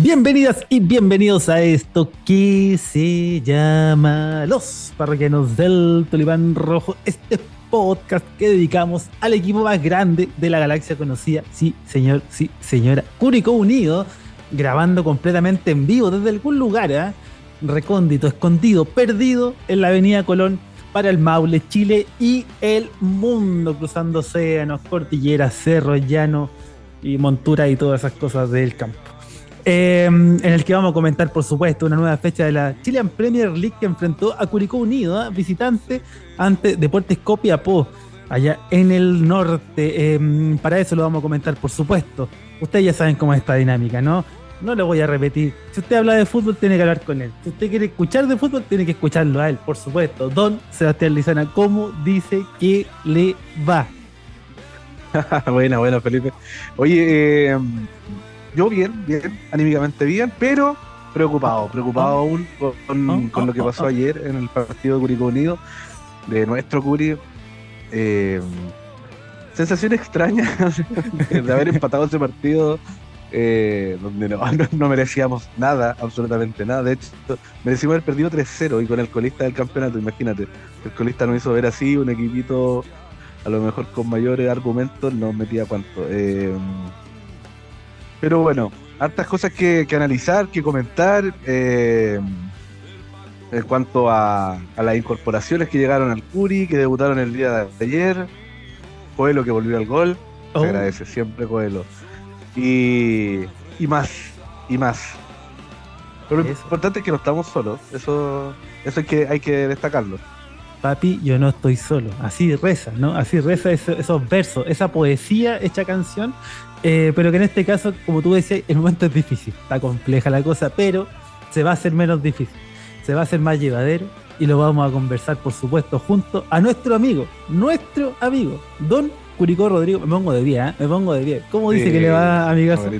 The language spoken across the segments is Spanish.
Bienvenidas y bienvenidos a esto que se llama Los Parroquianos del Tulipán Rojo, este podcast que dedicamos al equipo más grande de la galaxia conocida, sí señor, sí señora, Curicó Unido, grabando completamente en vivo desde algún lugar, ¿eh? recóndito, escondido, perdido en la avenida Colón para el Maule, Chile y el mundo, cruzando océanos, cordilleras, cerros, llano y montura y todas esas cosas del campo. Em, en el que vamos a comentar, por supuesto, una nueva fecha de la Chilean Premier League que enfrentó a Curicó Unido, ¿eh? visitante ante Deportes Copiapó, allá en el norte. Em, para eso lo vamos a comentar, por supuesto. Ustedes ya saben cómo es esta dinámica, ¿no? No le voy a repetir. Si usted habla de fútbol, tiene que hablar con él. Si usted quiere escuchar de fútbol, tiene que escucharlo a él, por supuesto. Don Sebastián Lizana, ¿cómo dice que le va? buena, buena, Felipe. Oye, eh, yo bien, bien, anímicamente bien, pero preocupado, preocupado ah. aún con, ah, lo que ah, pasó ayer en el partido de Curicó Unido, de nuestro Curi. Eh, sensación extraña de haber empatado ese partido eh, donde no, merecíamos nada, absolutamente nada. De hecho, merecimos haber perdido 3-0 y con el colista del campeonato, imagínate. El colista nos hizo ver así, un equipito a lo mejor con mayores argumentos nos metía cuánto. Eh, pero bueno, hartas cosas que, analizar, que comentar. Eh, en cuanto a, las incorporaciones que llegaron al Curi, que debutaron el día de ayer. Coelho que volvió al gol. Se oh. agradece siempre Coelho. Y, y más, y más. Pero lo importante es que no estamos solos. Eso, eso hay que, hay que destacarlo. Papi, yo no estoy solo. Así reza, ¿no? Así reza esos versos, esa poesía hecha canción eh, pero que en este caso, como tú decías, el momento es difícil, está compleja la cosa, pero se va a hacer menos difícil, se va a hacer más llevadero y lo vamos a conversar, por supuesto, junto a nuestro amigo, nuestro amigo, Don Curicó Rodrigo. Me pongo de pie, ¿eh? me pongo de pie. ¿Cómo dice que le va, amigazo?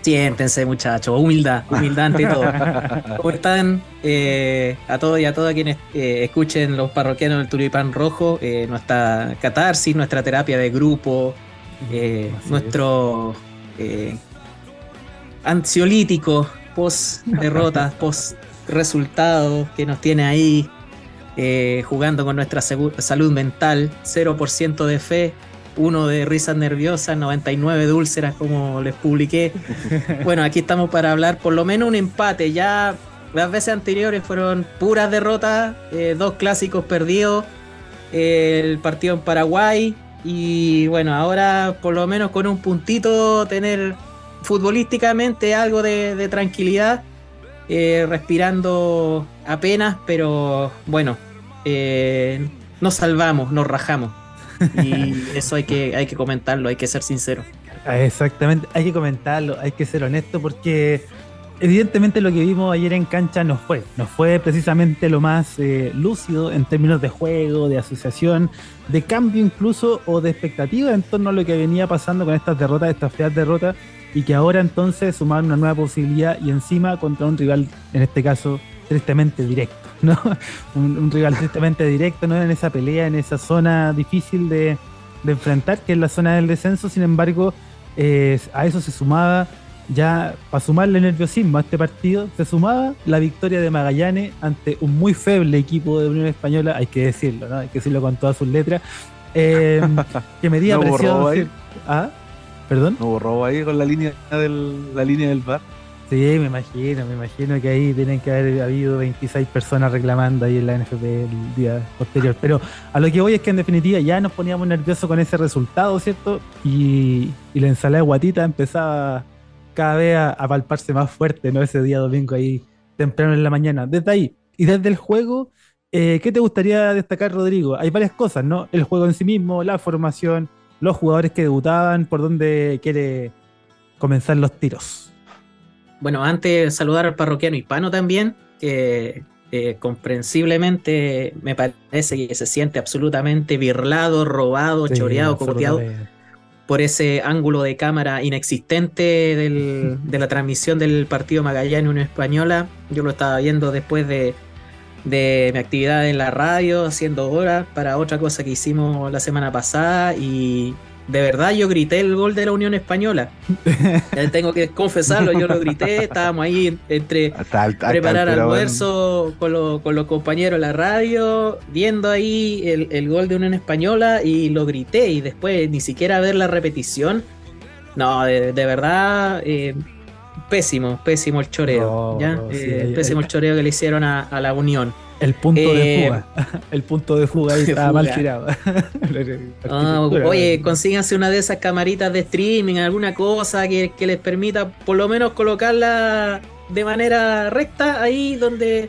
Siéntense, muchachos, humildad, humildad ante todo. ¿Cómo están? Eh, a todos y a todas quienes eh, escuchen los parroquianos del Tulipán Rojo, nuestra catarsis, nuestra terapia de grupo, eh, nuestro eh, ansiolítico post derrota, post resultado que nos tiene ahí eh, jugando con nuestra salud mental, 0% de fe, 1 de risas nerviosas, 99 de úlceras como les publiqué. bueno, aquí estamos para hablar por lo menos un empate, ya las veces anteriores fueron puras derrotas, dos clásicos perdidos, el partido en Paraguay, y bueno, ahora por lo menos con un puntito tener futbolísticamente algo de, tranquilidad, eh, respirando apenas, pero bueno, eh, nos salvamos, nos rajamos. Y eso hay que, hay que comentarlo, hay que ser sincero. Exactamente, hay que comentarlo, hay que ser honesto porque evidentemente lo que vimos ayer en cancha no fue, no fue precisamente lo más eh, lúcido en términos de juego, de asociación, de cambio incluso o de expectativa en torno a lo que venía pasando con estas derrotas, estas feas derrotas, y que ahora entonces sumaron una nueva posibilidad y encima contra un rival, en este caso, tristemente directo, ¿no? un, rival tristemente directo, ¿no? En esa pelea, en esa zona difícil de, enfrentar, que es la zona del descenso, sin embargo, eh, a eso se sumaba ya para sumarle nerviosismo a este partido, se sumaba la victoria de Magallanes ante un muy feble equipo de Unión Española, hay que decirlo, ¿no? hay que decirlo con todas sus letras, eh, que medía no presión. ¿Ah? ¿Perdón? No robo ahí con la línea del, la línea del bar. Sí, me imagino, me imagino que ahí tienen que haber habido 26 personas reclamando ahí en la NFP el día posterior. Pero a lo que voy es que en definitiva ya nos poníamos nerviosos con ese resultado, ¿cierto? Y, y la ensalada de guatita empezaba cada vez a, palparse más fuerte, ¿no? Ese día domingo ahí temprano en la mañana. Desde ahí y desde el juego, eh, ¿qué te gustaría destacar, Rodrigo? Hay varias cosas, ¿no? El juego en sí mismo, la formación, los jugadores que debutaban, por dónde quiere comenzar los tiros. Bueno, antes saludar al parroquiano hispano también, que eh, comprensiblemente me parece que se siente absolutamente birlado, robado, choreado, copiado por ese ángulo de cámara inexistente de la transmisión del partido Magallanes Unión Española. Yo lo estaba viendo después de, mi actividad en la radio, haciendo horas para otra cosa que hicimos la semana pasada y, de verdad yo grité el gol de la Unión Española. Tengo que confesarlo, yo lo grité, estábamos ahí entre preparar almuerzo con, los compañeros de la radio, viendo ahí el, gol de Unión Española y lo grité y después ni siquiera ver la repetición. No, de, verdad, eh, pésimo, pésimo el choreo. Eh, pésimo el choreo que le hicieron a la Unión. El punto de eh, fuga. El punto de fuga ahí estaba mal tirado. Ah, oye, consíganse una de esas camaritas de streaming, alguna cosa que, les permita por lo menos colocarla de manera recta ahí donde.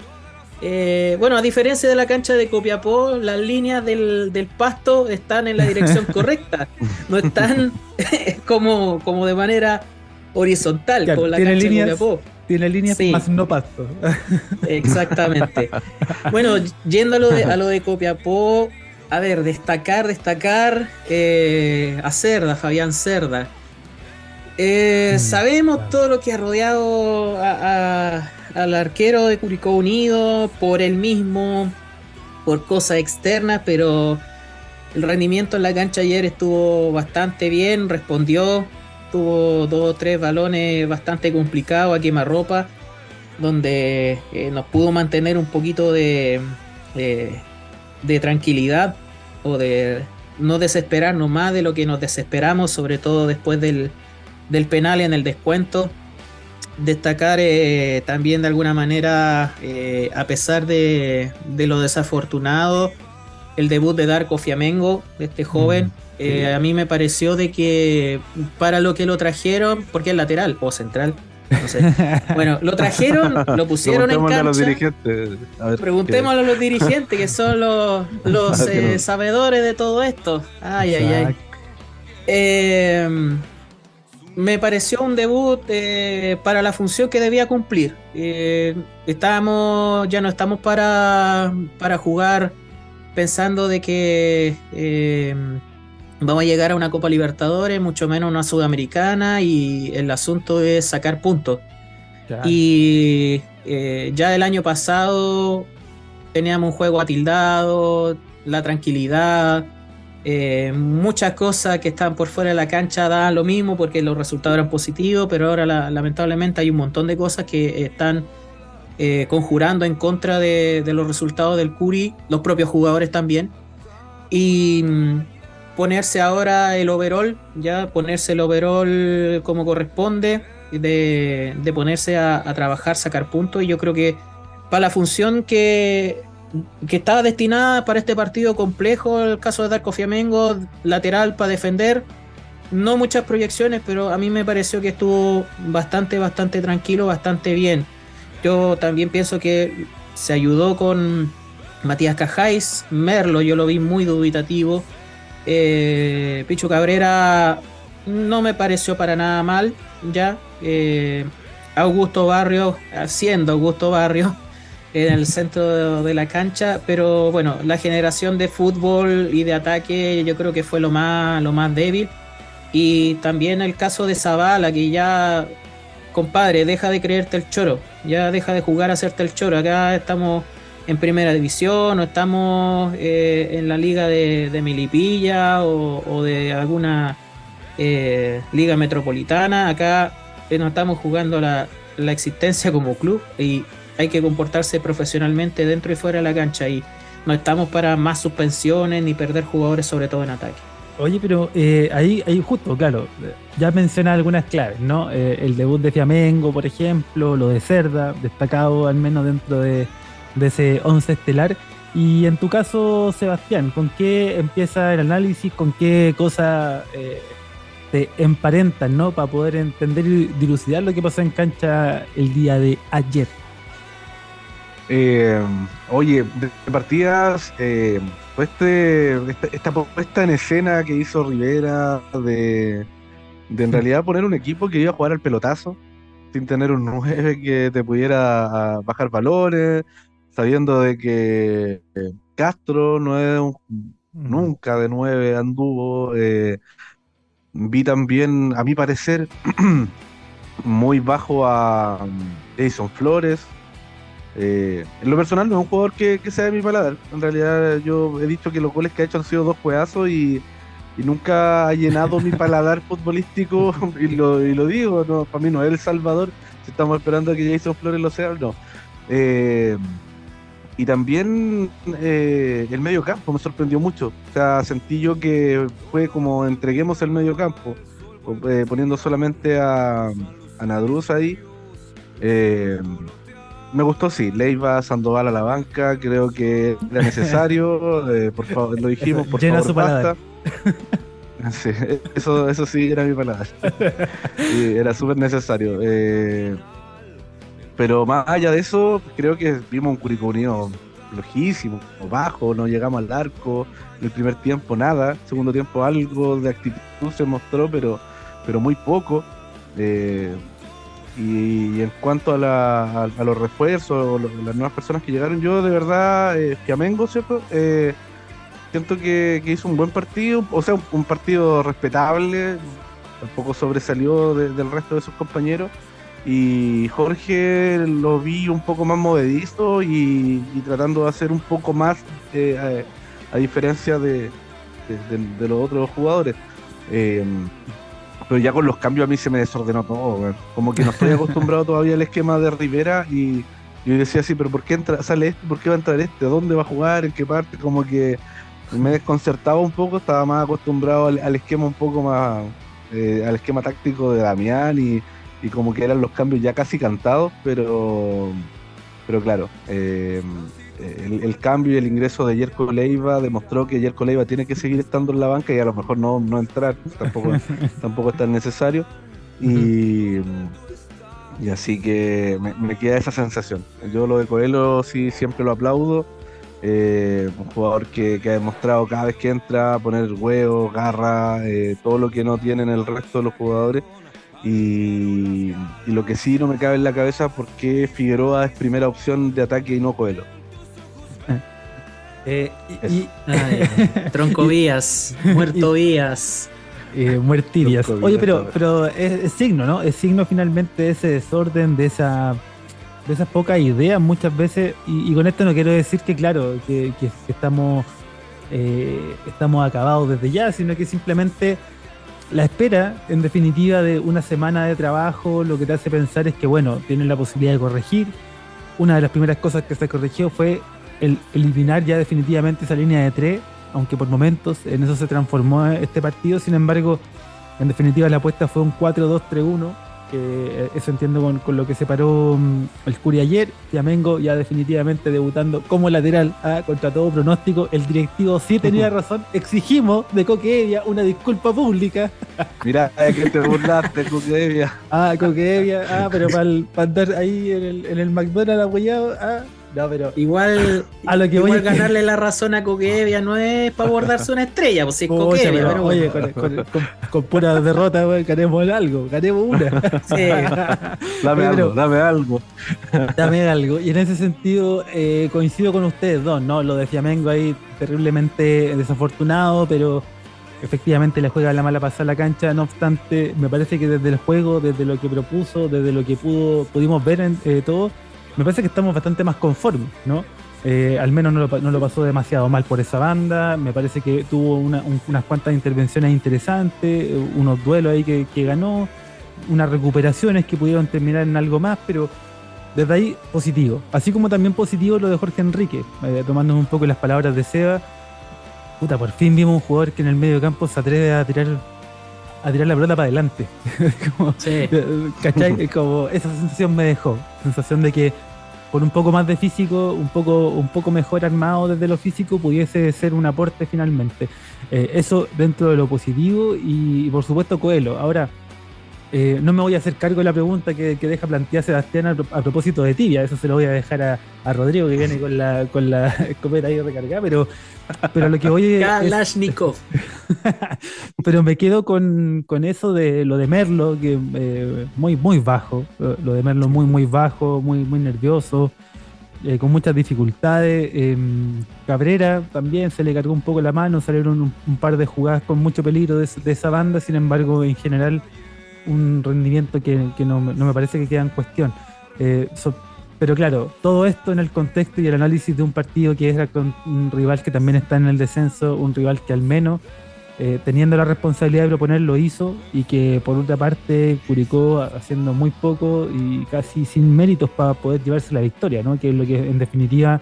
Eh, bueno, a diferencia de la cancha de Copiapó, las líneas del, pasto están en la dirección correcta. No están como, como de manera horizontal, como la cancha de Copiapó. Tiene líneas más no pasto. Exactamente. bueno, yendo a lo de, a lo de Copiapó, a ver, destacar, destacar eh, a Cerda, Fabián Cerda. Eh, mm, sabemos todo lo que ha rodeado al arquero de Curicó Unido por él mismo, por cosas externas, pero el rendimiento en la cancha ayer estuvo bastante bien, respondió, tuvo dos o tres balones bastante complicados a quemarropa, donde eh, nos pudo mantener un poquito de, de, tranquilidad o de no desesperarnos más de lo que nos desesperamos, sobre todo después del, del penal en el descuento. Destacar eh, también de alguna manera, eh, a pesar de, de, lo desafortunado, el debut de Darko Fiamengo, este joven. Eh, a mí me pareció de que para lo que lo trajeron, porque es lateral o central, no sé. Bueno, lo trajeron, lo pusieron en cancha. A los dirigentes. Preguntémosle a los dirigentes, que son los, los eh, sabedores de todo esto. Ay, ay, ay. Em, me pareció un debut eh, para la función que debía cumplir. estábamos, ya no estamos para, para jugar pensando de que em, vamos a llegar a una Copa Libertadores, mucho menos una Sudamericana, y el asunto es sacar puntos. Y eh, ya el año pasado teníamos un juego atildado, la tranquilidad, eh, muchas cosas que estaban por fuera de la cancha daban lo mismo porque los resultados eran positivos, pero ahora lamentablemente hay un montón de cosas que están eh, conjurando en contra de, de, los resultados del Curi, los propios jugadores también. Y mm, ponerse ahora el overall, ya ponerse el overall como corresponde, de, de ponerse a, trabajar, sacar puntos. Y yo creo que para la función que, que estaba destinada para este partido complejo, el caso de Darko Fiamengo, lateral para defender, no muchas proyecciones, pero a mí me pareció que estuvo bastante, bastante tranquilo, bastante bien. Yo también pienso que se ayudó con Matías Cajáis, Merlo, yo lo vi muy dubitativo. Eh, Pichu Cabrera no me pareció para nada mal, ya. Eh, Augusto Barrio, haciendo Augusto Barrio en el centro de, la cancha, pero bueno, la generación de fútbol y de ataque yo creo que fue lo más, lo más débil. Y también el caso de Zavala, que ya, compadre, deja de creerte el choro, ya deja de jugar a hacerte el choro. Acá estamos en primera división o estamos eh, en la liga de, de Milipilla o, de alguna eh, liga metropolitana. Acá eh, estamos jugando la, existencia como club y hay que comportarse profesionalmente dentro y fuera de la cancha y no estamos para más suspensiones ni perder jugadores, sobre todo en ataque. Oye, pero ahí, ahí justo, claro, ya menciona algunas claves, ¿no? el debut de Fiamengo, por ejemplo, lo de Cerda, destacado al menos dentro de, de ese 11 estelar. Y en tu caso, Sebastián, ¿con qué empieza el análisis? ¿Con qué cosas eh, te emparentan, ¿no? Para poder entender y dilucidar lo que pasó en cancha el día de ayer. Eh, oye, de partidas, eh, este, esta, puesta en escena que hizo Rivera de, de en realidad poner un equipo que iba a jugar al pelotazo, sin tener un 9 que te pudiera bajar valores, sabiendo de que eh, Castro no es un, nunca de nueve anduvo. Eh, vi también, a mi parecer, muy bajo a mm, Jason Flores. Eh, en lo personal no es un jugador que, sea de mi paladar. En realidad yo he dicho que los goles que ha hecho han sido dos juegazos y, y nunca ha llenado mi paladar futbolístico y lo, y lo digo, no, para mí no es El Salvador, si estamos esperando a que Jason Flores lo sea, no. Eh, y también eh, el medio campo me sorprendió mucho. O sea, sentí yo que fue como entreguemos el medio campo, eh, poniendo solamente a, a Nadruz ahí. Eh, me gustó, sí. Leiva, Sandoval a la banca, creo que era necesario. por favor, lo dijimos, por Llena favor, basta. Sí, eso, eso sí era mi palabra. era súper necesario. Eh, pero más allá de eso, creo que vimos un Curicó Unido flojísimo, bajo, no llegamos al arco. En el primer tiempo nada, segundo tiempo algo de actitud se mostró, pero, pero muy poco. Eh, y, en cuanto a, los refuerzos, las nuevas personas que llegaron, yo de verdad, eh, Fiamengo, ¿cierto? Eh, siento que, hizo un buen partido, o sea, un, partido respetable, tampoco sobresalió del resto de sus compañeros. Y Jorge lo vi un poco más movedizo y, tratando de hacer un poco más, eh, a, diferencia de, los otros jugadores. Em, pero ya con los cambios a mí se me desordenó todo, como que no estoy acostumbrado todavía al esquema de Rivera y yo decía así, pero ¿por qué entra, sale este? ¿Por qué va a entrar este? ¿Dónde va a jugar? ¿En qué parte? Como que me desconcertaba un poco, estaba más acostumbrado al, esquema un poco más, eh, al esquema táctico de Damián y y como que eran los cambios ya casi cantados, pero, pero claro, eh, el, cambio y el ingreso de Yerko Leiva demostró que Yerko Leiva tiene que seguir estando en la banca y a lo mejor no, no entrar, tampoco, tampoco es tan necesario. Y, y así que me, queda esa sensación. Yo lo de Coelho sí siempre lo aplaudo. Eh, un jugador que, ha demostrado cada vez que entra poner huevos, garra, eh, todo lo que no tienen el resto de los jugadores. Y, lo que sí no me cabe en la cabeza por qué Figueroa es primera opción de ataque y no Coelho. Eh, y, Tronco Vías, Muerto Vías. Eh, muertivias. Oye, pero, pero es, signo, ¿no? Es signo finalmente de ese desorden, de esa de esas pocas ideas muchas veces. Y, con esto no quiero decir que, claro, que, estamos, eh, estamos acabados desde ya, sino que simplemente la espera, en definitiva, de una semana de trabajo, lo que te hace pensar es que, bueno, tienen la posibilidad de corregir. Una de las primeras cosas que se corrigió fue el eliminar ya definitivamente esa línea de tres, aunque por momentos en eso se transformó este partido. Sin embargo, en definitiva, la apuesta fue un 4-2-3-1 eh, eso entiendo con, lo que se paró mm, el Curi ayer. Flamengo ya definitivamente debutando como lateral ah, contra todo pronóstico. El directivo sí tenía razón. Exigimos de Coquevia una disculpa pública. Mirá, que te burlaste, Coquevia. Ah, Coquevia. Ah, pero para andar ahí en el, en el McDonald's apoyado. Ah, no, pero igual, a lo que voy a ganarle la razón a Coquevia no es para abordarse una estrella, pues si es Coquevia. Pero, oye, con, pura derrota, ganemos algo, ganemos una. Sí. dame algo, dame algo. Dame algo. Y en ese sentido, eh, coincido con ustedes dos, ¿no? Lo de Fiamengo ahí terriblemente desafortunado, pero efectivamente le juega la mala pasada a la cancha. No obstante, me parece que desde el juego, desde lo que propuso, desde lo que pudo, pudimos ver en eh, todo me parece que estamos bastante más conformes, ¿no? Eh, al menos no lo, pasó demasiado mal por esa banda. Me parece que tuvo unas cuantas intervenciones interesantes, unos duelos ahí que, ganó, unas recuperaciones que pudieron terminar en algo más, pero desde ahí positivo. Así como también positivo lo de Jorge Enrique, eh, tomando un poco las palabras de Seba. Puta, por fin vimos un jugador que en el medio campo se atreve a tirar a tirar la pelota para adelante. sí. ¿Cachai? Como esa sensación me dejó. Sensación de que con un poco más de físico, un poco, un poco mejor armado desde lo físico, pudiese ser un aporte finalmente. Eh, eso dentro de lo positivo y, por supuesto Coelho. Ahora, eh, no me voy a hacer cargo de la pregunta que, deja plantear Sebastián a, propósito de tibia, eso se lo voy a dejar a, Rodrigo que viene con la, con la escopeta ahí recargada, pero, pero lo que voy Kalashnikov. pero me quedo con, eso de lo de Merlo, que eh, muy, muy bajo, lo de Merlo muy, muy bajo, muy, muy nervioso. Eh, con muchas dificultades. Em, Cabrera también se le cargó un poco la mano, salieron un, par de jugadas con mucho peligro de, esa banda, sin embargo, en general un rendimiento que, no, me parece que queda en cuestión. Eh, pero claro, todo esto en el contexto y el análisis de un partido que es con un rival que también está en el descenso, un rival que al menos eh, teniendo la responsabilidad de proponer, lo hizo y que por otra parte Curicó haciendo muy poco y casi sin méritos para poder llevarse la victoria, ¿no? que es lo que en definitiva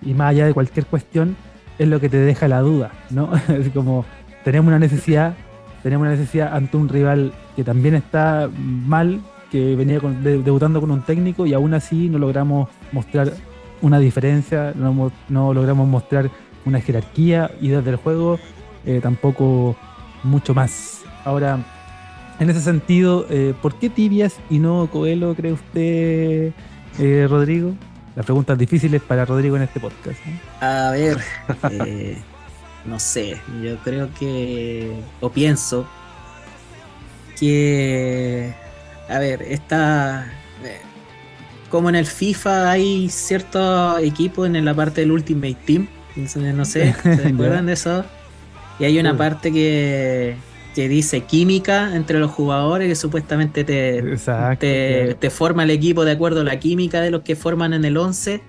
y más allá de cualquier cuestión es lo que te deja la duda, ¿no? como tenemos una necesidad, tenemos una necesidad ante un rival que también está mal, que venía debutando con un técnico y aún así no logramos mostrar una diferencia, no, no logramos mostrar una jerarquía y desde el juego eh, tampoco mucho más. Ahora, en ese sentido, eh, ¿por qué tibias y no Coelho, cree usted, eh, Rodrigo? Las preguntas difíciles para Rodrigo en este podcast. A ver, no sé, yo creo que, o pienso, que, a ver, está, como en el FIFA hay cierto equipo en la parte del Ultimate Team, no sé, ¿se acuerdan de eso? Y hay una parte que, dice química entre los jugadores que supuestamente te, te, forma el equipo de acuerdo a la química de los que forman en el 11.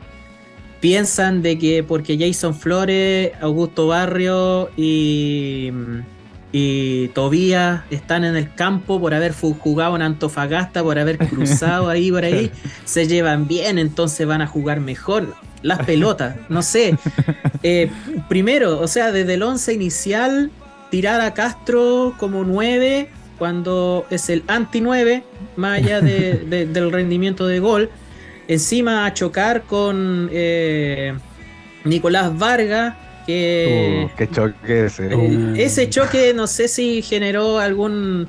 Piensan de que porque Jason Flores, Augusto Barrio y, y Tobías están en el campo por haber jugado en Antofagasta, por haber cruzado ahí por ahí, se llevan bien, entonces van a jugar mejor las pelotas, no sé. Eh, primero, o sea, desde el 11 inicial, tirar a Castro como 9 cuando es el anti-9, más allá del rendimiento de gol. Encima a chocar con eh, Nicolás Vargas, que... Uh, qué choque ese. Uh. Ese choque no sé si generó algún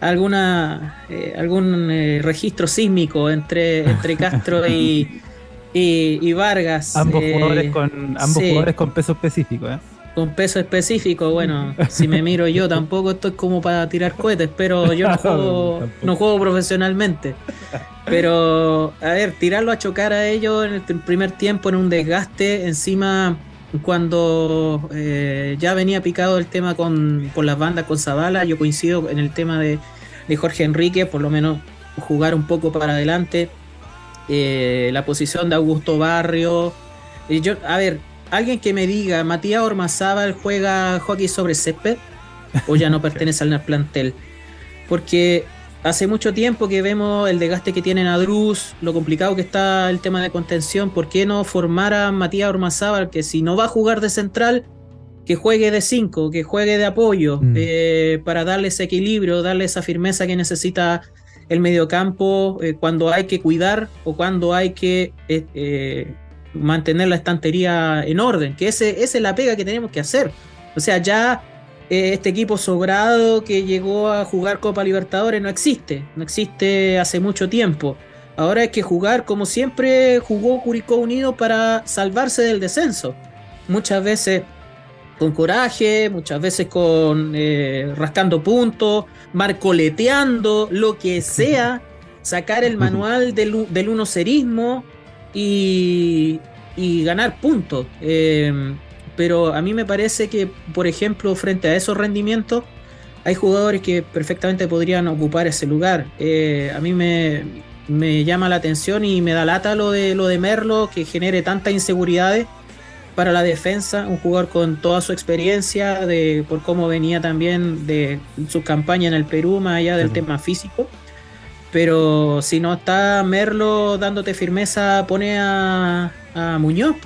alguna eh, algún registro sísmico entre, entre Castro y, y, Vargas. Ambos, eh, jugadores, con, ambos jugadores con peso específico. ¿eh? Con peso específico, bueno, si me miro yo tampoco estoy como para tirar cohetes, pero yo no juego, no juego profesionalmente. Pero, a ver, tirarlo a chocar a ellos en el primer tiempo en un desgaste, encima cuando eh, ya venía picado el tema con, por las bandas con Zavala, yo coincido en el tema de, de Jorge Enrique, por lo menos jugar un poco para adelante, eh, la posición de Augusto Barrio. Yo, a ver, alguien que me diga, Matías Ormazábal juega hockey sobre césped o ya no pertenece al plantel. Porque hace mucho tiempo que vemos el desgaste que tiene Nadruz, lo complicado que está el tema de contención. ¿Por qué no formar a Matías Ormazábal que si no va a jugar de central, que juegue de 5, que juegue de apoyo, mm. eh, para darle ese equilibrio, darle esa firmeza que necesita el mediocampo eh, cuando hay que cuidar o cuando hay que eh, mantener la estantería en orden, que ese, esa es la pega que tenemos que hacer. O sea, ya este equipo sobrado que llegó a jugar Copa Libertadores no existe, no existe hace mucho tiempo. Ahora hay que jugar como siempre jugó Curicó Unido para salvarse del descenso. Muchas veces con coraje, muchas veces con eh, rascando puntos, marcoleteando, lo que sea, sacar el manual del, del unocerismo y, y ganar puntos. Em, pero a mí me parece que, por ejemplo, frente a esos rendimientos, hay jugadores que perfectamente podrían ocupar ese lugar. Eh, a mí me, me, llama la atención y me da lata lo de, lo de Merlo, que genere tantas inseguridades para la defensa, un jugador con toda su experiencia, de por cómo venía también de su campaña en el Perú, más allá del tema físico. Pero si no está Merlo dándote firmeza, pone a, Muñoz,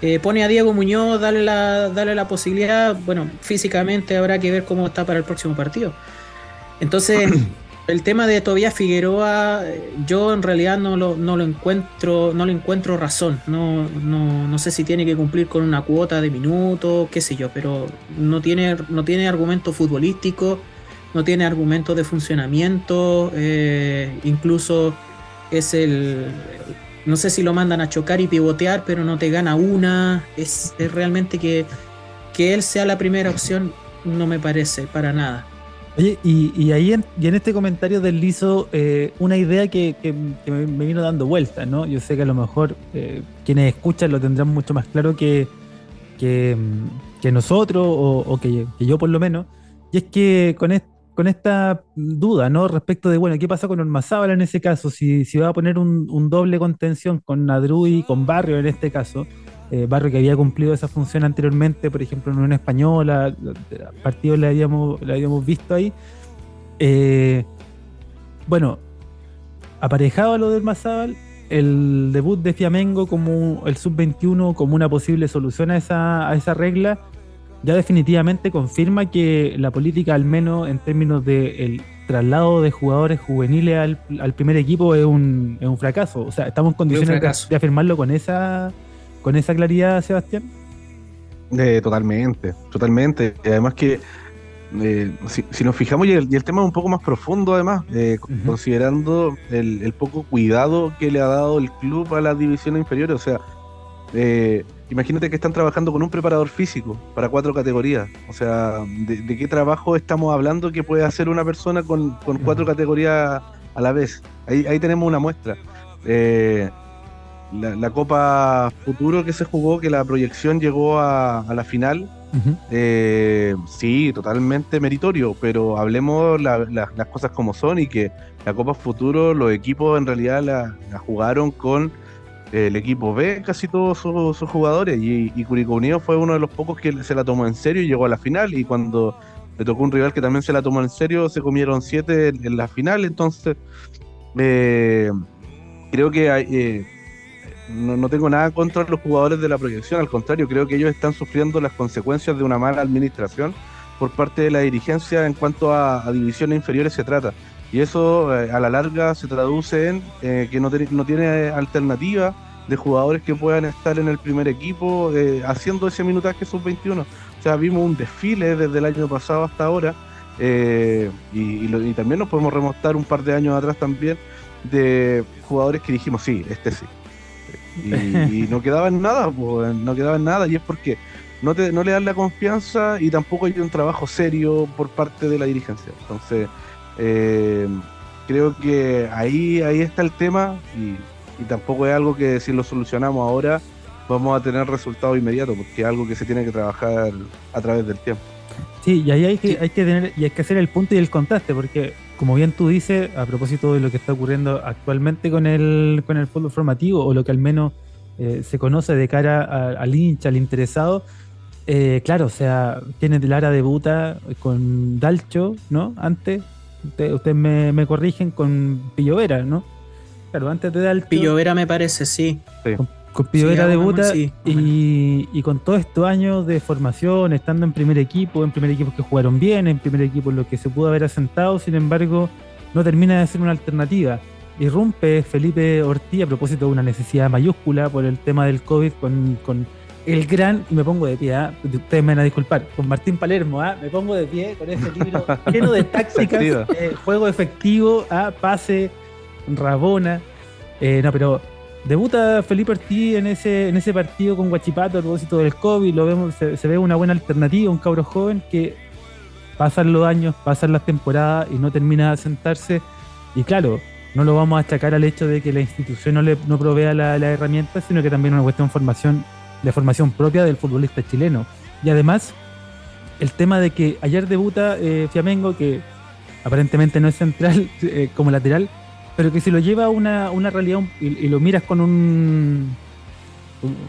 eh, pone a Diego Muñoz, dale la, dale la posibilidad. Bueno, físicamente habrá que ver cómo está para el próximo partido. Entonces, el tema de Tobias Figueroa, yo en realidad no lo, no lo encuentro, no le encuentro razón. No, no, no, sé si tiene que cumplir con una cuota de minutos, qué sé yo, pero no tiene, no tiene argumento futbolístico, no tiene argumentos de funcionamiento, eh, incluso es el. No sé si lo mandan a chocar y pivotear, pero no te gana una. Es, realmente que, que él sea la primera opción, no me parece para nada. Oye, y, ahí en, y en este comentario deslizo eh, una idea que, me, vino dando vueltas, ¿no? Yo sé que a lo mejor eh, quienes escuchan lo tendrán mucho más claro que, que, nosotros o, que, yo por lo menos. Y es que con, con esta duda, ¿no? Respecto de, bueno, ¿qué pasa con Ormazábal en ese caso? Si, si va a poner un, doble contención con Nadru y con Barrio en este caso, eh, Barrio que había cumplido esa función anteriormente, por ejemplo en Unión Española, partidos le habíamos, visto ahí. Eh, bueno, aparejado lo del Mazábal, el debut de Fiamengo como el sub-21 como una posible solución a esa regla, ya definitivamente confirma que la política, al menos en términos de traslado de jugadores juveniles al, primer equipo, es un, es un, fracaso. O sea, estamos en condiciones de, afirmarlo con esa, con esa claridad, Sebastián. totalmente, totalmente. Y además que eh, si, nos fijamos, y el, tema es un poco más profundo además, eh, considerando el, poco cuidado que le ha dado el club a las divisiones inferiores, o sea, eh, imagínate que están trabajando con un preparador físico para cuatro categorías, o sea, ¿de, qué trabajo estamos hablando que puede hacer una persona con, cuatro categorías a la vez? Ahí, ahí tenemos una muestra. La, Copa Futuro que se jugó, que la proyección llegó a la final, eh, sí, totalmente meritorio, pero hablemos las cosas como son y que la Copa Futuro, los equipos en realidad la, jugaron con el equipo B, casi todos sus, jugadores, y, y Curicó Unido fue uno de los pocos que se la tomó en serio y llegó a la final, y cuando le tocó un rival que también se la tomó en serio, se comieron siete en, la final, entonces eh, creo que. Eh, no, tengo nada contra los jugadores de la proyección, al contrario, creo que ellos están sufriendo las consecuencias de una mala administración por parte de la dirigencia en cuanto a, divisiones inferiores se trata. Y eso eh, a la larga se traduce en eh, que no, no tiene alternativa de jugadores que puedan estar en el primer equipo eh, haciendo ese minutaje sub-21. O sea, vimos un desfile desde el año pasado hasta ahora y, y, también nos podemos remontar un par de años atrás también de jugadores que dijimos, sí, este sí, y, no quedaba en nada, no quedaba en nada, y es porque no, te, no le dan la confianza y tampoco hay un trabajo serio por parte de la dirigencia. Entonces, eh, creo que ahí, ahí está el tema y, tampoco es algo que si lo solucionamos ahora vamos a tener resultados inmediatos, porque es algo que se tiene que trabajar a través del tiempo. Sí, y ahí hay que, hay que tener, y hay que hacer el punto y el contraste, porque como bien tú dices, a propósito de lo que está ocurriendo actualmente con el, con el fútbol formativo, o lo que al menos eh, se conoce de cara al hincha, al interesado, eh, claro, o sea, tiene Lara debuta con Dalcho, ¿no? Antes, ustedes me, corrigen con Pillovera, ¿no? Claro, antes de Dalcho. Pillovera me parece, sí. sí. Con Pidovera debuta y, con todos estos años de formación, estando en primer equipo, en primer equipo que jugaron bien, en primer equipo en lo que se pudo haber asentado, sin embargo, no termina de ser una alternativa. Irrumpe Felipe Ortiz a propósito de una necesidad mayúscula por el tema del COVID con, el gran, y me pongo de pie, ¿ah? ustedes me van a disculpar, con Martín Palermo, ¿ah? me pongo de pie con ese libro lleno de tácticas, eh, juego efectivo, ¿ah? pase, rabona. Eh, no, pero Debuta Felipe Ortiz en ese, en ese partido con Guachipato a propósito del COVID, lo vemos, se, ve una buena alternativa, un cabro joven que pasan los años, pasan las temporadas y no termina de asentarse. Y claro, no lo vamos a achacar al hecho de que la institución no le no provea la, la herramienta, sino que también es una cuestión de formación, de formación propia del futbolista chileno. Y además, el tema de que ayer debuta eh, Fiamengo, que aparentemente no es central eh, como lateral, pero que si lo lleva a una, una realidad y, lo miras con un,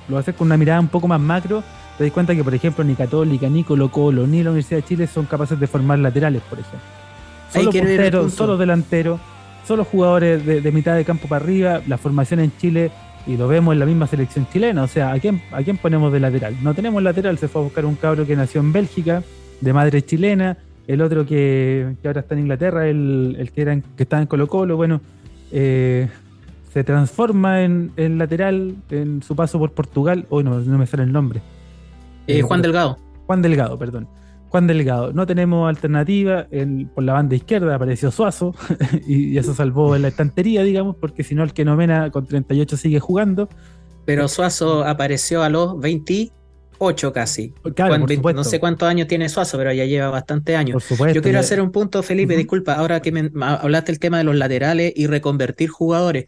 lo haces con una mirada un poco más macro, te das cuenta que, por ejemplo, ni Católica, ni Colo Colo, ni la Universidad de Chile son capaces de formar laterales, por ejemplo. Solo porteros, solo delanteros, solo jugadores de, mitad de campo para arriba, la formación en Chile, y lo vemos en la misma selección chilena, o sea, ¿a quién, ¿a quién ponemos de lateral? No tenemos lateral, se fue a buscar un cabro que nació en Bélgica, de madre chilena, el otro que, ahora está en Inglaterra, el, que, era que estaba en Colo Colo, bueno, eh, se transforma en, lateral en su paso por Portugal. Hoy no, me sale el nombre. Eh, Juan Delgado. Juan Delgado, perdón. Juan Delgado. No tenemos alternativa. por la banda izquierda apareció Suazo y, eso salvó la estantería, digamos, porque si no el que nomena con 38 sigue jugando. Pero Suazo apareció a los 20 8 casi. no sé cuántos años tiene Suazo, pero ya lleva bastante años. Yo quiero hacer un punto, Felipe, disculpa, ahora que me hablaste el tema de los laterales y reconvertir jugadores.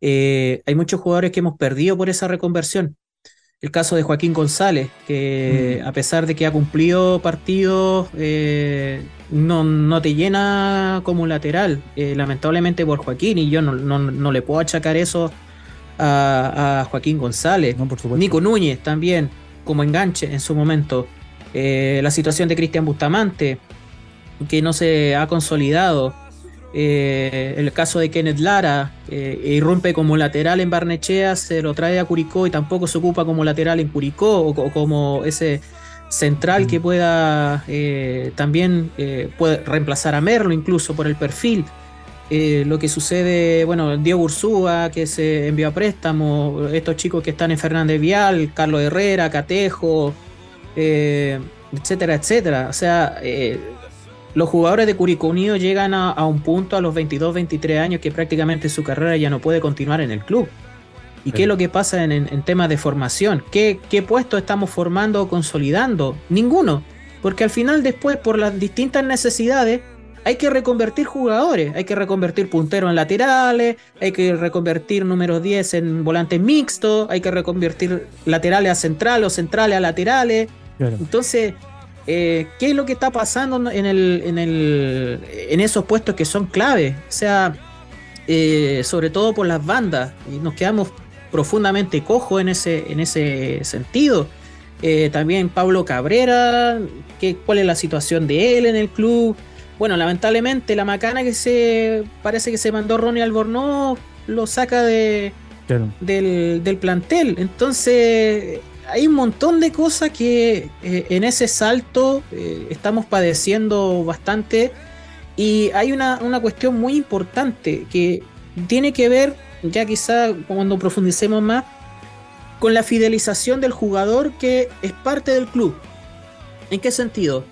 Eh, hay muchos jugadores que hemos perdido por esa reconversión. El caso de Joaquín González, que mm. a pesar de que ha cumplido partidos, eh, no, no, te llena como lateral, eh, lamentablemente por Joaquín, y yo no, no, no le puedo achacar eso a, Joaquín González, Nico Núñez también como enganche en su momento, eh, la situación de Cristian Bustamante, que no se ha consolidado, eh, el caso de Kenneth Lara, eh, irrumpe como lateral en Barnechea, se lo trae a Curicó y tampoco se ocupa como lateral en Curicó o, como ese central que mm. pueda eh, también puede reemplazar a Merlo incluso por el perfil. lo que sucede, bueno, Diego Ursúa que se envió a préstamo, estos chicos que están en Fernández Vial, Carlos Herrera, Catejo, etcétera, etcétera. O sea, los jugadores de Curicó Unido llegan a, un punto a los 22, 23 años que prácticamente su carrera ya no puede continuar en el club. ¿Y qué es lo que pasa en, temas de formación? ¿Qué, ¿Qué puesto estamos formando o consolidando? Ninguno. Porque al final después, por las distintas necesidades, hay que reconvertir jugadores, hay que reconvertir punteros en laterales, hay que reconvertir números 10 en volantes mixtos, hay que reconvertir laterales a centrales o centrales a laterales. Entonces, eh, qué es lo que está pasando en, el, en, el, en esos puestos que son clave. O sea, eh, sobre todo por las bandas. Y nos quedamos profundamente cojos en ese, en ese sentido. Eh, también Pablo Cabrera, ¿qué, cuál es la situación de él en el club. Bueno, lamentablemente la macana que se parece que se mandó Ronnie Albornoz lo saca de, del, del plantel. Entonces, hay un montón de cosas que eh, en ese salto eh, estamos padeciendo bastante y hay una, cuestión muy importante que tiene que ver, ya quizá cuando profundicemos más, con la fidelización del jugador que es parte del club. ¿En qué sentido?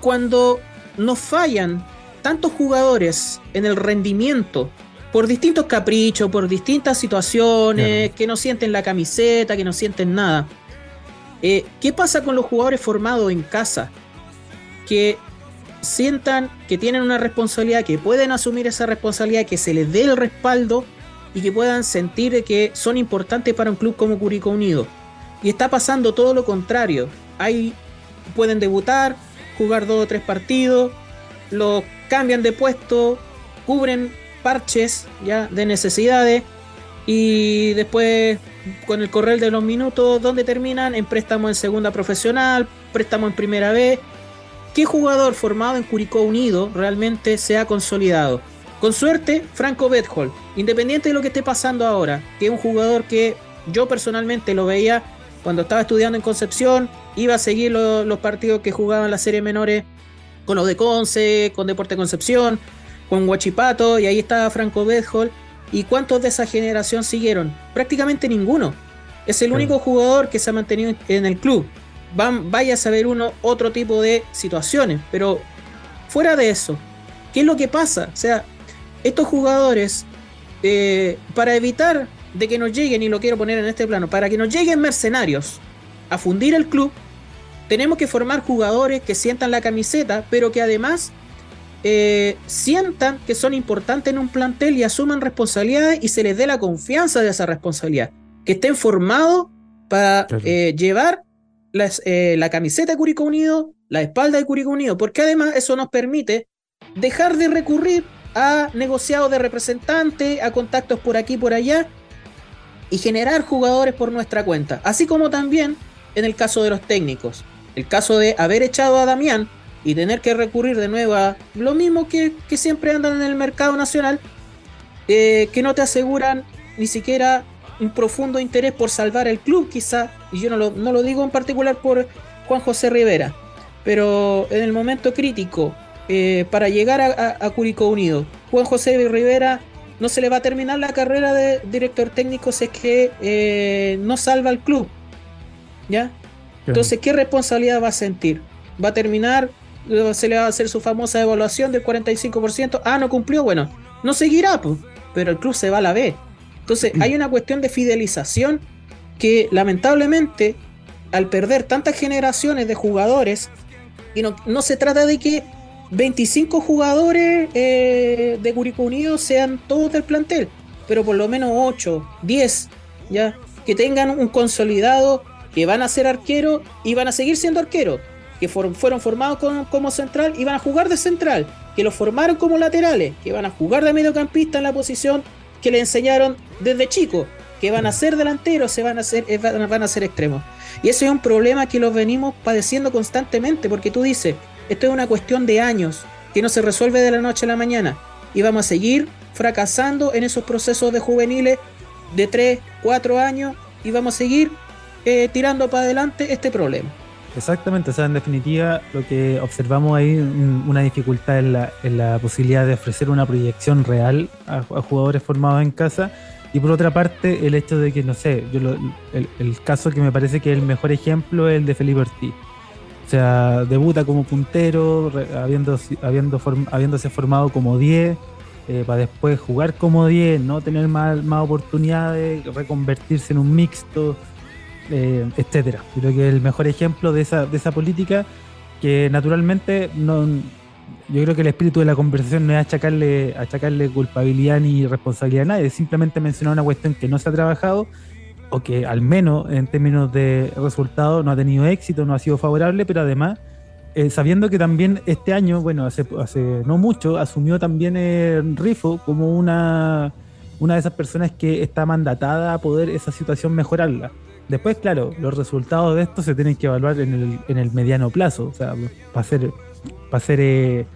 Cuando nos fallan tantos jugadores en el rendimiento por distintos caprichos, por distintas situaciones, que no sienten la camiseta, que no sienten nada. Eh, ¿Qué pasa con los jugadores formados en casa? Que sientan que tienen una responsabilidad, que pueden asumir esa responsabilidad, que se les dé el respaldo y que puedan sentir que son importantes para un club como Curicó Unido. Y está pasando todo lo contrario. Hay, pueden debutar, jugar dos o tres partidos, los cambian de puesto, cubren parches ya de necesidades y después con el correr de los minutos, ¿dónde terminan? En préstamo en segunda profesional, préstamo en primera vez. ¿Qué jugador formado en Curicó Unido realmente se ha consolidado? Con suerte, Franco Bethol, independiente de lo que esté pasando ahora, que es un jugador que yo personalmente lo veía cuando estaba estudiando en Concepción, iba a seguir los partidos que jugaban la serie menores con los de Conce, con Deporte Concepción, con Guachipato y ahí estaba Franco Bedhol. ¿Y cuántos de esa generación siguieron? Prácticamente ninguno. Es el único jugador que se ha mantenido en el club. Van, vaya a saber uno otro tipo de situaciones, pero fuera de eso, ¿qué es lo que pasa? O sea, estos jugadores, eh, para evitar de que nos lleguen, y lo quiero poner en este plano, para que nos lleguen mercenarios a fundir el club, tenemos que formar jugadores que sientan la camiseta, pero que además eh, sientan que son importantes en un plantel y asuman responsabilidades y se les dé la confianza de esa responsabilidad. Que estén formados para eh, llevar eh, la camiseta de Curicó Unido, la espalda de Curicó Unido, porque además eso nos permite dejar de recurrir a negociados de representantes, a contactos por aquí y por allá, y generar jugadores por nuestra cuenta. Así como también en el caso de los técnicos. El caso de haber echado a Damián y tener que recurrir de nuevo a lo mismo que, siempre andan en el mercado nacional, eh, que no te aseguran ni siquiera un profundo interés por salvar el club, quizá, y yo no lo, no lo digo en particular por Juan José Rivera, pero en el momento crítico, eh, para llegar a, a, Curicó Unido, Juan José Rivera no se le va a terminar la carrera de director técnico si es que eh, no salva al club. ¿Ya? Entonces, ¿qué responsabilidad va a sentir? ¿Va a terminar se le va a hacer su famosa evaluación del 45%. Ah, no cumplió, bueno, no seguirá, pues, pero el club se va a la B. Entonces, hay una cuestión de fidelización que lamentablemente, al perder tantas generaciones de jugadores, y no, no se trata de que 25 jugadores eh, de Curicó Unido sean todos del plantel, pero por lo menos 8, 10, ya, que tengan un consolidado, que van a ser arqueros y van a seguir siendo arqueros que fueron formados como central y van a jugar de central, que los formaron como laterales, que van a jugar de mediocampista en la posición que le enseñaron desde chico. que van a ser delanteros, se van a ser, eh, van a ser extremos. Y ese es un problema que los venimos padeciendo constantemente, porque tú dices, esto es una cuestión de años, que no se resuelve de la noche a la mañana, y vamos a seguir fracasando en esos procesos de juveniles de 3, 4 años, y vamos a seguir eh, tirando para adelante este problema. Exactamente, o sea, en definitiva lo que observamos ahí, una dificultad en la, en la posibilidad de ofrecer una proyección real a, jugadores formados en casa y por otra parte el hecho de que, no sé, yo el, caso que me parece que es el mejor ejemplo es el de Felipe Ortiz. O sea, debuta como puntero, habiendo, habiendo habiéndose formado como 10, eh, para después jugar como 10, no tener más, más oportunidades, reconvertirse en un mixto, eh, etcétera. Creo que el mejor ejemplo de esa, de esa política que naturalmente no, yo creo que el espíritu de la conversación no es achacarle, achacarle culpabilidad ni responsabilidad a nadie, es simplemente mencionar una cuestión que no se ha trabajado o que al menos en términos de resultados no ha tenido éxito, no ha sido favorable, pero además eh, sabiendo que también este año, bueno, hace, hace no mucho, asumió también el Rifo como una, una de esas personas que está mandatada a poder esa situación mejorarla. Después, claro, los resultados de esto se tienen que evaluar en el, en el mediano plazo. O sea, para ser, para ser eh,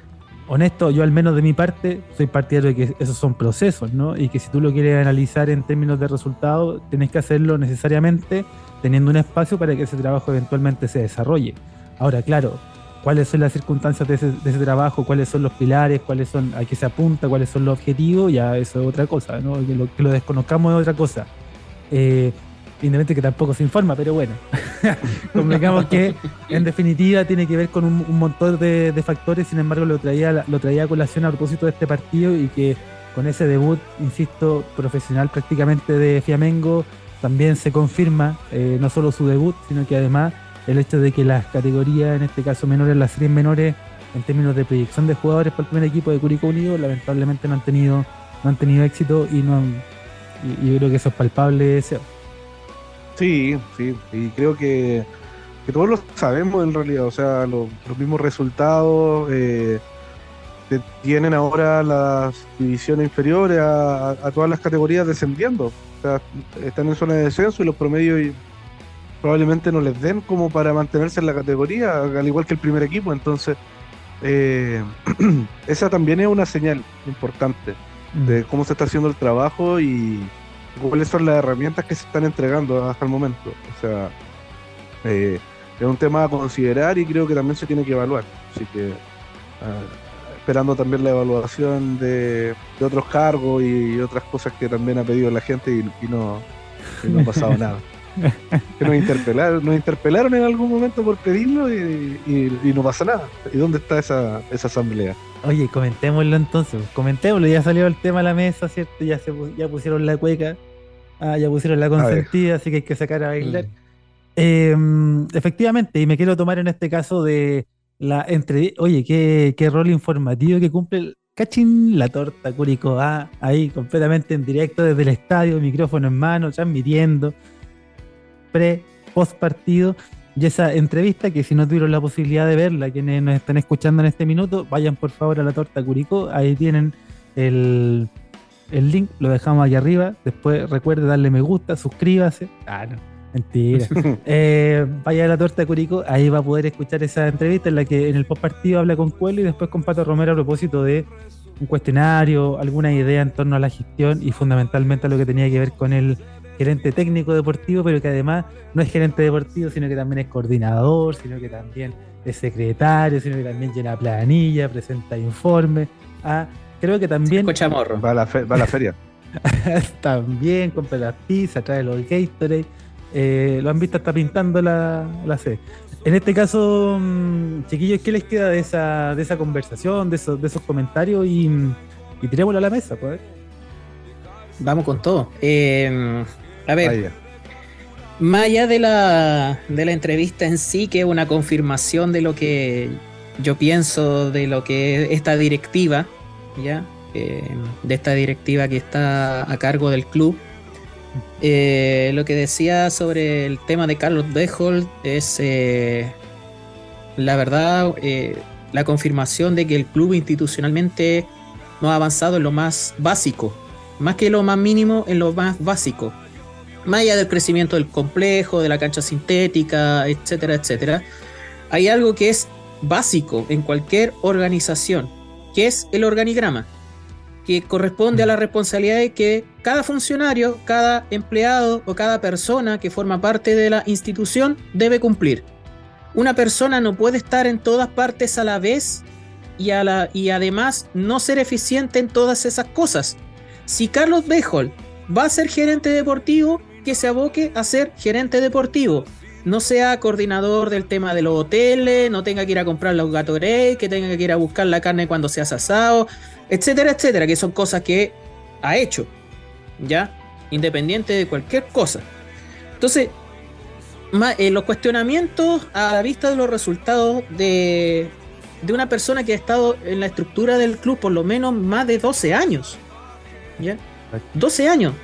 honesto, yo al menos de mi parte soy partidario de que esos son procesos, ¿no? Y que si tú lo quieres analizar en términos de resultados, tienes que hacerlo necesariamente teniendo un espacio para que ese trabajo eventualmente se desarrolle. Ahora, claro, cuáles son las circunstancias de ese, trabajo, cuáles son los pilares, cuáles son a qué se apunta, cuáles son los objetivos, ya eso es otra cosa, ¿no? Que lo, que lo desconozcamos es otra cosa. Eh, independientemente que tampoco se informa, pero bueno, convengamos que en definitiva tiene que ver con un, montón de, factores, sin embargo lo traía, lo traía a colación a propósito de este partido y que con ese debut, insisto, profesional prácticamente de Fiamengo, también se confirma eh, no solo su debut, sino que además el hecho de que las categorías, en este caso menores, las series menores, en términos de proyección de jugadores para el primer equipo de Curicó Unido, lamentablemente no han tenido, no han tenido éxito y no y, yo creo que eso es palpable. Sí, sí, y creo que, todos lo sabemos en realidad, o sea, los mismos resultados eh, tienen ahora las divisiones inferiores a, todas las categorías descendiendo, o sea, están en zona de descenso y los promedios probablemente no les den como para mantenerse en la categoría, al igual que el primer equipo, entonces eh, esa también es una señal importante de mm. cómo se está haciendo el trabajo y cuáles son las herramientas que se están entregando hasta el momento. O sea, eh, es un tema a considerar y creo que también se tiene que evaluar. Así que ah, esperando también la evaluación de, otros cargos y, otras cosas que también ha pedido la gente y, no, no ha pasado nada. Que nos interpelaron, nos interpelaron en algún momento por pedirlo y, no pasa nada. ¿Y dónde está esa, esa asamblea? Oye, comentémoslo entonces, comentémoslo, ya salió el tema a la mesa, ¿cierto? Ya, se, ya pusieron la cueca, ah, ya pusieron la consentida, así que hay que sacar a bailar. Mm. Em, efectivamente, y me quiero tomar en este caso de la entre oye, qué, qué rol informativo que cumple el cachín la torta Curico A, ahí completamente en directo desde el estadio, micrófono en mano, transmitiendo, pre, post partido. Y esa entrevista, que si no tuvieron la posibilidad de verla, quienes nos están escuchando en este minuto, vayan por favor a la torta Curicó, ahí tienen el, link, lo dejamos aquí arriba. Después recuerde darle me gusta, suscríbase. Ah, no, mentira. Eh, vaya a la torta Curicó, ahí va a poder escuchar esa entrevista en la que en el post partido habla con Cuelo y después con Pato Romero a propósito de un cuestionario, alguna idea en torno a la gestión y fundamentalmente a lo que tenía que ver con el gerente técnico deportivo, pero que además no es gerente deportivo, sino que también es coordinador, sino que también es secretario, sino que también llena planilla, presenta informes. Ah, creo que también. Va a la, va a la feria. también compra las pizzas, trae los Gatorade. Eh, lo han visto hasta pintando la, la C. En este caso, mm, chiquillos, ¿qué les queda de esa, de esa conversación, de esos, de esos comentarios? Y, y tirémoslo a la mesa, pues. Vamos con todo. Eh, a ver, más allá de la, de la entrevista en sí, que es una confirmación de lo que yo pienso de lo que es esta directiva, ¿ya? Eh, de esta directiva que está a cargo del club. Eh, lo que decía sobre el tema de Carlos Bejold es eh, la verdad, la confirmación de que el club institucionalmente no ha avanzado en lo más básico, más que lo más mínimo, en lo más básico más allá del crecimiento del complejo, de la cancha sintética, etcétera, etcétera, hay algo que es básico en cualquier organización, que es el organigrama, que corresponde a la responsabilidad de que cada funcionario, cada empleado o cada persona que forma parte de la institución debe cumplir. Una persona no puede estar en todas partes a la vez y, a la, y además no ser eficiente en todas esas cosas. Si Carlos Bejol va a ser gerente deportivo, que se aboque a ser gerente deportivo. No sea coordinador del tema de los hoteles, no tenga que ir a comprar los Gatorade, que tenga que ir a buscar la carne cuando se ha asado, etcétera, etcétera, que son cosas que ha hecho, ¿ya? Independiente de cualquier cosa. Entonces, eh, los cuestionamientos a la vista de los resultados de, de una persona que ha estado en la estructura del club por lo menos más de 12 años, ¿ya? 12 años.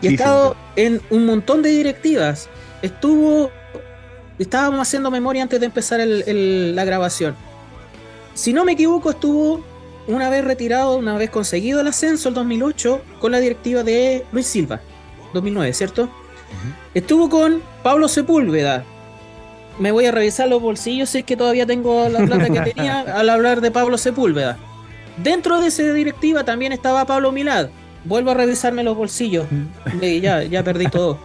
Y estado en un montón de directivas. Estuvo. Estábamos haciendo memoria antes de empezar la grabación. Si no me equivoco, estuvo una vez retirado, una vez conseguido el ascenso el 2008 con la directiva de Luis Silva, 2009, ¿cierto? Estuvo con Pablo Sepúlveda. Me voy a revisar los bolsillos si es que todavía tengo la plata que tenía al hablar de Pablo Sepúlveda. Dentro de esa directiva también estaba Pablo Milad, vuelvo a revisarme los bolsillos. Y ya, ya perdí todo.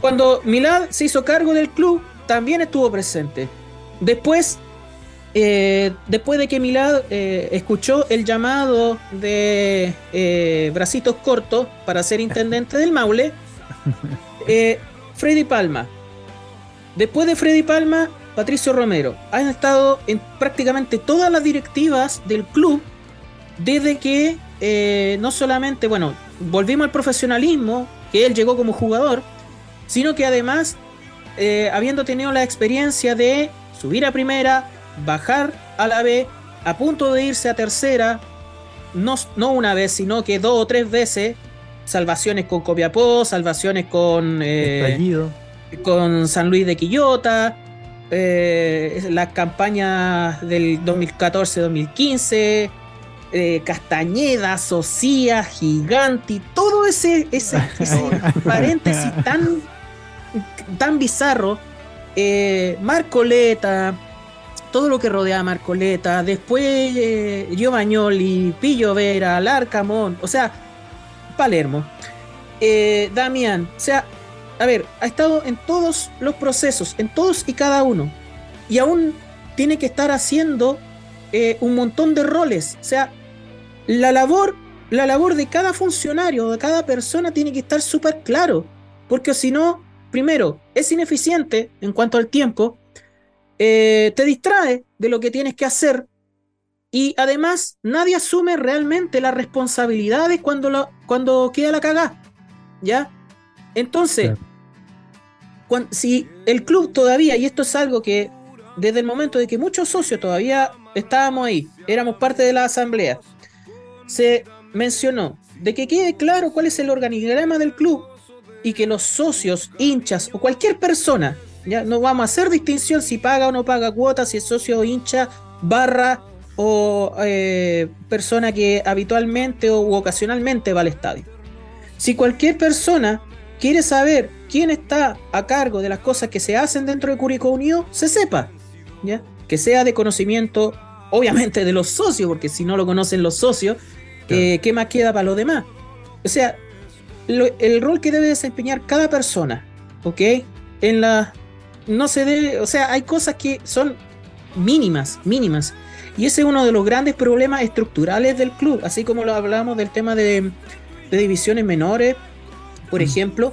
Cuando Milad se hizo cargo del club, también estuvo presente. Después, eh, después de que Milad eh, escuchó el llamado de eh, Bracitos Cortos para ser intendente del Maule, Freddy Palma. Después de Freddy Palma, Patricio Romero. Han estado en prácticamente todas las directivas del club desde que eh, no solamente, bueno, volvimos al profesionalismo, que él llegó como jugador, sino que además, eh, habiendo tenido la experiencia de subir a primera, bajar a la B, a punto de irse a tercera, no, no una vez, sino que dos o tres veces, salvaciones con Copiapó, salvaciones con, eh, con San Luis de Quillota, las campañas del 2014-2015 eh, Castañeda, Socia, Giganti, todo ese, ese, paréntesis tan, tan bizarro. Eh, Marcoleta, todo lo que rodea a Marcoleta, después eh, Giovagnoli, Pillo Vera, Larcamón, o sea, Palermo, eh, Damián, o sea, a ver, ha estado en todos los procesos, en todos y cada uno, y aún tiene que estar haciendo un montón de roles, o sea, la labor, la labor de cada funcionario, de cada persona tiene que estar súper claro, porque si no, primero, es ineficiente en cuanto al tiempo, eh, te distrae de lo que tienes que hacer y además nadie asume realmente las responsabilidades cuando, cuando queda la cagada, ¿ya? Entonces, si el club todavía, y esto es algo que desde el momento de que muchos socios todavía estábamos ahí, éramos parte de la asamblea, se mencionó de que quede claro cuál es el organigrama del club y que los socios, hinchas o cualquier persona, ya no vamos a hacer distinción si paga o no paga cuotas, si es socio o hincha, barra o eh, persona que habitualmente o ocasionalmente va al estadio. Si cualquier persona quiere saber quién está a cargo de las cosas que se hacen dentro de Curicó Unido, se sepa, ¿ya? que sea de conocimiento obviamente de los socios, porque si no lo conocen los socios, eh, ¿qué más queda para los demás? O sea, el rol que debe desempeñar cada persona, ¿ok? En la... No se debe, o sea, hay cosas que son mínimas, mínimas. Y ese es uno de los grandes problemas estructurales del club, así como lo hablamos del tema de, divisiones menores, por mm. ejemplo,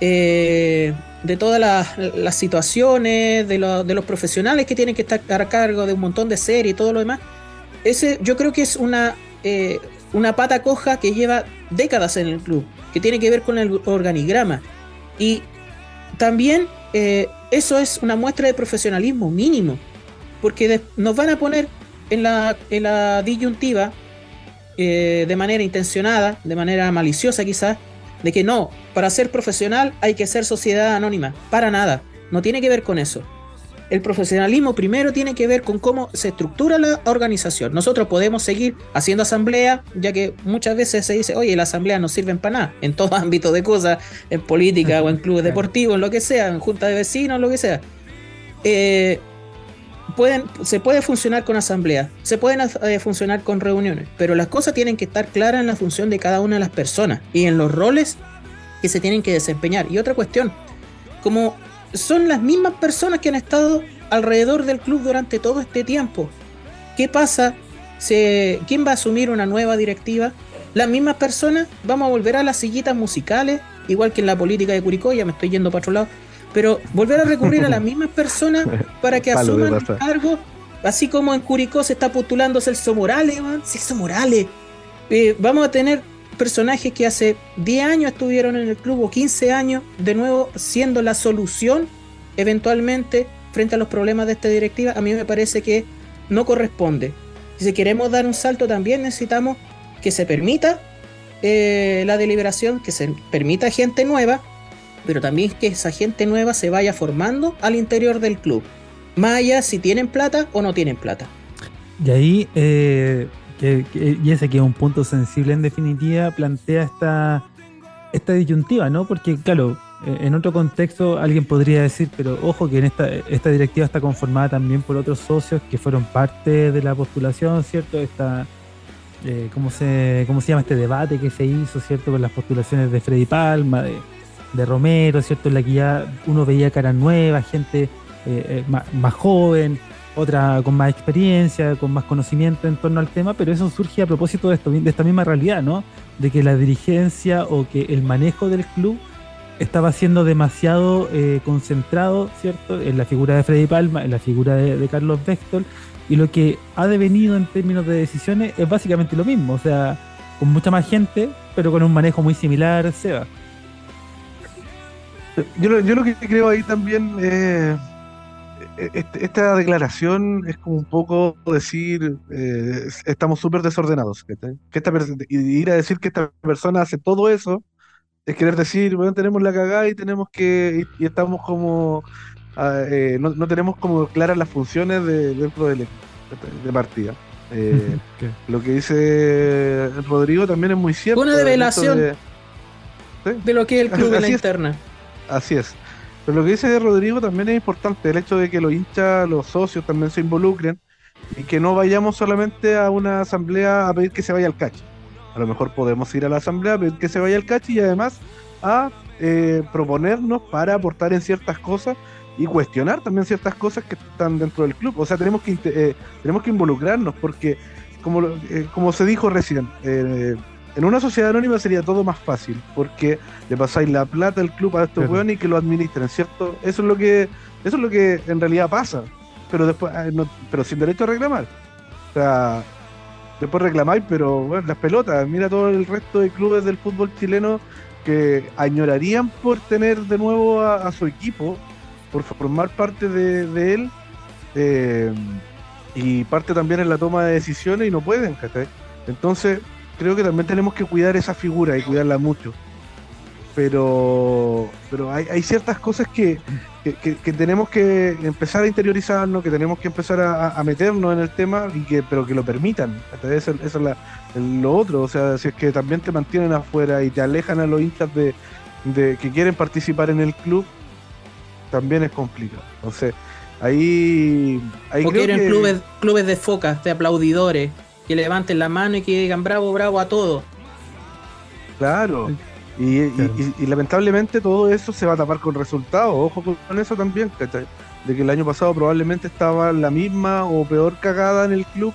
eh, de todas las, situaciones, de, los profesionales que tienen que estar a cargo de un montón de series y todo lo demás. Ese yo creo que es una, eh, una pata coja que lleva décadas en el club, que tiene que ver con el organigrama. Y también eh, eso es una muestra de profesionalismo mínimo, porque nos van a poner en la, en la disyuntiva eh, de manera intencionada, de manera maliciosa quizás, de que no, para ser profesional hay que ser sociedad anónima. Para nada, no tiene que ver con eso. el profesionalismo primero tiene que ver con cómo se estructura la organización. Nosotros podemos seguir haciendo asamblea, ya que muchas veces se dice, oye, la asamblea no sirven para nada, en todo ámbito de cosas, en política o en clubes deportivos, en lo que sea, en junta de vecinos, lo que sea. Eh, se puede funcionar con asamblea, se pueden eh, funcionar con reuniones, pero las cosas tienen que estar claras en la función de cada una de las personas y en los roles que se tienen que desempeñar. Y otra cuestión, como son las mismas personas que han estado alrededor del club durante todo este tiempo. ¿Qué pasa? ¿Quién va a asumir una nueva directiva? Las mismas personas, vamos a volver a las sillitas musicales, igual que en la política de Curicó, ya me estoy yendo para otro lado, pero volver a recurrir a las mismas personas para que asuman el cargo, así como en Curicó se está postulando Celso Morales, man, Celso Morales. Eh, vamos a tener personajes que hace 10 años estuvieron en el club o 15 años, de nuevo siendo la solución eventualmente frente a los problemas de esta directiva, a mí me parece que no corresponde. Si queremos dar un salto también necesitamos que se permita eh, la deliberación, que se permita gente nueva, pero también que esa gente nueva se vaya formando al interior del club. Más allá si tienen plata o no tienen plata. Y ahí eh, y ese que es un punto sensible en definitiva, plantea esta, esta disyuntiva, ¿no? Porque, claro, eh, en otro contexto alguien podría decir, pero ojo que en esta, esta directiva está conformada también por otros socios que fueron parte de la postulación, ¿cierto? Esta, eh, ¿cómo, se, ¿Cómo se llama este debate que se hizo, ¿cierto? Con las postulaciones de Freddy Palma, de, Romero, ¿cierto? En la que ya uno veía caras nuevas, gente eh, más joven, otra con más experiencia, con más conocimiento en torno al tema, pero eso surge a propósito de, esto, de esta misma realidad, ¿no? De que la dirigencia o que el manejo del club estaba siendo demasiado eh, concentrado, ¿cierto? En la figura de Freddy Palma, en la figura de, Carlos Bechtel, y lo que ha devenido en términos de decisiones es básicamente lo mismo, o sea, con mucha más gente, pero con un manejo muy similar, Seba. Yo, yo lo que creo ahí también es este, esta declaración es como un poco decir, eh, estamos súper desordenados. Que esta y ir a decir que esta persona hace todo eso, es querer decir, bueno, tenemos la cagada y tenemos que, y, estamos como, ah, eh, no, tenemos como claras las funciones de, dentro del de partida. Eh, lo que dice Rodrigo también es muy cierto. Una revelación de, de, lo que es el club de la interna. Así es. Pero lo que dice Rodrigo también es importante, el hecho de que los hinchas, los socios también se involucren y que no vayamos solamente a una asamblea a pedir que se vaya al cachi. A lo mejor podemos ir a la asamblea a pedir que se vaya al cachi y además a eh, proponernos para aportar en ciertas cosas y cuestionar también ciertas cosas que están dentro del club. O sea, tenemos que, eh, tenemos que involucrarnos porque, como, eh, como se dijo recién, en una sociedad anónima sería todo más fácil, porque le pasáis la plata al club a estos weones y que lo administren, ¿cierto? Eso es lo que, eso es lo que en realidad pasa. Pero después, ah, pero sin derecho a reclamar. O sea, después reclamáis, pero bueno, las pelotas, mira todo el resto de clubes del fútbol chileno que añorarían por tener de nuevo a, su equipo, por formar parte de, él, eh, y parte también en la toma de decisiones y no pueden, Entonces, creo que también tenemos que cuidar esa figura y cuidarla mucho. Pero, pero hay, ciertas cosas que, tenemos que empezar a interiorizarnos, que tenemos que empezar a, meternos en el tema, y que, pero que lo permitan. Eso, es lo otro. O sea, si es que también te mantienen afuera y te alejan a los hinchas de, que quieren participar en el club, también es complicado. Entonces, ahí. ahí o quieren clubes, clubes de focas, de aplaudidores que levanten la mano y que digan bravo, bravo a todos. Claro. Y, lamentablemente todo eso se va a tapar con resultados. Ojo con eso también, ¿cachai? De que el año pasado probablemente estaba la misma o peor cagada en el club.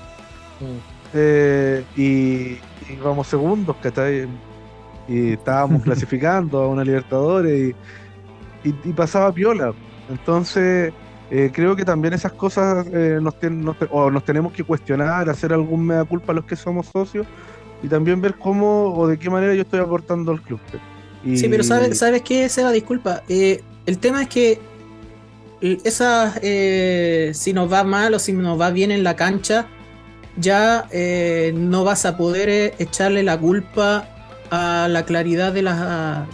Mm. Eh, y, íbamos segundos, ¿cachai? Y estábamos clasificando a una Libertadores y, y pasaba piola. Entonces, eh, creo que también esas cosas eh, nos, o nos tenemos que cuestionar, hacer algún mea culpa a los que somos socios y también ver cómo o de qué manera yo estoy aportando al club. Sí, pero ¿sabes, ¿sabes qué, Seba? Disculpa. Eh, el tema es que esa, si nos va mal o si nos va bien en la cancha, ya no vas a poder echarle la culpa a la claridad de,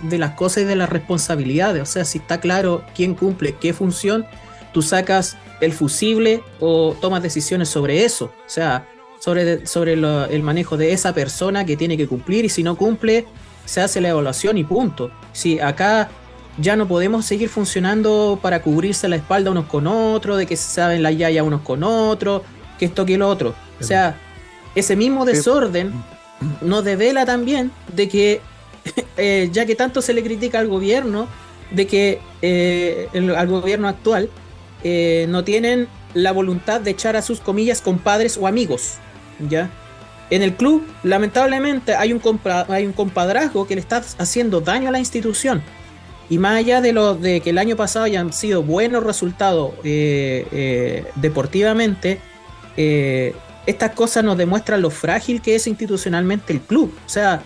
de las cosas y de las responsabilidades. O sea, si está claro quién cumple qué función, tú sacas el fusible o tomas decisiones sobre eso. O sea, sobre, sobre el manejo de esa persona que tiene que cumplir y si no cumple, se hace la evaluación y punto. Si acá ya no podemos seguir funcionando para cubrirse la espalda unos con otros, de que se saben la yaya unos con otros, que esto que lo otro. O sea, ese mismo desorden nos devela también de que, eh, ya que tanto se le critica al gobierno, de que eh, al gobierno actual eh, no tienen la voluntad de echar a sus comillas compadres o amigos. ¿ya? En el club, lamentablemente, hay un, hay un compadrazgo que le está haciendo daño a la institución. Y más allá de, lo, de que el año pasado hayan sido buenos resultados deportivamente, estas cosas nos demuestran lo frágil que es institucionalmente el club. O sea,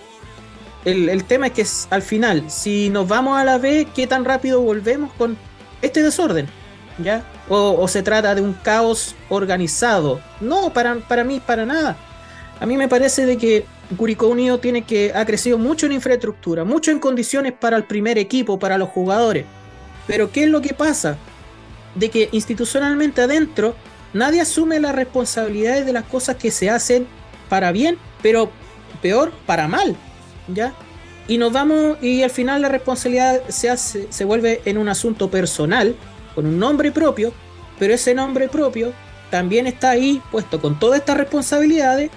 el, tema es que al final, si nos vamos a la B, ¿qué tan rápido volvemos con este desorden? ¿Ya? O, se trata de un caos organizado. No, para, para mí, para nada. A mí me parece de que Curicó Unido tiene que, ha crecido mucho en infraestructura, mucho en condiciones para el primer equipo, para los jugadores. Pero ¿qué es lo que pasa? De que institucionalmente adentro nadie asume las responsabilidades de las cosas que se hacen para bien, pero peor para mal. ¿Ya? Y nos vamos, y al final la responsabilidad se, hace, se vuelve en un asunto personal, con un nombre propio, pero ese nombre propio también está ahí puesto con todas estas responsabilidades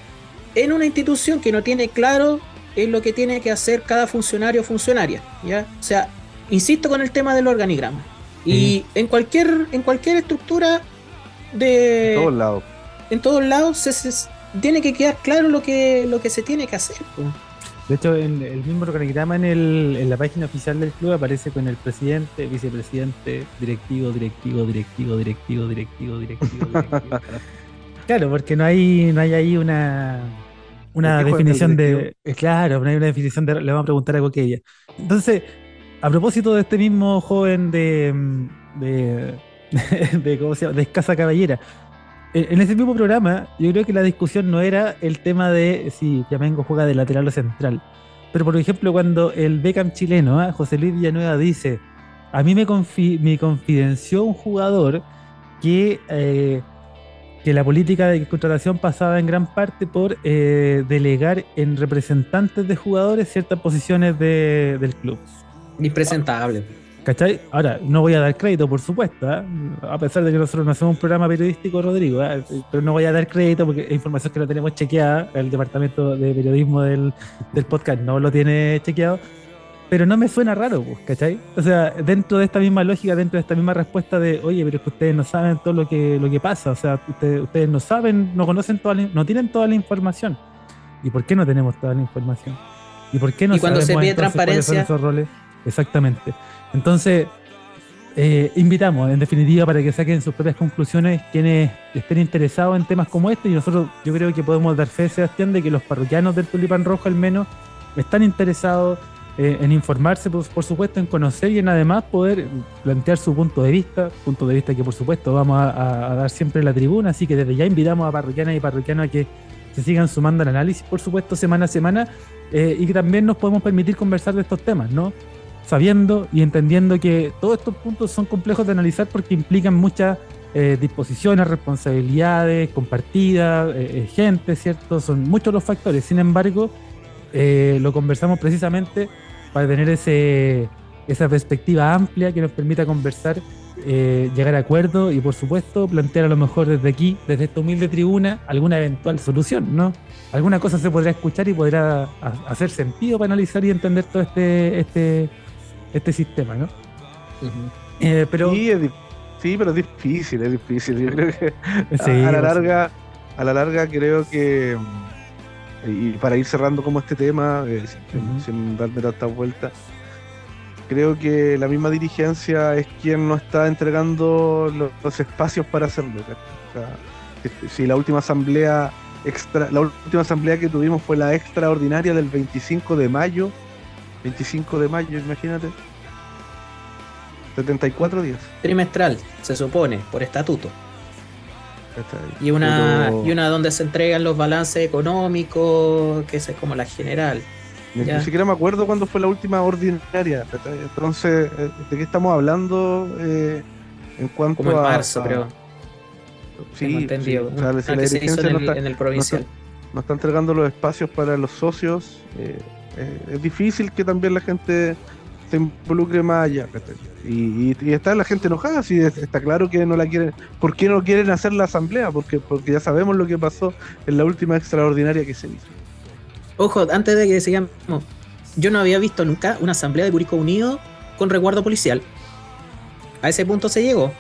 en una institución que no tiene claro en lo que tiene que hacer cada funcionario o funcionaria. ¿ya? O sea, insisto con el tema del organigrama. Y en, cualquier, en cualquier estructura de... En todos lados. En todos lados se, tiene que quedar claro lo que, lo que se tiene que hacer. De hecho, en el mismo organigrama en, el, en la página oficial del club aparece con el presidente, vicepresidente, directivo, directivo, directivo, directivo, directivo, directivo, directivo. claro, porque no hay, no hay ahí una, una definición de. Claro, no hay una definición de. Le vamos a preguntar a Coquella. Entonces, a propósito de este mismo joven de. de, de, ¿cómo se llama? de escasa caballera en ese mismo programa, yo creo que la discusión no era el tema de si Flamengo juega de lateral o central. Pero, por ejemplo, cuando el Beckham chileno, ¿eh? José Luis Villanueva, dice: A mí me, confidenció un jugador que, eh, que la política de contratación pasaba en gran parte por eh, delegar en representantes de jugadores ciertas posiciones del club. Impresentable. ¿Cachai? Ahora, no voy a dar crédito, por supuesto, ¿eh? a pesar de que nosotros no hacemos un programa periodístico, Rodrigo, ¿eh? pero no voy a dar crédito porque es información que no tenemos chequeada, el departamento de periodismo del, podcast no lo tiene chequeado, pero no me suena raro, pues, ¿cachai? O sea, dentro de esta misma lógica, dentro de esta misma respuesta de, oye, pero es que ustedes no saben todo lo que, lo que pasa, o sea, ustedes, ustedes no saben, no conocen toda no tienen toda la información. ¿Y por qué no tenemos toda la información? ¿Y por qué no y cuando se pide transparencia, esos roles? Exactamente. Entonces, eh, invitamos, en definitiva, para que saquen sus propias conclusiones quienes estén interesados en temas como este. Y nosotros, yo creo que podemos dar fe, Sebastián, de que los parroquianos del Tulipán Rojo, al menos, están interesados eh, en informarse, por, supuesto, en conocer y en además poder plantear su punto de vista, punto de vista que, por supuesto, vamos a, dar siempre en la tribuna. Así que desde ya invitamos a parroquianas y parroquianos a que se sigan sumando al análisis, por supuesto, semana a semana, eh, y que también nos podemos permitir conversar de estos temas, ¿no? Sabiendo y entendiendo que todos estos puntos son complejos de analizar porque implican muchas eh, disposiciones, responsabilidades compartidas, eh, eh, gente, ¿cierto? Son muchos los factores. Sin embargo, lo conversamos precisamente para tener ese, esa perspectiva amplia que nos permita conversar, llegar a acuerdos y, por supuesto, plantear a lo mejor desde aquí, desde esta humilde tribuna, alguna eventual solución, ¿no? Alguna cosa se podrá escuchar y podrá hacer sentido para analizar y entender todo este, este este sistema, ¿no? Eh, pero... Sí, pero es difícil, es difícil. Yo creo que a, la larga, a la larga creo que y para ir cerrando como este tema, eh, sin, darme tanta vuelta, creo que la misma dirigencia es quien no está entregando los, espacios para hacerlo. si la última asamblea extra, la última asamblea que tuvimos fue la extraordinaria del 25 de mayo 25 de mayo, imagínate. 74 días. Trimestral, se supone, por estatuto. Y una, y una donde se entregan los balances económicos, que es como la general. Ni, siquiera me acuerdo cuándo fue la última ordinaria. Entonces, eh, ¿de qué estamos hablando eh, en cuanto como en marzo, creo. Sí, Tengo entendido. sí. O sea, Una si la que se hizo en no el, está- en el provincial. no está entregando los espacios para los socios, eh, eh, es difícil que también la gente se involucre más allá. Y, y- y está la gente enojada, sí, es- está claro que no la quieren. ¿Por qué no quieren hacer la asamblea? Porque, porque ya sabemos lo que pasó en la última extraordinaria que se hizo. Ojo, antes de que sigamos, yo no había visto nunca una asamblea de Curicó Unido con resguardo policial. A ese punto se llegó.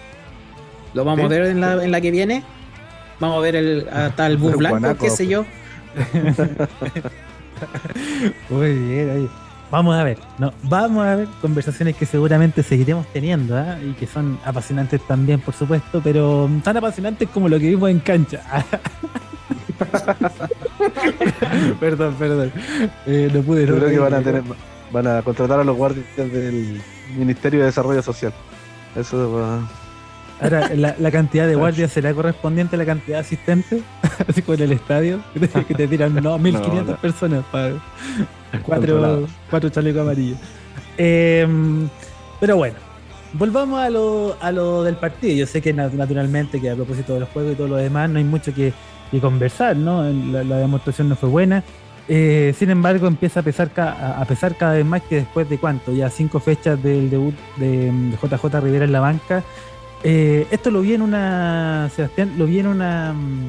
Lo vamos Sí. a ver en la, en la que viene. Vamos a ver el a tal bus El blanco, guanaco. qué sé yo. Muy bien, oye. Vamos a ver, no, vamos a ver conversaciones que seguramente seguiremos teniendo ¿ah? y que son apasionantes también, por supuesto, pero tan apasionantes como lo que vimos en cancha. perdón, perdón. Eh, no pude. No creo que van a tener, van a contratar a los guardias del Ministerio de Desarrollo Social. Eso va. Ahora, la, la cantidad de guardias será correspondiente a la cantidad de asistentes, así como en el estadio, que te, tiran no, 1500 No, no. personas para cuatro, cuatro chalecos amarillos. Eh, pero bueno, volvamos a lo, a lo del partido. Yo sé que nat- naturalmente que a propósito de los juegos y todo lo demás no hay mucho que, que conversar, ¿no? La, la demostración no fue buena. Eh, sin embargo, empieza a pesar, ca- a- pesar cada vez más que después de cuánto, ya cinco fechas del debut de, de JJ Rivera en la banca, eh, esto lo vi en una, Sebastián, lo vi en una, mm,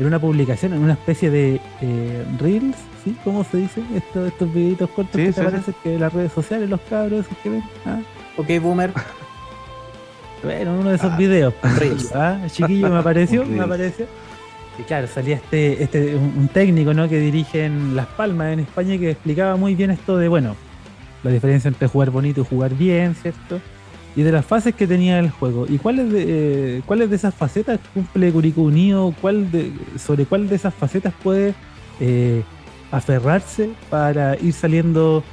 en una publicación, en una especie de eh, reels, ¿sí? ¿Cómo se dice? Esto, estos videitos cortos Sí, que sí, aparecen que las redes sociales, los cabros, esos que ven. ¿ah? Ok, boomer. Bueno, uno de esos Ah, videos. reels. ¿ah? Chiquillo me apareció, me apareció. Y claro, salía este, este un, un técnico ¿no? que dirige en Las Palmas, en España, que explicaba muy bien esto de, bueno, la diferencia entre jugar bonito y jugar bien, ¿cierto? Y de las fases que tenía el juego. ¿Y cuáles de, eh, cuáles de esas facetas cumple Curicó Unido? ¿Cuál de, ¿Sobre cuál de esas facetas puede eh, aferrarse para ir saliendo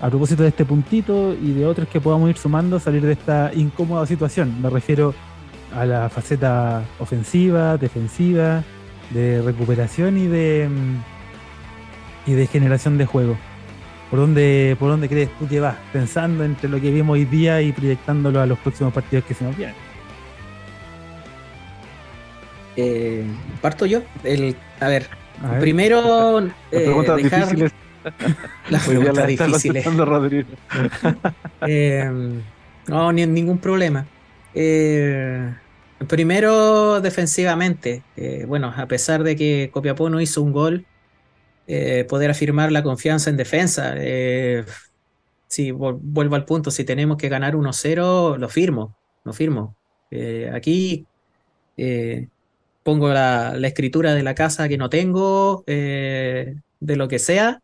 a propósito de este puntito y de otros que podamos ir sumando, salir de esta incómoda situación? Me refiero a la faceta ofensiva, defensiva, de recuperación y de mm, y de generación de juego. ¿Por dónde, ¿Por dónde crees tú que vas? Pensando entre lo que vimos hoy día y proyectándolo a los próximos partidos que se nos vienen. Eh, parto yo. El, a ver, A ver. primero Las eh, preguntas dejar difíciles. las preguntas está difíciles. Eh, no, ni, ningún problema. Eh, primero, defensivamente. Eh, bueno, a pesar de que Copiapó no hizo un gol, eh, poder afirmar la confianza en defensa. Eh, si vuelvo al punto, si tenemos que ganar 1-0, lo firmo, lo firmo. Eh, aquí pongo la, escritura de la casa que no tengo, de lo que sea,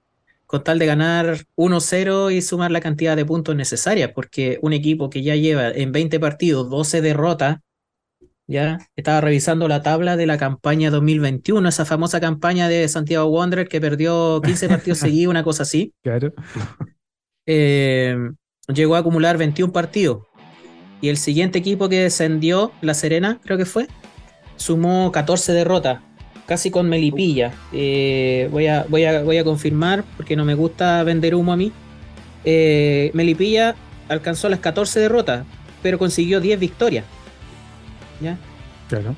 con tal de ganar 1-0 y sumar la cantidad de puntos necesarias, porque un equipo que ya lleva en 20 partidos 12 derrotas, ya estaba revisando la tabla de la campaña 2021, esa famosa campaña de Santiago Wanderers que perdió 15 partidos seguidos, una cosa así. Claro. Eh, llegó a acumular 21 partidos. Y el siguiente equipo que descendió, La Serena, creo que fue, sumó 14 derrotas, casi con Melipilla. Eh, voy, a, voy, a, voy a confirmar, porque no me gusta vender humo a mí. Eh, Melipilla alcanzó las 14 derrotas, pero consiguió 10 victorias. ¿Ya? Claro.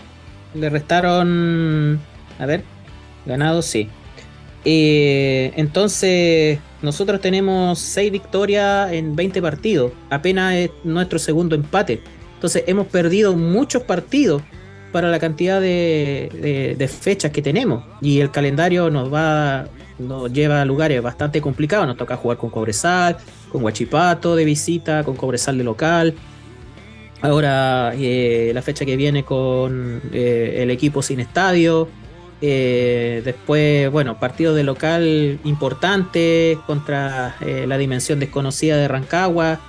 Le restaron. A ver, ganados, sí. Eh, entonces, nosotros tenemos 6 victorias en 20 partidos. Apenas es nuestro segundo empate. Entonces, hemos perdido muchos partidos para la cantidad de, de- de fechas que tenemos. Y el calendario nos va. Nos lleva a lugares bastante complicados. Nos toca jugar con Cobresal, con Huachipato de visita, con Cobresal de local. Ahora eh, la fecha que viene con eh, el equipo sin estadio. Eh, después, bueno, partido de local importante contra la dimensión desconocida de Rancagua.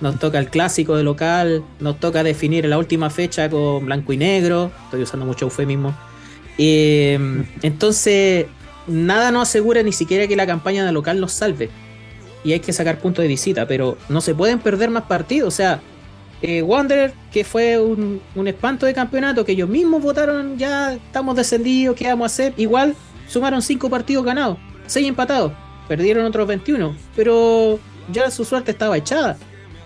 Nos toca el clásico de local. Nos toca definir la última fecha con blanco y negro. Estoy usando mucho eufemismo. Entonces, nada nos asegura ni siquiera que la campaña de local nos salve. Y hay que sacar puntos de visita, pero no se pueden perder más partidos. O sea, eh, Wanderer, que fue un, espanto de campeonato, que ellos mismos votaron, ya estamos descendidos, ¿qué vamos a hacer? Igual sumaron 5 partidos ganados, 6 empatados, perdieron otros 21, pero ya su suerte estaba echada.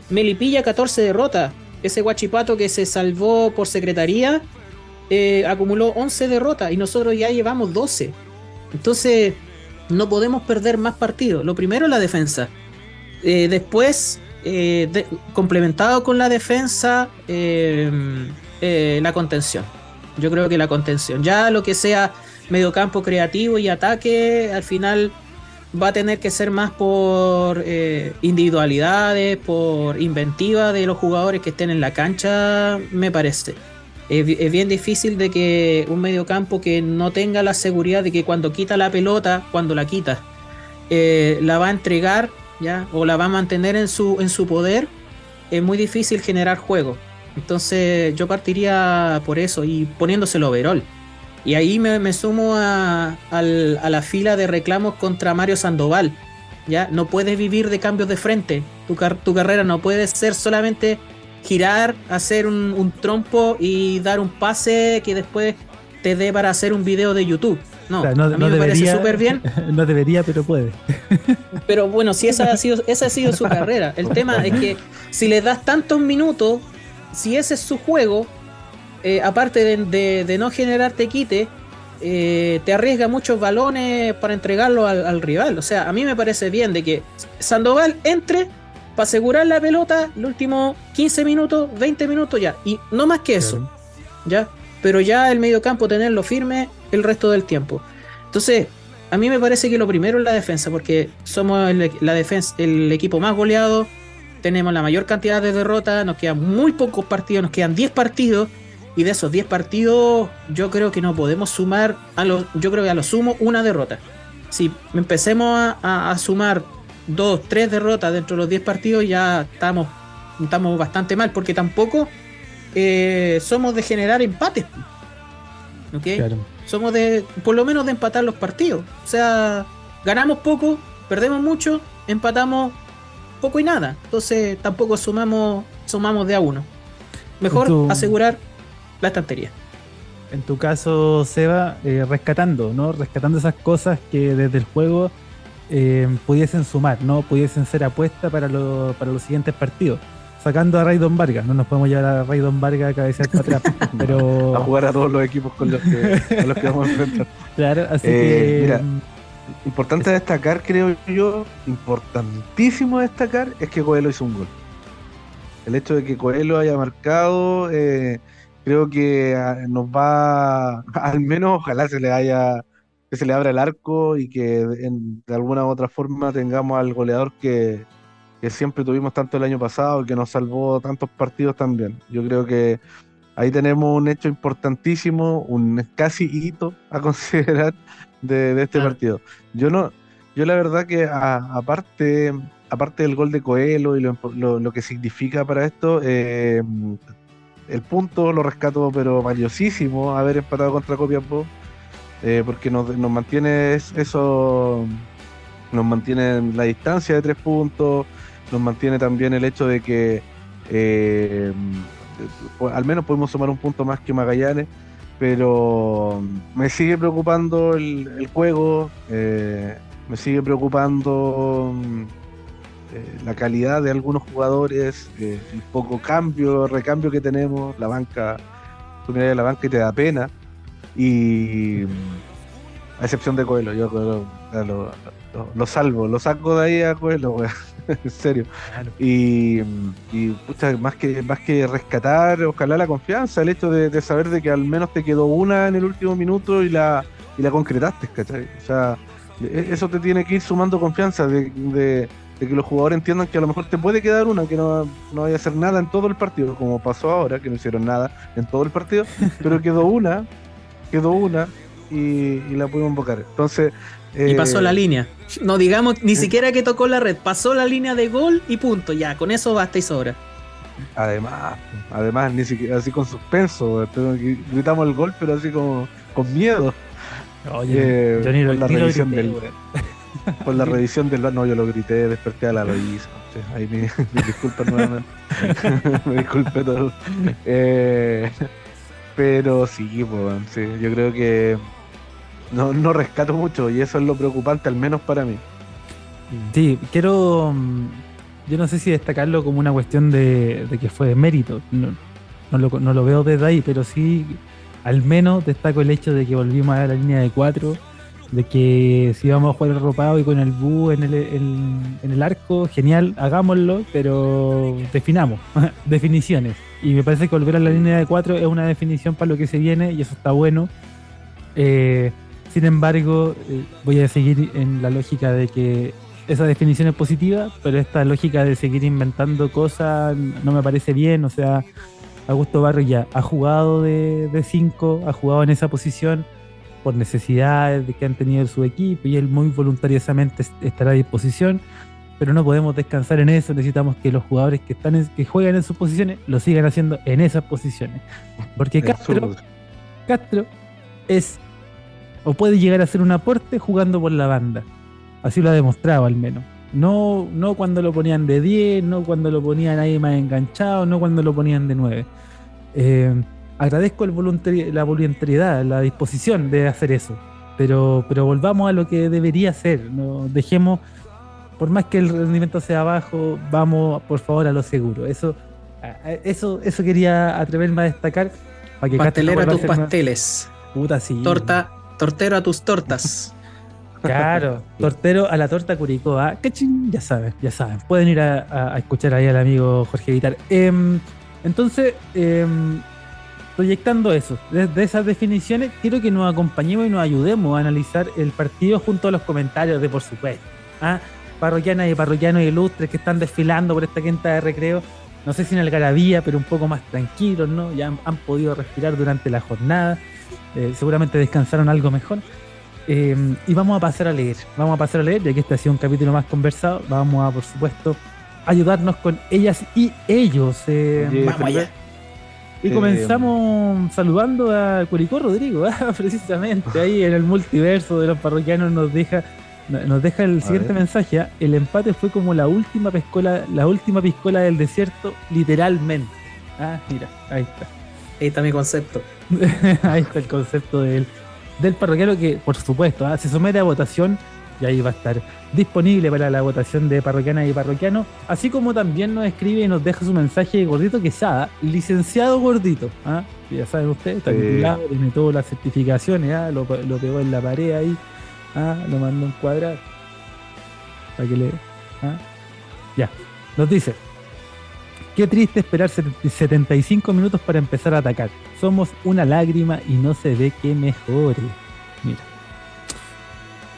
Melipilla 14 derrotas, ese guachipato que se salvó por secretaría, eh, acumuló 11 derrotas y nosotros ya llevamos 12. Entonces, no podemos perder más partidos. Lo primero es la defensa. Eh, después, eh, complementado con la defensa, la contención. Yo creo que la contención. Ya lo que sea mediocampo creativo y ataque, al final va a tener que ser más por individualidades, por inventiva de los jugadores que estén en la cancha, me parece es, bien difícil de que un mediocampo que no tenga la seguridad de que cuando quita la pelota, cuando la quita, eh, la va a entregar ¿ya? o la va a mantener en su, en su poder, es muy difícil generar juego. Entonces yo partiría por eso y poniéndoselo overall. Y ahí me, sumo a, la fila de reclamos contra Mario Sandoval. ¿ya? No puedes vivir de cambios de frente. Tu, tu carrera no puede ser solamente girar, hacer un, trompo y dar un pase que después te dé para hacer un video de YouTube. No, a mí me parece súper bien. No debería, pero puede. Pero bueno, si esa ha sido, esa ha sido su carrera. El tema es que si le das tantos minutos, si ese es su juego, eh, aparte de, no generarte quite, eh, te arriesga muchos balones para entregarlo al, al, rival. O sea, a mí me parece bien de que Sandoval entre para asegurar la pelota los últimos 15 minutos, 20 minutos ya. Y no más que eso. ¿Ya? Pero ya el medio campo tenerlo firme el resto del tiempo. Entonces, a mí me parece que lo primero es la defensa, porque somos el, la defensa, el equipo más goleado, tenemos la mayor cantidad de derrotas, nos quedan muy pocos partidos, nos quedan 10 partidos, y de esos 10 partidos yo creo que no podemos sumar, a lo, yo creo que a lo sumo una derrota. Si empecemos a sumar dos, tres derrotas dentro de los 10 partidos, ya estamos, estamos bastante mal, porque tampoco eh, somos de generar empates. ¿Ok? Somos de, por lo menos de empatar los partidos. O sea, ganamos poco, perdemos mucho, empatamos poco y nada. Entonces tampoco sumamos, sumamos de a uno. Mejor asegurar la estantería. En tu caso, Seba, eh, rescatando, ¿no? Rescatando esas cosas que desde el juego eh, pudiesen sumar, no pudiesen ser apuesta para, para los siguientes partidos. Sacando a Raydon Vargas, no nos podemos llevar a Raydon Vargas a cabecear para atrás, pero... a jugar a todos los equipos con los que, los que vamos a enfrentar. Claro, así eh, que... Mira, importante destacar, creo yo, importantísimo destacar, es que Coelho hizo un gol. El hecho de que Coelho haya marcado, eh, creo que ah, nos va, al menos ojalá se le haya que se le abra el arco y que de alguna u otra forma tengamos al goleador que, siempre tuvimos tanto el año pasado y que nos salvó tantos partidos también. Yo creo que ahí tenemos un hecho importantísimo, un casi hito a considerar de, este partido. Yo no, yo la verdad que aparte, aparte del gol de Coelho y lo, que significa para esto, eh, el punto lo rescato pero valiosísimo haber empatado contra Copiapó eh, porque nos, mantiene eso, nos mantiene la distancia de tres puntos, nos mantiene también el hecho de que eh, al menos podemos sumar un punto más que Magallanes, pero me sigue preocupando el, juego, eh, me sigue preocupando la calidad de algunos jugadores, el poco cambio, recambio que tenemos, la banca, tú miras la banca y te da pena. Y a excepción de Coelho, yo lo, salvo, lo saco de ahí a Coelho, en serio. Y, más que más que rescatar, ojalá la confianza, el hecho de, saber de que al menos te quedó una en el último minuto y la, y la concretaste, ¿cachai? O sea, e, eso te tiene que ir sumando confianza de, que los jugadores entiendan que a lo mejor te puede quedar una, que no, no vaya a hacer nada en todo el partido, como pasó ahora, que no hicieron nada en todo el partido, pero quedó una quedó una y, la pudimos invocar. Entonces. Y pasó la eh, línea. No digamos ni siquiera que tocó la red, pasó la línea de gol y punto. Ya, con eso basta y sobra. Además, además, ni siquiera así con suspenso. Gritamos el gol, pero así como con miedo. Oye, yo ni lo, la revisión del, por la revisión del no, yo lo grité, desperté a la Loisa. Ahí me, disculpa nuevamente. me disculpe todo. Eh, pero sí, pues, yo creo que no, no rescato mucho y eso es lo preocupante, al menos para mí. Sí, quiero. Mm, yo no sé si destacarlo como una cuestión de, que fue de mérito. No, lo, veo desde ahí, pero sí al menos destaco el hecho de que volvimos a la línea de cuatro, de que si vamos a jugar el y con el bu en el, en el arco, genial, hagámoslo, pero definamos, definiciones. Y me parece que volver a la línea de cuatro es una definición para lo que se viene y eso está bueno. Eh, sin embargo, eh, voy a seguir en la lógica de que esa definición es positiva, pero esta lógica de seguir inventando cosas no me parece bien. O sea, Augusto Barrio ya ha jugado de 5, ha jugado en esa posición por necesidades de que han tenido su equipo y él muy voluntariosamente estará a disposición. Pero no podemos descansar en eso, necesitamos que los jugadores que están que juegan en sus posiciones lo sigan haciendo en esas posiciones. Porque Castro, Castro es o puede llegar a ser un aporte jugando por la banda. Así lo ha demostrado al menos. No, no cuando lo ponían de 10, no cuando lo ponían ahí más enganchado, no cuando lo ponían de 9. Eh, agradezco el la voluntariedad, la disposición de hacer eso. Pero, pero volvamos a lo que debería ser. No dejemos, por más que el rendimiento sea bajo, vamos por favor a lo seguro. Eso, eso, eso quería atreverme a destacar. Para que Pastelera tus pasteles. Puta, sí. Torta, tortero a tus tortas. Claro, tortero a la torta Curicó. ¿ah? Ya saben, ya saben. Pueden ir a, escuchar ahí al amigo Jorge Vitar. Em, entonces, em, proyectando eso, desde esas definiciones, quiero que nos acompañemos y nos ayudemos a analizar el partido junto a los comentarios de por supuesto. ¿ah? Parroquianas y parroquianos ilustres que están desfilando por esta quinta de recreo. No sé si en Algarabía, pero un poco más tranquilos, ¿no? Ya han, podido respirar durante la jornada. Eh, seguramente descansaron algo mejor. Em, y vamos a pasar a leer, vamos a pasar a leer, ya que este ha sido un capítulo más conversado, vamos a, por supuesto, ayudarnos con ellas y ellos. Eh, vamos allá. Y comenzamos saludando a Curicó Rodrigo, ah, precisamente ahí en el multiverso de los parroquianos nos deja nos deja el siguiente mensaje. Ah, el empate fue como la última piscola, la última piscola del desierto, literalmente. Ah, mira, ahí está. Ahí está mi concepto. ahí está el concepto de él del parroquiano que, por supuesto, ¿ah? se somete a votación y ahí va a estar disponible para la votación de parroquiana y parroquiano, así como también nos escribe y nos deja su mensaje Gordito Quesada, licenciado Gordito, ¿ah? ya saben ustedes, está titulado, tiene todas las certificaciones, ¿ah? lo, pegó en la pared ahí, lo mandó en cuadrado, para que le... Ya, nos dice, Qué triste esperar 75 minutos para empezar a atacar. Somos una lágrima y no se ve que mejore. Mira.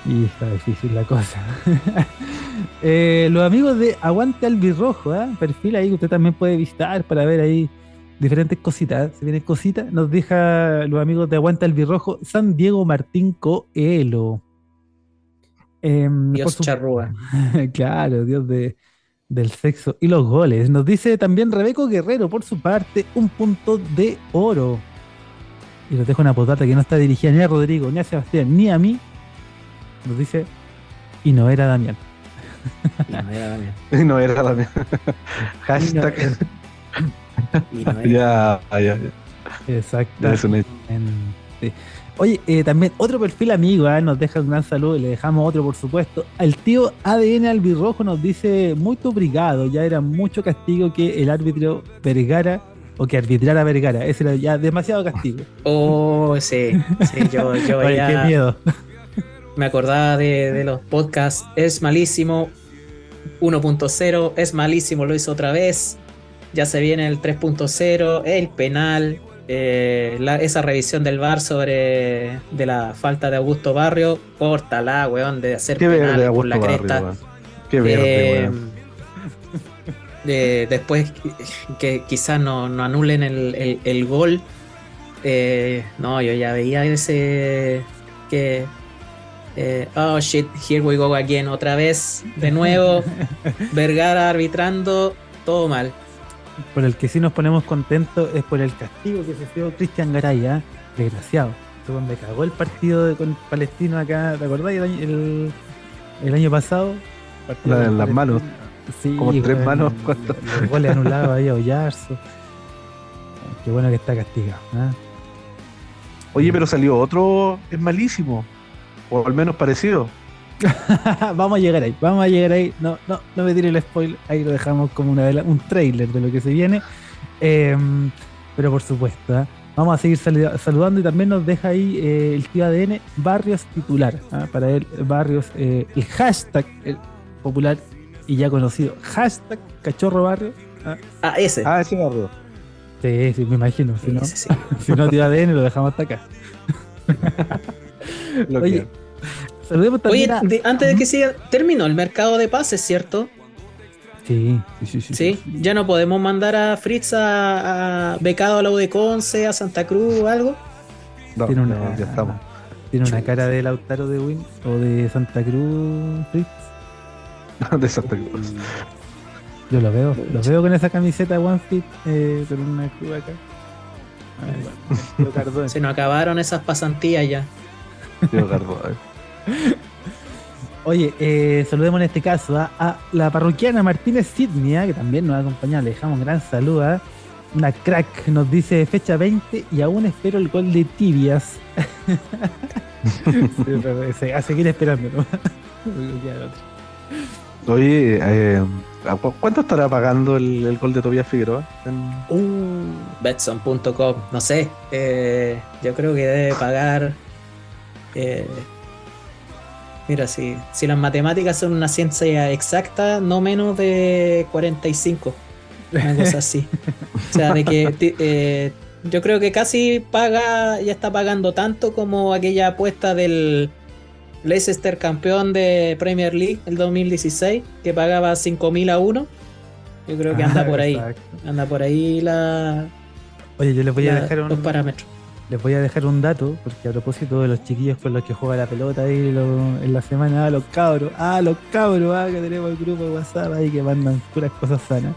Y está difícil la cosa. Eh, los amigos de Aguante Albirrojo, ¿eh? perfil ahí que usted también puede visitar para ver ahí diferentes cositas. Si vienen cositas, nos deja los amigos de Aguante Albirrojo San Diego Martín Coelho. Em, Dios charrúa. claro, Dios de, del sexo y los goles. Nos dice también Rebeco Guerrero, por su parte, un punto de oro. Y nos deja una potata que no está dirigida ni a Rodrigo, ni a Sebastián, ni a mí. Nos dice, y no era Damián. Y no era Damián. y no era Damián. Hashtag. Y no era. ya, ya, Exacto. Oye, eh, también otro perfil amigo, ¿eh? nos deja un gran saludo y le dejamos otro, por supuesto. El tío ADN Albirrojo nos dice, muy obrigado, ya era mucho castigo que el árbitro Vergara o que arbitrara Vergara. Ese era ya demasiado castigo. Oh, sí, sí, yo, yo Oye, qué miedo. Me acordaba de, de los podcasts, es malísimo, 1.0, es malísimo, lo hizo otra vez, ya se viene el 3.0, el penal, eh, esa revisión del VAR sobre de la falta de Augusto Barrio, córtala, weón, de hacer Qué penal por la cresta. Qué verde, eh, después que quizás no, anulen el, gol. Eh, no, yo ya veía ese que oh shit, here we go again, otra vez, de nuevo, Vergara arbitrando, todo mal por el que sí nos ponemos contentos es por el castigo que sufrió Cristian Garay, ¿ah? desgraciado. Cuando cagó el partido con Palestino acá, ¿te acordás? El, el, año pasado. La de las manos. Sí, como tres manos. Los goles anulados ahí a Ollarzo. Qué bueno que está castigado. ¿ah? Oye, pero salió otro, es malísimo. O al menos parecido. vamos a llegar ahí, vamos a llegar ahí. No, no, no me tire el spoiler, ahí lo dejamos como una un trailer de lo que se viene. Em, pero por supuesto, ¿eh? Vamos a seguir saludando y también nos deja ahí eh, el tío ADN Barrios titular. ¿ah? Para él, Barrios, eh, el hashtag popular y ya conocido, hashtag cachorro barrio. ¿ah? ah, ese. Ah, ese barrio. Sí, sí, me imagino. Si no, si no tío ADN lo dejamos hasta acá. Oye, saludemos también Oye, antes de que siga, terminó el mercado de pases, ¿cierto? Sí, sí, sí, sí. ya no podemos mandar a Fritz a, becado a la UDECONCE, a Santa Cruz o algo. No, tiene una, ya estamos. Tiene una cara de Lautaro de Win o de Santa Cruz, Fritz. de Santa Cruz. Yo lo veo, lo veo con esa camiseta One Fit eh, con una cruz acá. Se nos acabaron esas pasantías ya. Oye, eh, saludemos en este caso a la parroquiana Martínez Sidnia, que también nos ha acompañado. Le dejamos un gran saludo. a Una crack nos dice fecha 20 y aún espero el gol de tibias. a seguir esperando. Oye, eh, ¿cuánto estará pagando el, gol de Tobias Figueroa? Uh, Betson.com, no sé. Eh, yo creo que debe pagar. Mira, si, si las matemáticas son una ciencia exacta, no menos de 45. Una cosa así. o sea, de que eh, yo creo que casi paga, ya está pagando tanto como aquella apuesta del Leicester campeón de Premier League el 2016, que pagaba 5.000 a 1. Yo creo que anda por ahí. Anda por ahí la. Oye, yo les voy a dejar los parámetros les voy a dejar un dato, porque a propósito de los chiquillos con los que juega la pelota ahí en la semana, ah, los cabros, ah, los cabros, ah, que tenemos el grupo de WhatsApp ahí que mandan puras cosas sanas.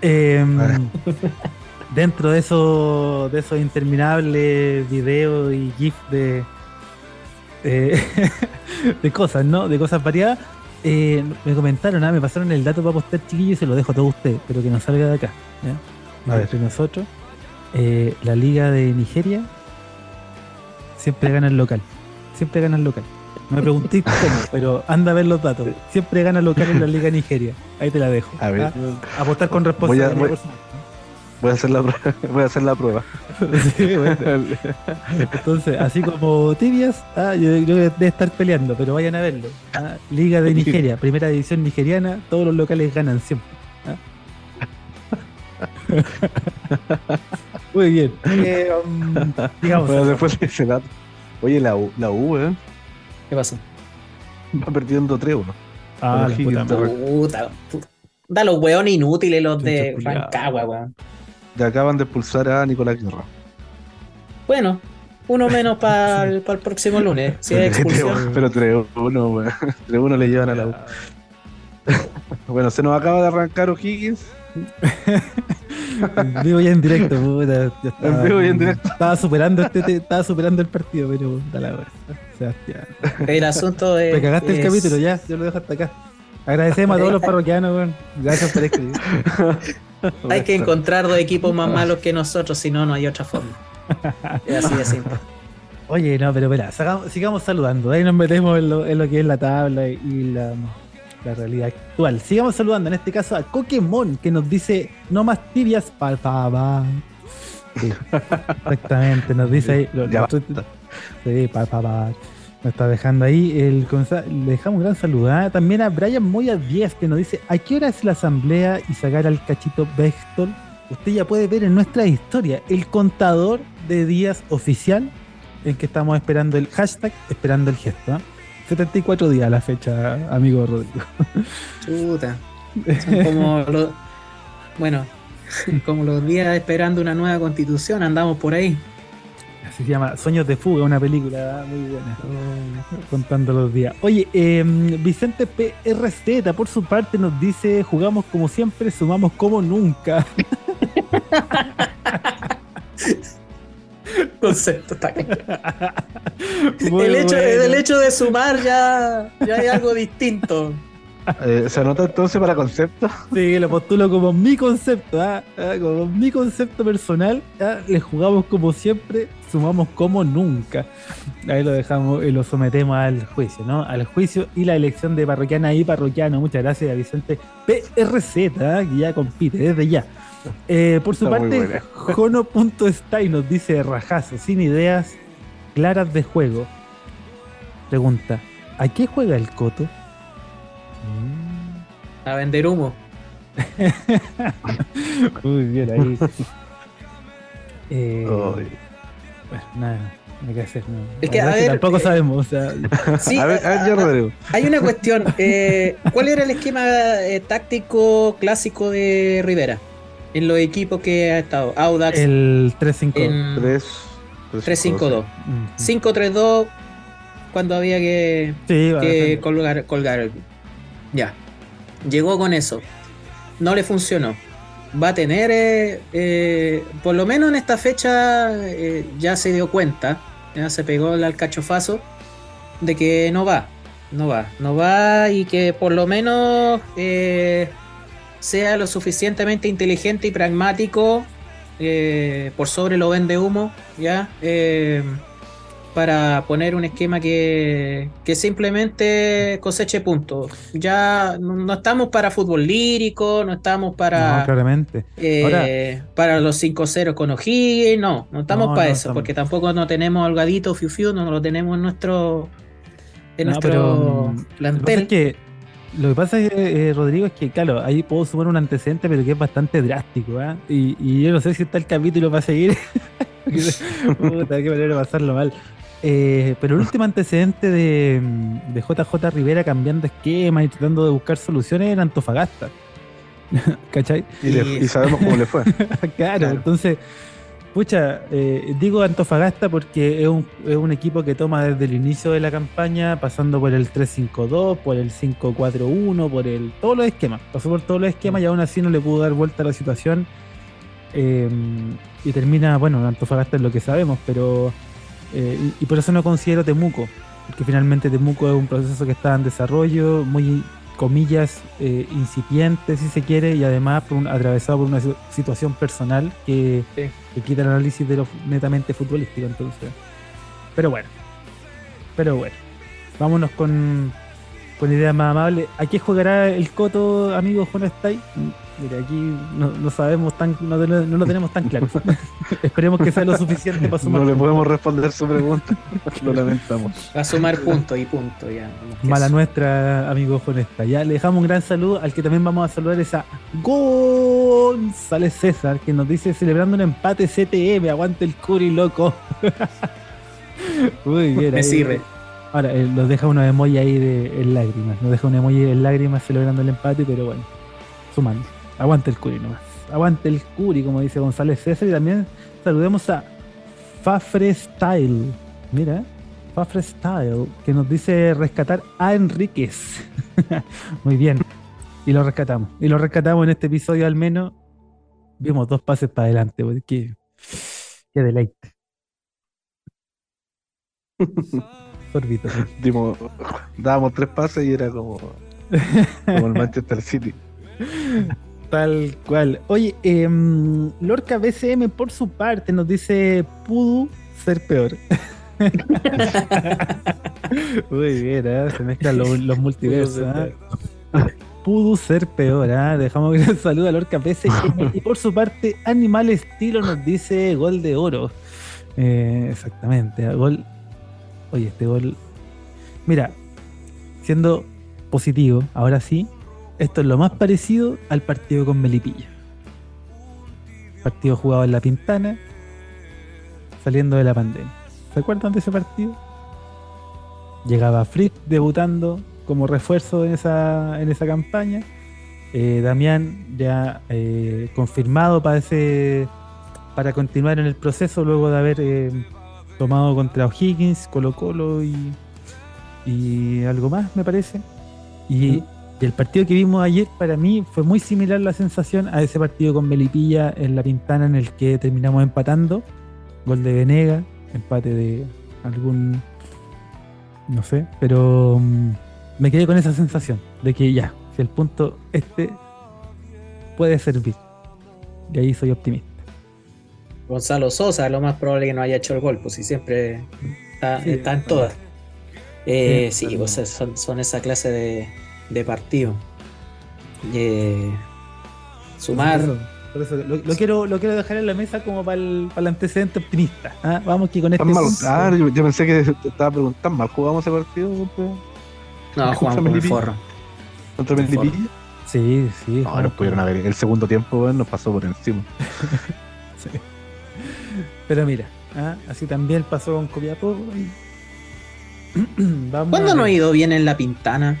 Em, dentro de esos de esos interminables videos y GIF de, de cosas, ¿no? De cosas variadas. Eh, me comentaron, ah, me pasaron el dato para postar chiquillos y se lo dejo a todos ustedes, pero que no salga de acá. ¿ya? A ver. Entre nosotros. Eh, la liga de Nigeria siempre gana el local. Siempre gana el local. No me preguntéis cómo, pero anda a ver los datos. Siempre gana el local en la liga de Nigeria. Ahí te la dejo. A ver. ¿ah? Apostar con responsabilidad. Voy a, hacer la prueba. Voy a hacer la prueba. Entonces, así como tibias, ah, yo, creo que debe estar peleando, pero vayan a verlo. ¿ah? Liga de Nigeria, primera división nigeriana, todos los locales ganan siempre. Muy bien. Eh, um, digamos. después de ese dato. Oye, la U, la U, ¿eh? ¿Qué pasó? Va perdiendo 3-1. Ah, la puta, puta, Da los weones inútiles los de Rancagua, weón. Ya acaban de expulsar a Nicolás Guerra. Bueno, uno menos para el, el, próximo lunes. Si hay expulsión. Pero 3-1, weón. 3-1 le llevan a la U. bueno, se nos acaba de arrancar O'Higgins. Vivo ya en directo, puta. estaba, vivo ya en directo. Estaba superando, este, estaba superando el partido, pero da la hora. Sebastián. El asunto es. Me cagaste el capítulo, ya, yo lo dejo hasta acá. Agradecemos a todos los parroquianos, weón. Gracias por escribir. hay que encontrar dos equipos más malos que nosotros, si no, no hay otra forma. Es así de simple. Oye, no, pero espera, sigamos saludando. Ahí nos metemos en lo, en lo que es la tabla y la, la realidad actual. Sigamos saludando en este caso a Pokémon que nos dice no más tibias palpaba. Sí, exactamente, nos dice ahí. Lo, lo, sí, Nos está dejando ahí. El, le dejamos un gran saludo. También a Brian Moya 10 que nos dice: ¿A qué hora es la asamblea y sacar al cachito Bextol? Usted ya puede ver en nuestra historia el contador de días oficial en que estamos esperando el hashtag, esperando el gesto. ¿ah? 74 días la fecha, amigo Rodrigo. Chuta. Son como los, bueno, como los días esperando una nueva constitución, andamos por ahí. Así se llama Sueños de Fuga, una película muy buena. Contando los días. Oye, em, Vicente PRZ, por su parte, nos dice: jugamos como siempre, sumamos como nunca. concepto está el, hecho, el hecho de sumar ya, ya hay algo distinto. Eh, ¿Se anota entonces para concepto? Sí, lo postulo como mi concepto, ¿ah? ¿Ah? como mi concepto personal. ¿ah? Le jugamos como siempre, sumamos como nunca. Ahí lo dejamos y lo sometemos al juicio, ¿no? Al juicio y la elección de parroquiana y parroquiano. Muchas gracias a Vicente PRZ, ¿ah? que ya compite desde ya. Eh, por su Está parte. Jono.stay nos dice rajazo, sin ideas claras de juego. Pregunta, ¿a qué juega el Coto? Mm. A vender humo. Muy bien ahí. Eh, bueno, nada, hay que hacer. No. Es que, a ver, tampoco eh, sabemos. O sea, Sí, a ver, a ver, a- yo, a- Rodrigo. Hay una cuestión. eh, ¿Cuál era el esquema eh, táctico clásico de Rivera? En los equipos que ha estado. Audax el 3-5. en 3, 3-5-2. Mm, 5-3-2 cuando había que, Sí, que colgar, colgar. Ya. Llegó con eso. No le funcionó. Va a tener, eh, eh, por lo menos en esta fecha, eh, ya se dio cuenta, ya se pegó el alcachofazo de que no va, no va, no va y que por lo menos eh, sea lo suficientemente inteligente y pragmático eh, por sobre lo vende humo, ya, Eh, para poner un esquema que, que simplemente coseche puntos. Ya no, no estamos para fútbol lírico, no estamos para No, claramente. eh, para los 5-0 con O'Higgins, no, no estamos No, para eso, estamos. porque tampoco no tenemos holgadito, fiu fiu, no lo tenemos en nuestro en nuestro pero, mm, Lo que pasa plantel. es que, lo que pasa, eh, Rodrigo, es que, claro, ahí puedo sumar un antecedente, pero que es bastante drástico. Y, y yo no sé si está el capítulo para seguir. Puta, qué manera de pasarlo mal. Eh, pero el último antecedente de, de JJ Rivera cambiando esquema y tratando de buscar soluciones era Antofagasta. ¿Cachai? Y, le- y sabemos cómo le fue. claro, Claro. entonces, pucha, eh, digo Antofagasta porque es un, es un equipo que toma desde el inicio de la campaña, pasando por el 3-5-2, por el 5-4-1, por el todos los esquemas. Pasó por todos los esquemas y aún así no le pudo dar vuelta a la situación. Eh, y termina, bueno, Antofagasta es lo que sabemos, pero. eh, y, y por eso no considero Temuco, porque finalmente Temuco es un proceso que está en desarrollo, muy comillas, eh, incipiente, si se quiere, y además por un- atravesado por una si- situación personal que, Sí. que quita el análisis de lo netamente futbolístico. Entonces, pero bueno, pero bueno, vámonos con, con ideas más amables. ¿A qué jugará el Coto, amigo Juan Stay? Mira, aquí no, no sabemos tan, no, no lo tenemos tan claro. Esperemos que sea lo suficiente para sumar. No le podemos responder su pregunta. Lo lamentamos. Va a sumar punto y punto ya. Mala eso. nuestra, amigo Jonesta. Ya le dejamos un gran saludo. Al que también vamos a saludar es a González César, que nos dice celebrando un empate CTM. Aguante el curi, loco. Muy bien. Me ahí. sirve. Ahora, eh, nos deja una emoji ahí de lágrimas. Nos deja una emoji en lágrimas celebrando el empate, pero bueno, sumando. Aguante el curi nomás. Aguante el curi, como dice González César. Y también saludemos a Fafre Style. Mira, Fafre Style, que nos dice rescatar a Enríquez. Muy bien. Y lo rescatamos. Y lo rescatamos en este episodio al menos. Vimos dos pases para adelante. Qué, qué deleite. Sorbito. Dimos, dábamos tres pases y era como, como el Manchester City. Tal cual. Oye, em, Lorca BCM por su parte nos dice pudo ser peor. Muy bien, ¿eh? se mezclan los, los multiversos. ¿eh? Pudo ser peor, ¿eh? dejamos que saludo a Lorca BCM. y por su parte, Animal Estilo nos dice gol de oro. Eh, exactamente, gol. Oye, este gol. Mira, siendo positivo, ahora sí, esto es lo más parecido al partido con Melipilla. Partido jugado en La Pintana, saliendo de la pandemia. ¿Se acuerdan de ese partido? Llegaba Fritz debutando como refuerzo en esa, en esa campaña. Eh, Damián ya eh, confirmado para, ese, para continuar en el proceso luego de haber eh, tomado contra O'Higgins, Colo Colo y, y algo más, me parece. Y, y el partido que vimos ayer para mí fue muy similar la sensación a ese partido con Melipilla en la Pintana en el que terminamos empatando. Gol de Venega, empate de algún, no sé, pero mm, me quedé con esa sensación de que ya, si el punto este puede servir. Y ahí soy optimista. Gonzalo Sosa, lo más probable que no haya hecho el gol, pues si siempre está, en todas. Eh, sí, pues son, esa clase de, de partido. Eh, sumar. Por eso, lo, quiero, lo quiero dejar en la mesa como para el, para el antecedente optimista. ¿ah? Vamos que con este. Ah, yo, pensé que te estaba preguntando, ¿mal jugamos ese partido? No, jugamos con el forro. ¿Contra Melipilla? Sí, sí. No, nos pudieron haber. El segundo tiempo nos pasó por encima. sí. Pero mira, ¿ah? así también pasó con Copiapó. ¿Cuándo no ha ido bien en la Pintana?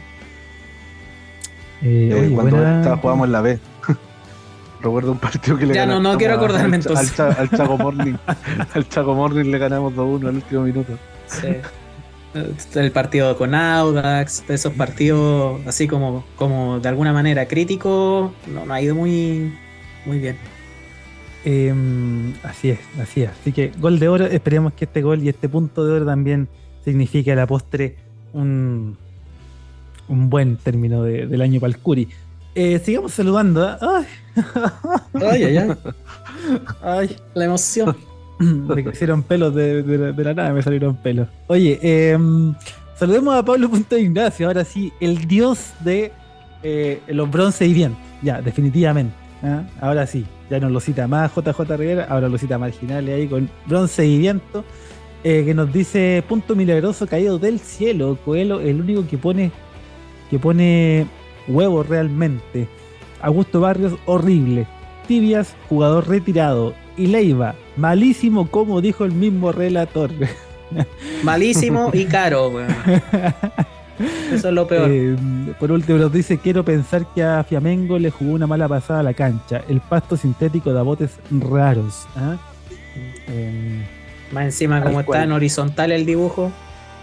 Eh, eh, cuando jugábamos en la B. Recuerdo un partido que le Ya no, no quiero acordarme entonces. Al, Chaco Morning. al Chaco Morning le ganamos 2-1 al último minuto. Sí. El partido con Audax, esos partidos así como, como de alguna manera críticos, no, no ha ido muy, muy bien. Em, así es, así es. Así que gol de oro, esperemos que este gol y este punto de oro también signifique a la postre un, un buen término del año para el Curi. Eh, sigamos saludando. ¿eh? Ay. ay, ay, ay. la emoción. Me crecieron pelos de, la nada, me salieron pelos. Oye, em, saludemos a Pablo Punto Ignacio, ahora sí, el dios de eh, los bronce y bien. Ya, definitivamente. ¿ah? Ahora sí, ya no lo cita más JJ Rivera, ahora lo cita marginales ahí con bronce y viento. que nos dice punto milagroso caído del cielo. Coelho, el único que pone que pone huevos realmente. Augusto Barrios, horrible. Tibias, jugador retirado. Y Leiva, malísimo como dijo el mismo relator. Malísimo y caro, Eso es lo peor. Eh, por último nos dice, quiero pensar que a Fiamengo le jugó una mala pasada a la cancha. El pasto sintético da botes raros. ¿ah? Eh, Más encima como está en horizontal el dibujo.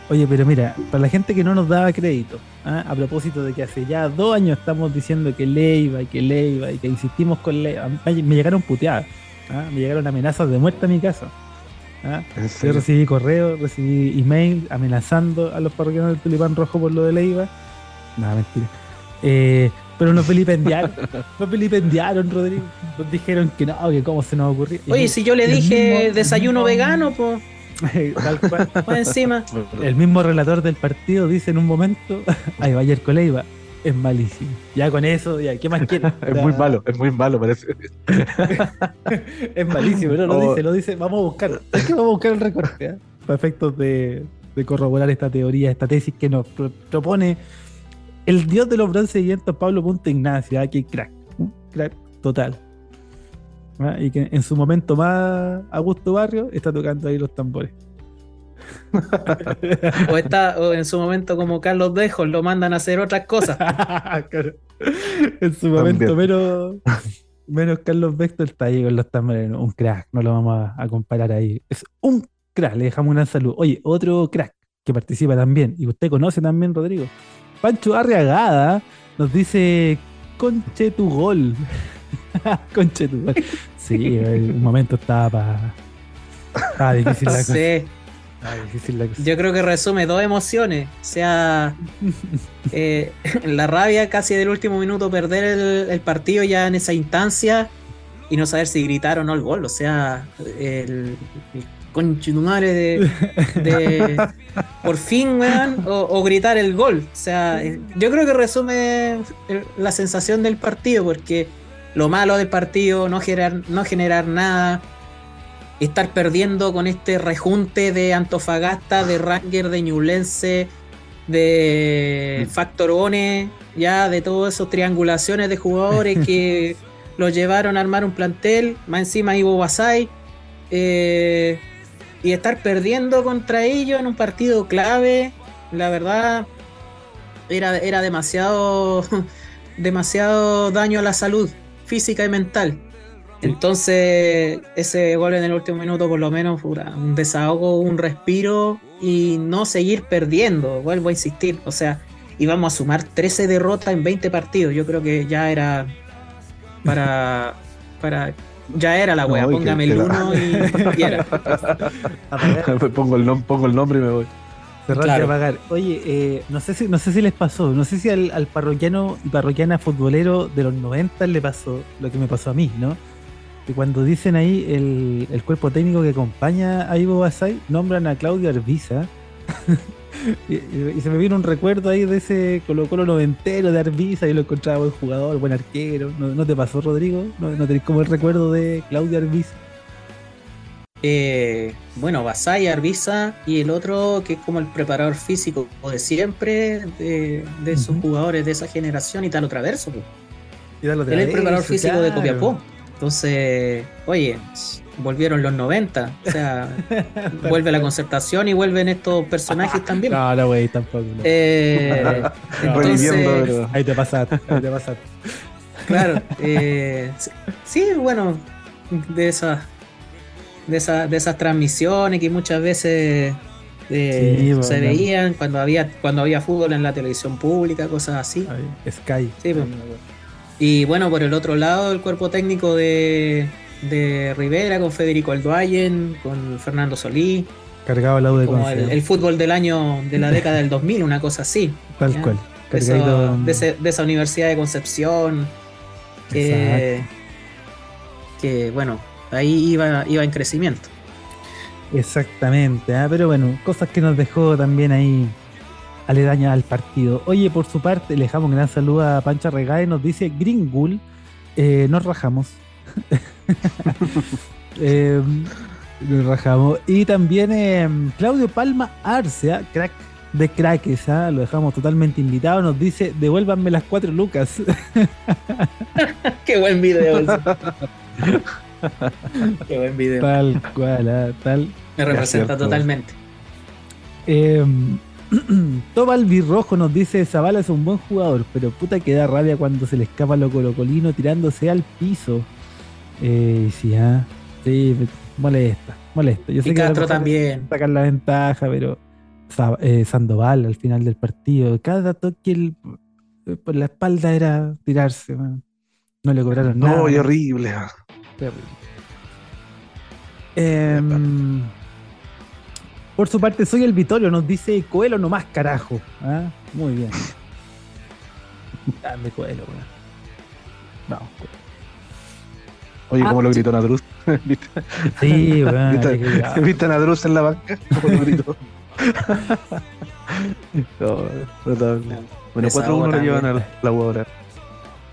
Oye, pero mira, para la gente que no nos daba crédito, ¿ah? a propósito de que hace ya dos años estamos diciendo que Leiva y que Leiva y que insistimos con Leiva, me llegaron puteadas, ¿ah? me llegaron amenazas de muerte a mi casa. ¿Ah? Yo recibí correo, recibí email amenazando a los parroquianos del Tulipán Rojo por lo de Leiva. Nada, mentira. Eh, pero nos vilipendiaron, nos vilipendiaron, Rodrigo. Nos dijeron que no, que cómo se nos ocurrió. Oye, si yo le dije desayuno vegano, pues. encima. El mismo relator del partido dice en un momento, ay, Bayer Coleiva, es malísimo. Ya con eso, ya, ¿qué más quiere? es muy malo, es muy malo, parece. es malísimo, no lo oh. dice, lo dice, vamos a buscar, es que vamos a buscar el recorte, ¿eh? para efectos de, corroborar esta teoría, esta tesis que nos propone el dios de los bronce y Pablo Punto Ignacio, aquí ¿eh? crack, crack total. ¿ah? y que en su momento más Augusto Barrio está tocando ahí los tambores. o está o en su momento como Carlos Dejos lo mandan a hacer otras cosas. en su momento menos, menos Carlos Besto está ahí con los tambores. Un crack, no lo vamos a, comparar ahí. Es un crack, le dejamos una salud. Oye, otro crack que participa también, y usted conoce también, Rodrigo. Pancho Arriagada nos dice, conche tu gol. Conche tu Sí, el momento estaba para. Estaba difícil la cosa. Difícil la cosa. Yo creo que resume dos emociones. O sea, eh, la rabia casi del último minuto, perder el, partido ya en esa instancia y no saber si gritar o no el gol. O sea, el, el conchetumare de, de por fin, weón, o, gritar el gol. O sea, yo creo que resume la sensación del partido porque lo malo del partido, no generar, no generar nada, estar perdiendo con este rejunte de Antofagasta, de Ranger, de Ñublense, de Factor One, ya de todas esas triangulaciones de jugadores que los llevaron a armar un plantel, más encima Ivo Basay, eh, y estar perdiendo contra ellos en un partido clave, la verdad, era, era demasiado, demasiado daño a la salud física y mental. Entonces, ese gol en el último minuto, por lo menos, fue un desahogo, un respiro y no seguir perdiendo. Vuelvo a insistir, o sea, íbamos a sumar 13 derrotas en 20 partidos. Yo creo que ya era para. para ya era la wea, póngame el 1 y, pongo, el pongo el nombre y me voy. Cerrar Claro. y apagar. Oye, eh, no, sé si, no sé si les pasó, no sé si al, al parroquiano y parroquiana futbolero de los 90 le pasó lo que me pasó a mí, ¿no? Que cuando dicen ahí el, el cuerpo técnico que acompaña a Ivo Basay, nombran a Claudio Arbiza. y, y- y se me vino un recuerdo ahí de ese Colo Colo noventero de Arbiza y lo encontraba buen jugador, buen arquero. ¿No, no te pasó, Rodrigo? ¿No, no tenés como el recuerdo de Claudio Arbiza? Eh, bueno, Basay, Arbiza y el otro que es como el preparador físico de siempre de, de esos jugadores de esa generación, Italo Traverso. Y Él es el preparador físico de. Copiapó. Entonces, oye, volvieron los 90. O sea, vuelve la concertación y vuelven estos personajes también. No, no, güey, tampoco. no. Eh, entonces, Ahí te pasaste, ahí te pasaste. claro, eh, sí, bueno, de esas de, esa- de esas transmisiones que muchas veces eh, Sí, bueno. se veían cuando había cuando había fútbol en la televisión pública, cosas así. Sky. Sí, pues. Y bueno, por el otro lado, el cuerpo técnico de, de Rivera con Federico Alduayen, con Fernando Solí, Cargado al lado de como el, el fútbol del año de la década del 2000, una cosa así. Tal ya. cual. de, ese- de esa Universidad de Concepción, que, que bueno, ahí iba, iba en crecimiento. Exactamente, ah, pero bueno, cosas que nos dejó también ahí aledañas al partido. Oye, por su parte, le dejamos un gran saludo a Pancha Regae, nos dice Gringul, eh, nos rajamos. Eh, nos rajamos. Y también eh, Claudio Palma Arce, ah, crack de craques, ah, lo dejamos totalmente invitado, nos dice, devuélvanme las cuatro lucas. Qué buen video. Qué buen video. tal cual, ah, tal Me representa totalmente. Eh, Tobal Virrojo nos dice Zavala es un buen jugador, pero puta que da rabia cuando se le escapa lo colocolino tirándose al piso. Eh, sí, ah, sí, molesta, molesta. Yo sé Y que Castro también. sacar la ventaja, pero eh, Sandoval al final del partido, cada toque el- eh, por la espalda era tirarse, man. no le cobraron nada. No, y horrible. Terrible. Em, por su parte, soy el Vitorio, nos dice Coelho nomás, carajo. ¿ah? Muy bien. Grande Coelho, weón. Vamos, Coelho. Oye, Ah, cómo lo gritó Nadruz. ¿Viste, Sí, weón. ¿Viste, ah, ¿Viste a Nadruz en la banca? ¿Cómo lo gritó? no, notable. Bueno, Desahogo 4-1 lo llevan a la ahora.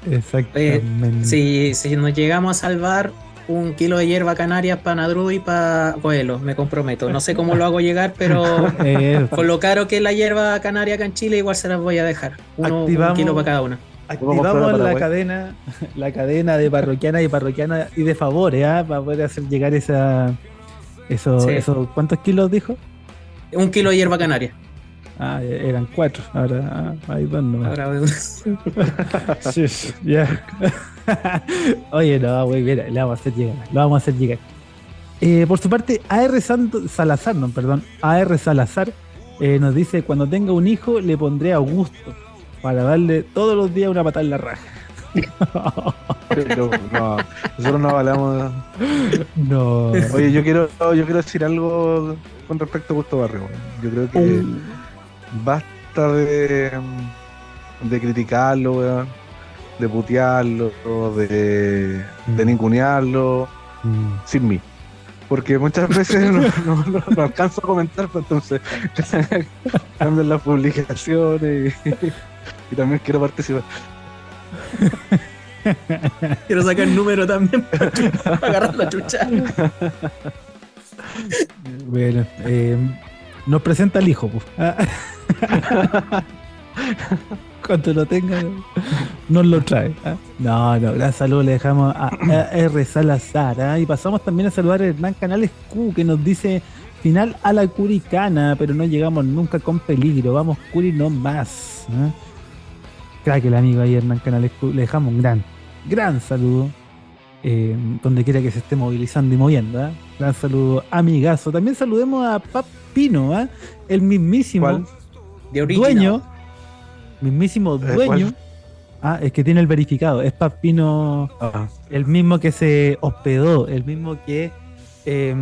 Exactamente. Si, si nos llegamos a salvar un kilo de hierba canaria para Nadru y para Coelho, me comprometo. No sé cómo lo hago llegar, pero Eh, con lo caro que es la hierba canaria acá en Chile, igual se las voy a dejar. Uno, un kilo para cada una. activamos la cadena, la cadena de parroquiana y parroquiana y de favores, ¿ah? para poder hacer llegar esa. Eso, Sí. eso, ¿Cuántos kilos dijo? Un kilo de hierba canaria. Ah, eran cuatro. Ahora ah, hay dos nomás. Ahora, Sí, sí, ya. Oye, no, güey, mira, le vamos a hacer llegar. Lo vamos a hacer llegar. Eh, por su parte, AR Salazar, no, perdón, AR Salazar eh, nos dice: Cuando tenga un hijo, le pondré a Augusto para darle todos los días una patada en la raja. No, nosotros no hablamos. no. Oye, yo quiero, yo quiero decir algo con respecto a Gusto Barrio. Yo creo que basta de, de criticarlo, weón, de putearlo, de, de ningunearlo, Mm. sin mí. Porque muchas veces no, no- no- no alcanzo a comentar, pues entonces cambian las publicaciones y, y también quiero participar. quiero sacar el número también para, para agarrar la chucha. Bueno, eh, nos presenta el hijo. Cuando lo tenga, nos lo trae. ah. No, no, gran saludo le dejamos a R. Salazar. ah. Y pasamos también a saludar a Hernán Canales Q, que nos dice final a la Curicana, pero no llegamos nunca con peligro. Vamos, Curi, no más. ah. Crack el amigo ahí, Hernán Canales Q. Le dejamos un gran, gran saludo. eh, donde quiera que se esté movilizando y moviendo. Gran saludo, amigazo. También saludemos a Papino, ¿ah? el mismísimo ¿Cuál? De original. dueño, mismísimo dueño. Ah, es que tiene el verificado. Es Papino, Ah, el mismo que se hospedó, el mismo que eh,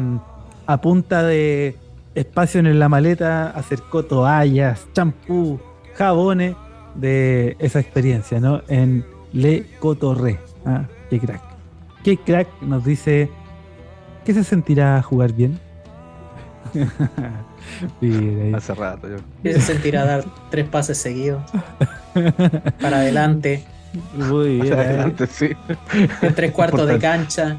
a punta de espacio en la maleta, acercó toallas, champú, jabones de esa experiencia, ¿no? En Le Cotorré. Ah, qué crack. Qué crack nos dice, ¿qué se sentirá jugar bien? Hace rato yo. ¿Qué se sentirá dar tres pases seguidos? Para adelante. Muy bien. Hacia adelante, sí. En tres cuartos de cancha.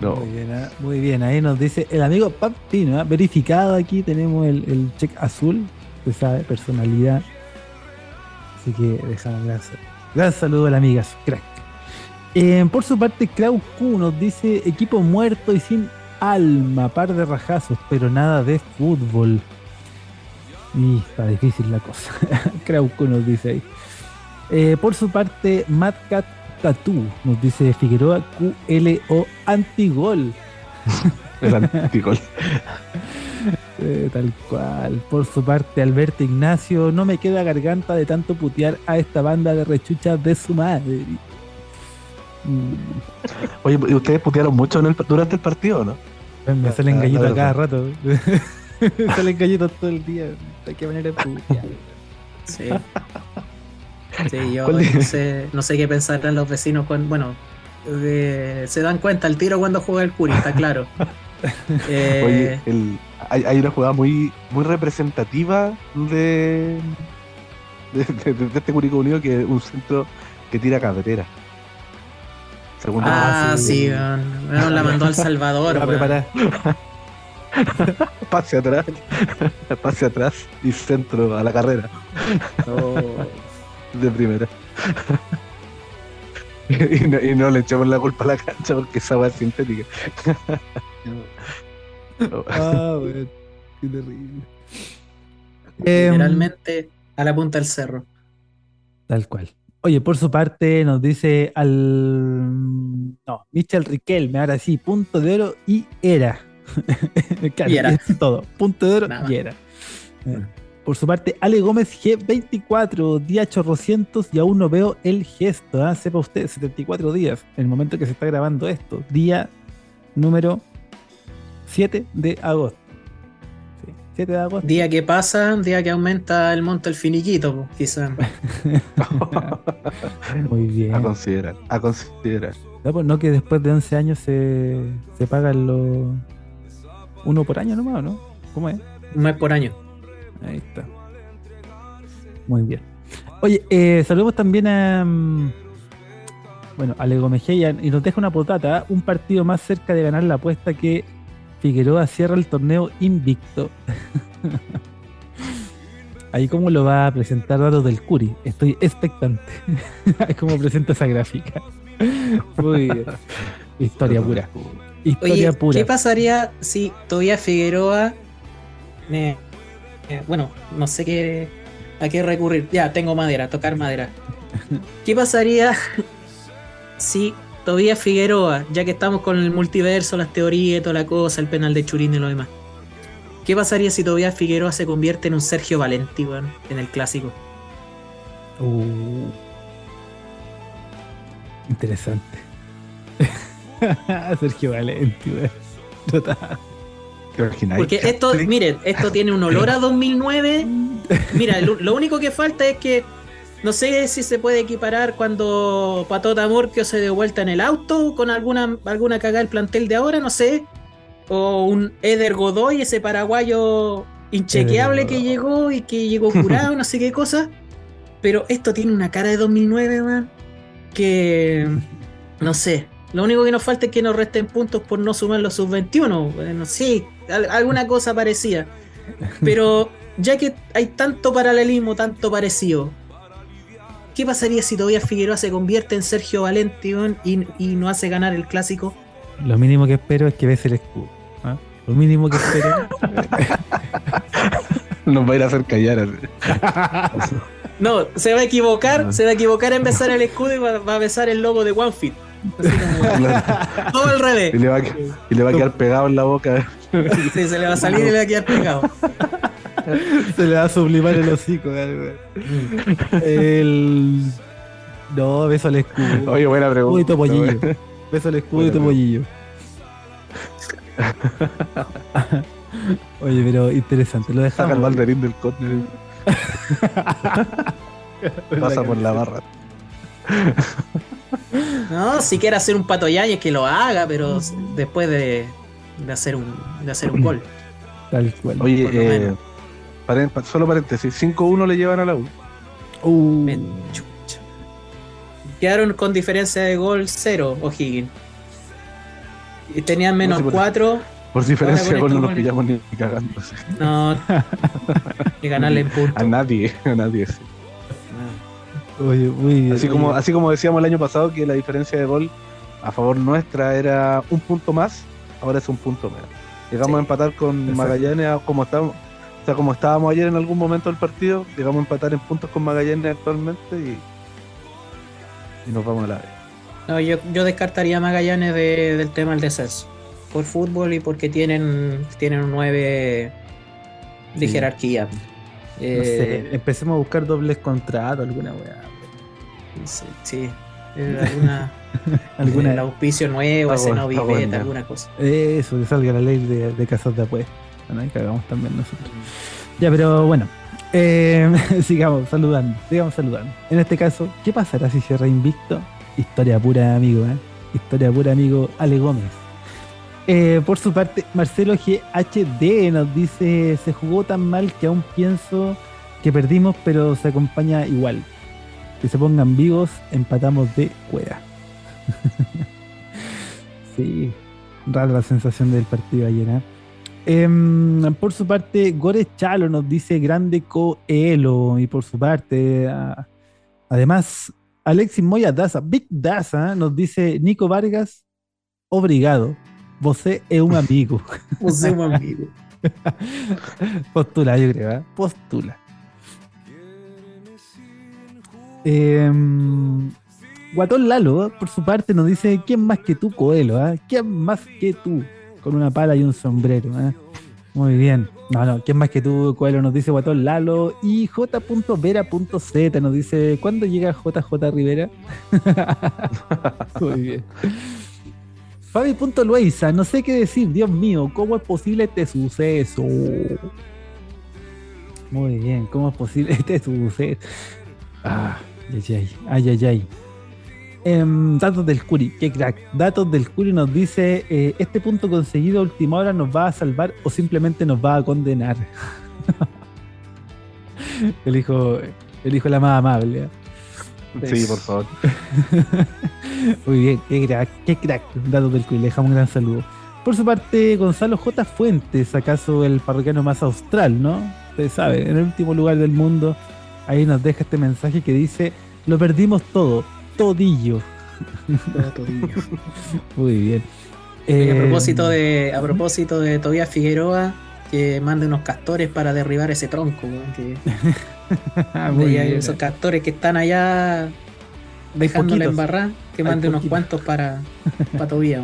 No. Muy bien, ah, muy bien, ahí nos dice el amigo Papino, ah, verificado aquí tenemos el, el check azul, se sabe, personalidad. Así que dejamos un gran, gran saludo a la amiga, crack. Eh, por su parte, Kraus Q nos dice equipo muerto y sin alma, par de rajazos, pero nada de fútbol. Y está difícil la cosa. Kraus Q nos dice ahí. Eh, por su parte, Mad Cat Tattoo nos dice Figueroa QLO antigol. El antigol. Eh, tal cual. Por su parte, Alberto Ignacio, no me queda garganta de tanto putear a esta banda de rechuchas de su madre. Mm, Oye, ¿y ustedes putearon mucho en el, durante el partido, no? me salen Ah, gallitos la a cada rato. me salen gallitos todo el día. ¿De qué manera de putear? Sí. Sí, yo ¿Cuál de- no sé, no sé qué pensarán los vecinos cuando, bueno, eh, se dan cuenta el tiro cuando juega el Curi, está claro. Eh, Oye, el, hay, hay una jugada muy, muy representativa de, de, de- de este Curicó Unido que es un centro que tira cabrera. Segundo ah, Ah, sí. Weón, la mandó al Salvador. Va a weón. preparar. pase atrás, pase atrás y centro a la carrera Oh. de primera. y, no, y no le echamos la culpa a la cancha porque esa va es sintética. Ah, weón. Qué terrible. Em, Literalmente a la punta del cerro. Tal cual. Oye, por su parte nos dice al... No, Michel Riquelme, ahora sí, punto de oro y era. Claro, Y era. es todo, punto de oro Nada. y era. Eh, Por su parte, Ale Gómez G24, día chorrocientos y aún no veo el gesto. ¿ah? Sepa usted, 74 días, en el momento que se está grabando esto. Día número 7 de agosto. Sí, 7 de agosto. Día que pasa, día que aumenta el monto del finiquito, quizás. Muy bien. a considerar, a considerar. No, pues no que después de 11 años se, se pagan los... Uno por año nomás, ¿o ¿no? ¿Cómo es? Un mes por año. Ahí está. Muy bien. Oye, eh, saludamos también a... mm, Bueno, a Lego Mejía y nos deja una potata. ¿ah? Un partido más cerca de ganar la apuesta que Figueroa cierra el torneo invicto. Ahí cómo lo va a presentar datos del Curi. Estoy expectante. cómo presenta esa gráfica. Muy bien. Historia pura. Historia Oye, pura. ¿qué pasaría si todavía Figueroa... eh, eh, bueno, no sé qué, a qué recurrir. Ya, tengo madera, tocar madera. ¿Qué pasaría si todavía Figueroa, ya que estamos con el multiverso, las teorías, toda la cosa, el penal de Churín y lo demás? ¿Qué pasaría si todavía Figueroa se convierte en un Sergio Valenti, weón, en el clásico? Uh, interesante. Sergio Valenti, weón. Porque esto, miren, esto tiene un olor a 2009. Mira, lo único que falta es que no sé si se puede equiparar cuando Patota Morquio se dio vuelta en el auto con alguna alguna cagada del plantel de ahora, no sé. O un Eder Godoy, ese paraguayo inchequeable que llegó y que llegó curado, no sé qué cosa. Pero esto tiene una cara de 2009, man. Que no sé. Lo único que nos falta es que nos resten puntos por no sumar los sub-21. Bueno, sí, al- alguna cosa parecía. Pero ya que hay tanto paralelismo, tanto parecido, ¿qué pasaría si todavía Figueroa se convierte en Sergio Valenti weón, y, y no hace ganar el clásico? Lo mínimo que espero es que bese el escudo. ¿ah? Lo mínimo que espero. Nos va a ir a hacer callar. así. No, se va a equivocar, Ah. se va a equivocar en besar el escudo y va, va a besar el logo de OneFit. Así como, todo al y, revés. le va a, y le va a quedar pegado en la boca. Sí, se le va a salir y le va a quedar pegado. Se le va a sublimar el hocico. El. No, beso al escudo. Oye, buena escudo y pregunta. topollillo. Beso al escudo y topollillo. Oye, pero interesante. Lo Saca el dejamos. balderín del córner. Pasa por la barra. No, si quiere hacer un pato Yáñez que lo haga, pero después de, de hacer un de hacer un gol. Tal cual. Oye, Por lo eh, solo paréntesis. 5-1 le llevan a la U. Uh. Quedaron con diferencia de gol cero, O'Higgins. Y tenían menos No sé por- 4. Por diferencia de gol no esto, nos pillamos ni cagando. sí. No. y ganarle en punto. A nadie, a nadie. sí. oye, bien. Así como, así como decíamos el año pasado que la diferencia de gol a favor nuestra era un punto más, ahora es un punto menos. Llegamos Sí. a empatar con. Magallanes a- como estábamos, o sea, como estábamos ayer en algún momento del partido, llegamos a empatar en puntos con Magallanes actualmente y, y nos vamos a la vez. No, yo, yo descartaría a Magallanes de- del tema del descenso. Por fútbol y porque tienen, tienen un 9 de Sí. jerarquía. no Eh, sé, empecemos a buscar dobles contratos, alguna weá. Sí, sí. Eh, alguna, el Alguna, auspicio nuevo, ese bueno, alguna cosa. eso, que salga la ley de, de casas de apuestas. Y cagamos también nosotros. Ya, pero bueno, eh, sigamos saludando, sigamos saludando. En este caso, ¿qué pasará si cierra invicto? Historia pura, amigo, ¿eh? Historia pura, amigo Ale Gómez. Eh, por su parte, Marcelo GHD nos dice: Se jugó tan mal que aún pienso que perdimos, pero se acompaña igual. Que se pongan vivos, empatamos de cueva. sí, rara la sensación del partido ayer, ¿eh? Em, por su parte, Gore Chalo nos dice grande Coelho. Y por su parte, a- además, Alexis Moya Daza, Big Daza, nos dice Nico Vargas, obrigado. Você es un amigo. Usé un amigo. Postula, yo creo, ¿eh? Postula. Em, Guatón Lalo, por su parte, nos dice: ¿Quién más que tú, Coelho? ah? ¿Quién más que tú? Con una pala y un sombrero. ¿eh? Muy bien. No, no, ¿quién más que tú, Coelho? Nos dice Guatón Lalo. Y J.Vera.z nos dice: ¿Cuándo llega JJ Rivera? Muy bien. Fabi.luisa, no sé qué decir, Dios mío, ¿cómo es posible este suceso? Muy bien, ¿cómo es posible este suceso? Ah, ay, ay, ay, ay, ay. Em, datos del Curi, qué crack. Datos del Curi nos dice: eh, Este punto conseguido a última hora nos va a salvar o simplemente nos va a condenar. elijo, elijo la más amable. ¿eh? Sí, por favor. Muy bien, qué crack, qué crack. Datos del Curi, le dejamos un gran saludo. Por su parte, Gonzalo J. Fuentes, acaso el parroquiano más austral, ¿no? Ustedes saben, en el último lugar del mundo, ahí nos deja este mensaje que dice: Lo perdimos todo, todillo. Muy bien. A Eh, propósito de, a propósito de Tobías Figueroa, que mande unos castores para derribar ese tronco, que muy bien. esos castores que están allá poquitos. embarrar, que mande unos cuantos para, para Tobías,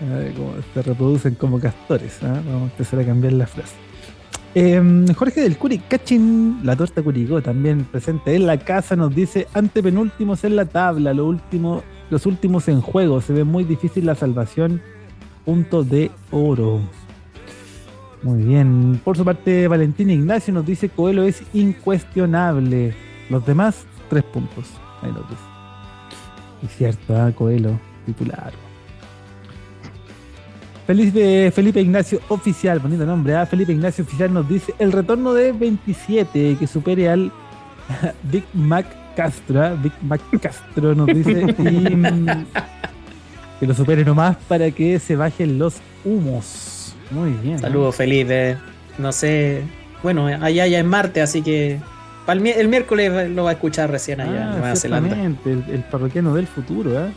se reproducen como castores. ¿ah? Vamos a empezar a cambiar la frase. Em, Jorge del Curi, cachín, la torta Curicó también presente en la casa, nos dice antepenúltimos en la tabla, los últimos en juego, se ve muy difícil la salvación, punto de oro. Muy bien, por su parte Valentín Ignacio nos dice Coelho es incuestionable, los demás tres puntos, ahí nos dice. Es cierto, ¿ah? Coelho, titular. Felipe, Felipe Ignacio Oficial, bonito nombre, ¿ah? Felipe Ignacio Oficial nos dice el retorno de 27 que supere al Big Mac Castro, ¿ah? Big Mac Castro nos dice y mm, que lo supere nomás para que se bajen los humos. Muy bien. ¿ah? Saludos, Felipe. No sé, bueno, allá ya es Marte, así que mi- el miércoles lo va a escuchar recién allá en Ah, Nueva Zelanda. ciertamente, el, el parroquiano del futuro, ¿eh?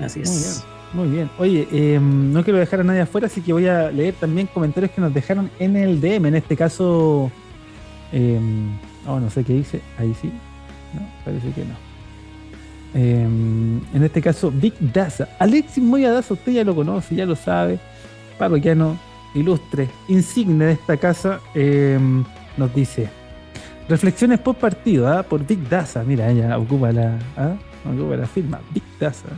Así Muy es. Muy bien. Oye, eh, no quiero dejar a nadie afuera, así que voy a leer también comentarios que nos dejaron en el DM. En este caso, eh, oh, no sé qué dice. Ahí sí. No, parece que no. Eh, en este caso, Big Daza. Alexis Moya Daza, usted ya lo conoce, ya lo sabe. Parroquiano, ilustre, insigne de esta casa, nos dice. Reflexiones post partido, ¿ah? por Big Daza. Mira, ella ocupa la, ¿ah? ocupa la firma. Big Daza.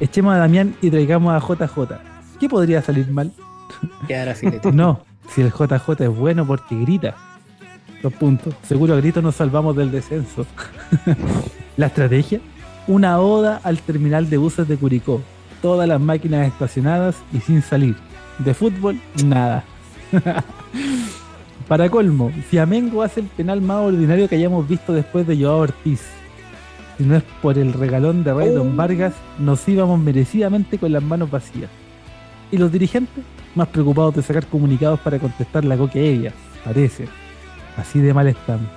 Echemos a Damián y traigamos a JJ. ¿Qué podría salir mal? Filete. No, si el JJ es bueno porque grita. Dos puntos. Seguro a grito nos salvamos del descenso. La estrategia, una oda al terminal de buses de Curicó. Todas las máquinas estacionadas y sin salir. De fútbol, nada. Para colmo, Fiamengo hace el penal más ordinario que hayamos visto después de Joao Ortiz. Si no es por el regalón de Raydon Oh. Vargas, nos íbamos merecidamente con las manos vacías. Y los dirigentes, más preocupados de sacar comunicados para contestar la coque ella, parece. Así de mal estamos.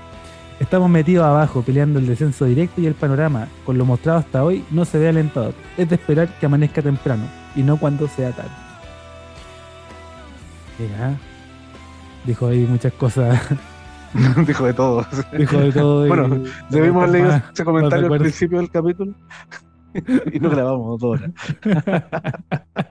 Estamos metidos abajo peleando el descenso directo y el panorama, con lo mostrado hasta hoy, no se ve alentador. Es de esperar que amanezca temprano y no cuando sea tarde. Mira, dijo ahí muchas cosas. Dijo de todo. Dijo de todo. y- Bueno, Debimos más- ese comentario al principio del capítulo y no grabamos dos horas.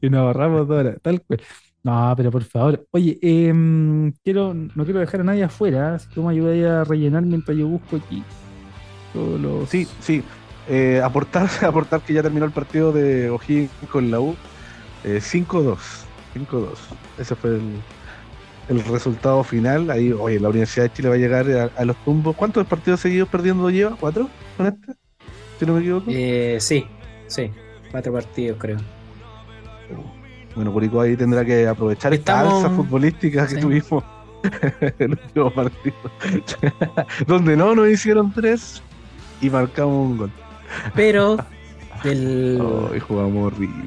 y nos ahorramos dos horas, tal cual. No, pero por favor. Oye, em, quiero, no quiero dejar a nadie afuera. ¿eh? Si tú me ayudas a rellenar mientras yo busco aquí todos los. Sí, sí. Eh, aportar, aportar que ya terminó el partido de O'Higgins con la U. Eh, 5-2. 5-2. Ese fue el, el resultado final. Ahí, oye, la Universidad de Chile va a llegar a, a los tumbos. ¿Cuántos partidos seguidos perdiendo lleva? ¿Cuatro con este? Si no me equivoco. Eh, sí, sí. Cuatro partidos, creo. Bueno, Curicó ahí tendrá que aprovechar esta Estamos- alza futbolística que tuvimos en el último partido. Donde no nos hicieron tres y marcamos un gol. Pero del Oh, jugamos horrible.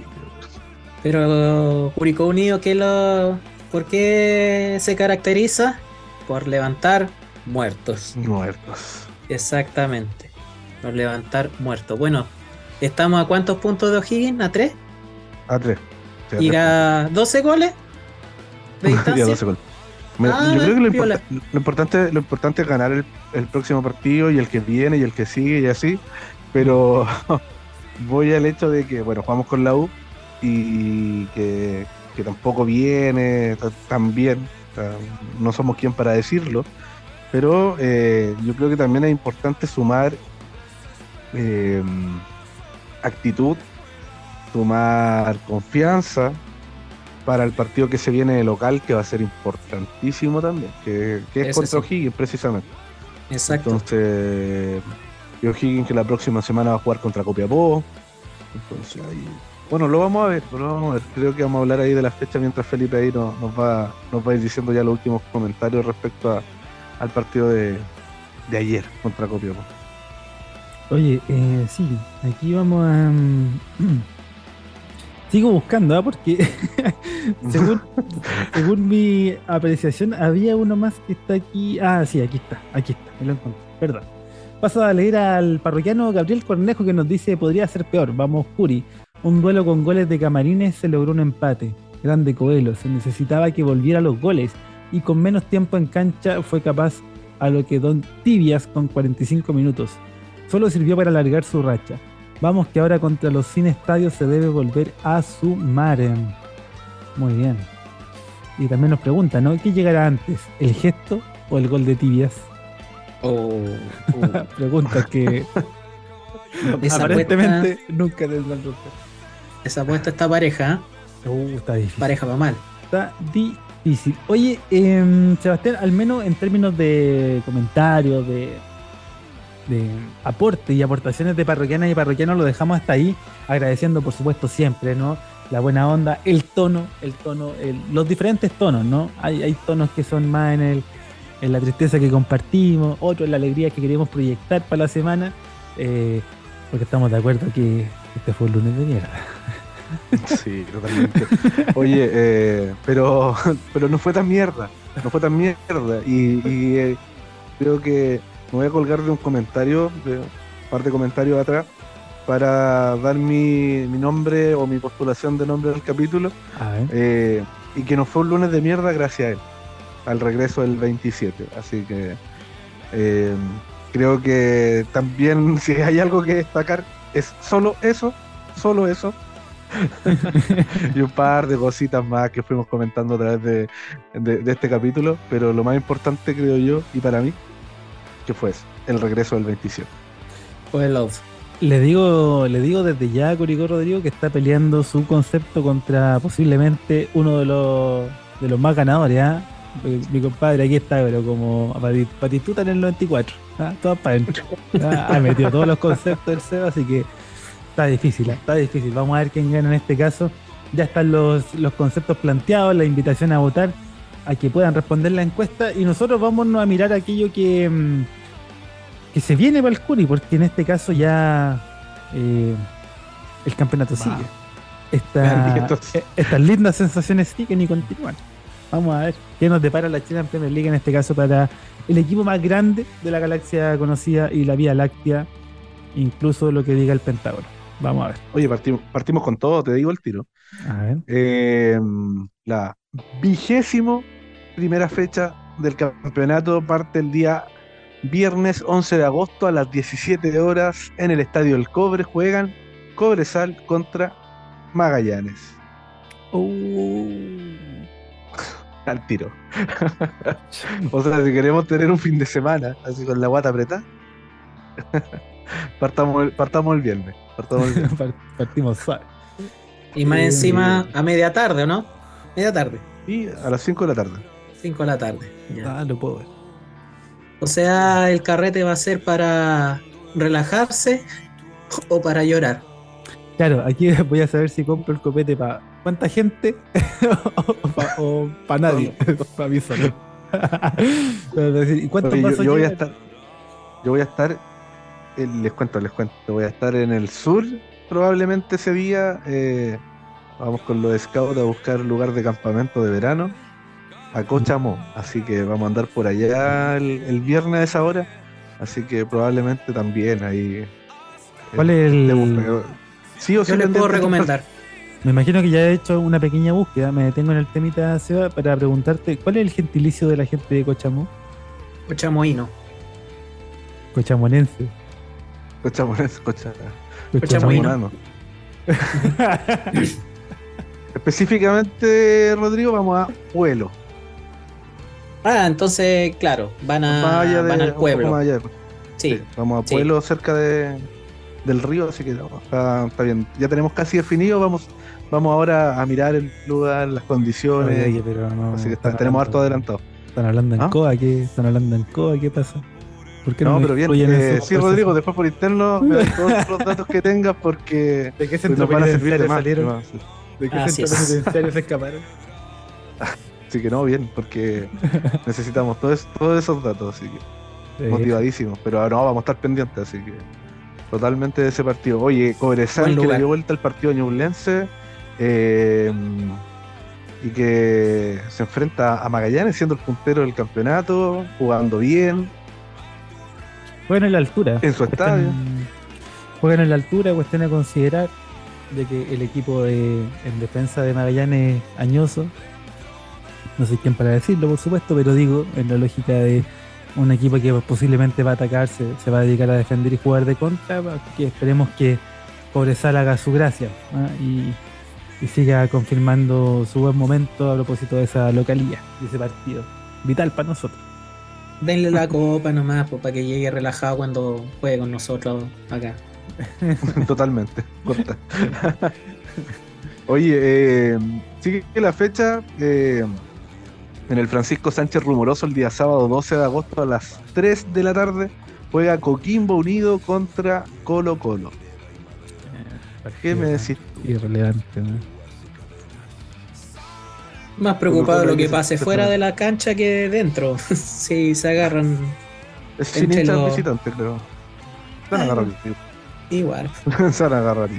pero Curicó Unido que lo ¿por qué se caracteriza? Por levantar muertos. Muertos. Exactamente. Por levantar muertos. Bueno, estamos a cuántos puntos de O'Higgins? ¿A tres? A tres. Sí, a ¿Y a 12 goles? ¿De distancia? 12 goles. Me- Ah, yo creo que lo, importante, lo importante es ganar el, el próximo partido y el que viene y el que sigue y así. Pero voy al hecho de que, bueno, jugamos con la U y que, que tampoco viene ta- tan bien. no somos quien para decirlo. Pero eh, yo creo que también es importante sumar eh, actitud, sumar confianza para el partido que se viene de local, que va a ser importantísimo también, que, que es Ese contra. O'Higgins precisamente. Exacto. Entonces, O'Higgins que la próxima semana va a jugar contra Copiapó. Entonces, ahí, bueno, lo vamos a ver, lo vamos a ver. Creo que vamos a hablar ahí de la fecha mientras Felipe ahí nos, nos va, nos va a ir diciendo ya los últimos comentarios respecto a- al partido de, de ayer contra Copiapó. Oye, eh, sí, aquí vamos a. mm, Sigo buscando, ¿ah? Porque según, según mi apreciación, había uno más que está aquí. Ah, sí, aquí está, aquí está, me lo encontré, perdón. Paso a leer al parroquiano Gabriel Cornejo que nos dice: podría ser peor. Vamos, Curi. Un duelo con goles de camarines se logró un empate. Grande Coelho, se necesitaba que volviera a los goles y con menos tiempo en cancha fue capaz a lo que Don Tibias con 45 minutos. Solo sirvió para alargar su racha. Vamos que ahora contra los sin estadios se debe volver a sumar. Muy bien. Y también nos pregunta, ¿no? ¿Qué llegará antes? ¿El gesto o el gol de tibias? Oh, oh. Pregunta que aparentemente nunca tendrán respuesta. Esa apuesta está pareja, ¿eh? Uh, está difícil. pareja va mal. Está difícil. Oye, em, Sebastián, al menos en términos de comentarios, de, de aporte y aportaciones de parroquianas y parroquianos, lo dejamos hasta ahí, agradeciendo por supuesto siempre, ¿no? La buena onda, el tono, el tono, el- los diferentes tonos, ¿no? Hay, hay tonos que son más en el en la tristeza que compartimos, otros en la alegría que queremos proyectar para la semana, eh, porque estamos de acuerdo que este fue un lunes de mierda. Sí, totalmente. Oye, eh, pero, pero no fue tan mierda. No fue tan mierda. Y, y, eh, creo que me voy a colgar de un comentario, de un par de comentarios atrás, para dar mi, mi nombre o mi postulación de nombre del capítulo. A ver. eh, y que no fue un lunes de mierda gracias a él, al regreso del 27. Así que eh, creo que también si hay algo que destacar es solo eso, solo eso. y un par de cositas más que fuimos comentando a través de, de- este capítulo, pero lo más importante creo yo y para mí, que fue eso, el regreso del 27. Fue love. Le digo, le digo desde ya a Curicó Rodrigo que está peleando su concepto contra posiblemente uno de los de los más ganadores, ¿ah? Mi- compadre aquí está, pero como Pati- Patistuta en el 94, ¿ah? todas para adentro. ¿ah? Ha metido todos los conceptos del SEO, así que está difícil, ¿ah? está difícil. Vamos a ver quién gana en este caso. Ya están los, los conceptos planteados, la invitación a votar, a que puedan responder la encuesta y nosotros vamos a mirar aquello que, mm, que se viene para el Curi, porque en este caso ya eh, el campeonato Va. sigue. Esta- eh, estas lindas sensaciones siguen y continúan. Vamos a ver qué nos depara la China Premier League en este caso para el equipo más grande de la galaxia conocida y la Vía Láctea, incluso lo que diga el Pentágono. Vamos a ver. Oye, partimos, partimos con todo, te digo el tiro. A ver. Eh, la vigésimo primera fecha del campeonato parte el día viernes 11 de agosto a las 17 horas en el Estadio El Cobre. Juegan Cobresal contra Magallanes. Al tiro. o sea, si queremos tener un fin de semana así con la guata apretada, partamos, el- partamos el viernes. Partamos Partimos suave. Y más Eh, encima a media tarde, ¿o no? Media tarde. Y a las 5 de la tarde. 5 de la tarde. ya. Ah, lo puedo ver. O sea, el carrete va a ser para relajarse o para llorar. Claro, aquí voy a saber si compro el copete para cuánta gente o para nadie. para mí solo. ¿Y cuántos Oye, yo, yo voy a estar, yo voy a estar, eh, les cuento, les cuento, voy a estar en el sur probablemente ese día. eh, vamos con los scouts a buscar lugar de campamento de verano a Cochamó, así que vamos a andar por allá el, el viernes a esa hora, así que probablemente también ahí. eh, ¿Cuál es el- pegado- Sí o sí Yo les puedo recomendar. Me imagino que ya he hecho una pequeña búsqueda. Me detengo en el temita, Seba, para preguntarte cuál es el gentilicio de la gente de Cochamó. Cochamoíno. Cochamonense. Cocha-. Cochamorano. Específicamente, Rodrigo, vamos a Pueblo. Ah, entonces, claro, van, a, Más allá de- van al pueblo. más allá de- Sí, Sí, vamos a sí. Pueblo cerca de, del río, así que no, está, está bien. Ya tenemos casi definido, vamos, vamos ahora a mirar el lugar, las condiciones. Oye, pero no, así que está- tenemos hablando- harto adelantado. Están hablando en ¿Ah? COA, ¿qué? Están hablando en COA, ¿qué pasa? ¿Por qué no, pero bien. eh, sí, cosas? Rodrigo, después por interno, me das todos los datos que tengas porque ¿De qué pues, centro nos van a servir de penitenciario más. salieron? más, sí. ¿De qué Así centro es. penitenciario se escaparon? Así que no, bien, porque necesitamos todos, todos esos datos, así que motivadísimos. Pero ahora no, vamos a estar pendientes, así que totalmente de ese partido. Oye, Cobresal que le dio vuelta al partido ñublense eh, y que se enfrenta a Magallanes siendo el puntero del campeonato, jugando bien Juegan en la altura. en su estadio. Cuestión- Juegan en la altura, cuestión a considerar de que el equipo de, en defensa de Magallanes es añoso. No sé quién para decirlo, por supuesto, pero digo, en la lógica de un equipo que posiblemente va a atacar, se, se va a dedicar a defender y jugar de contra, que esperemos que Cobresal haga su gracia ¿ah? y, y siga confirmando su buen momento a propósito de esa localía, de ese partido. Vital para nosotros. Denle la copa nomás pues, para que llegue relajado cuando juegue con nosotros acá. Totalmente. corta. Oye, eh, sigue la fecha eh, en el Francisco Sánchez Rumoroso el día sábado 12 de agosto a las 3 de la tarde. Juega Coquimbo Unido contra Colo Colo. ¿Qué me decís? Irrelevante. ¿no? Más preocupado de lo que pase fuera de la cancha que dentro. si se agarran Es sin hinchas los- visitantes, creo. Se van a agarrar, tío. igual. Se van a agarrar.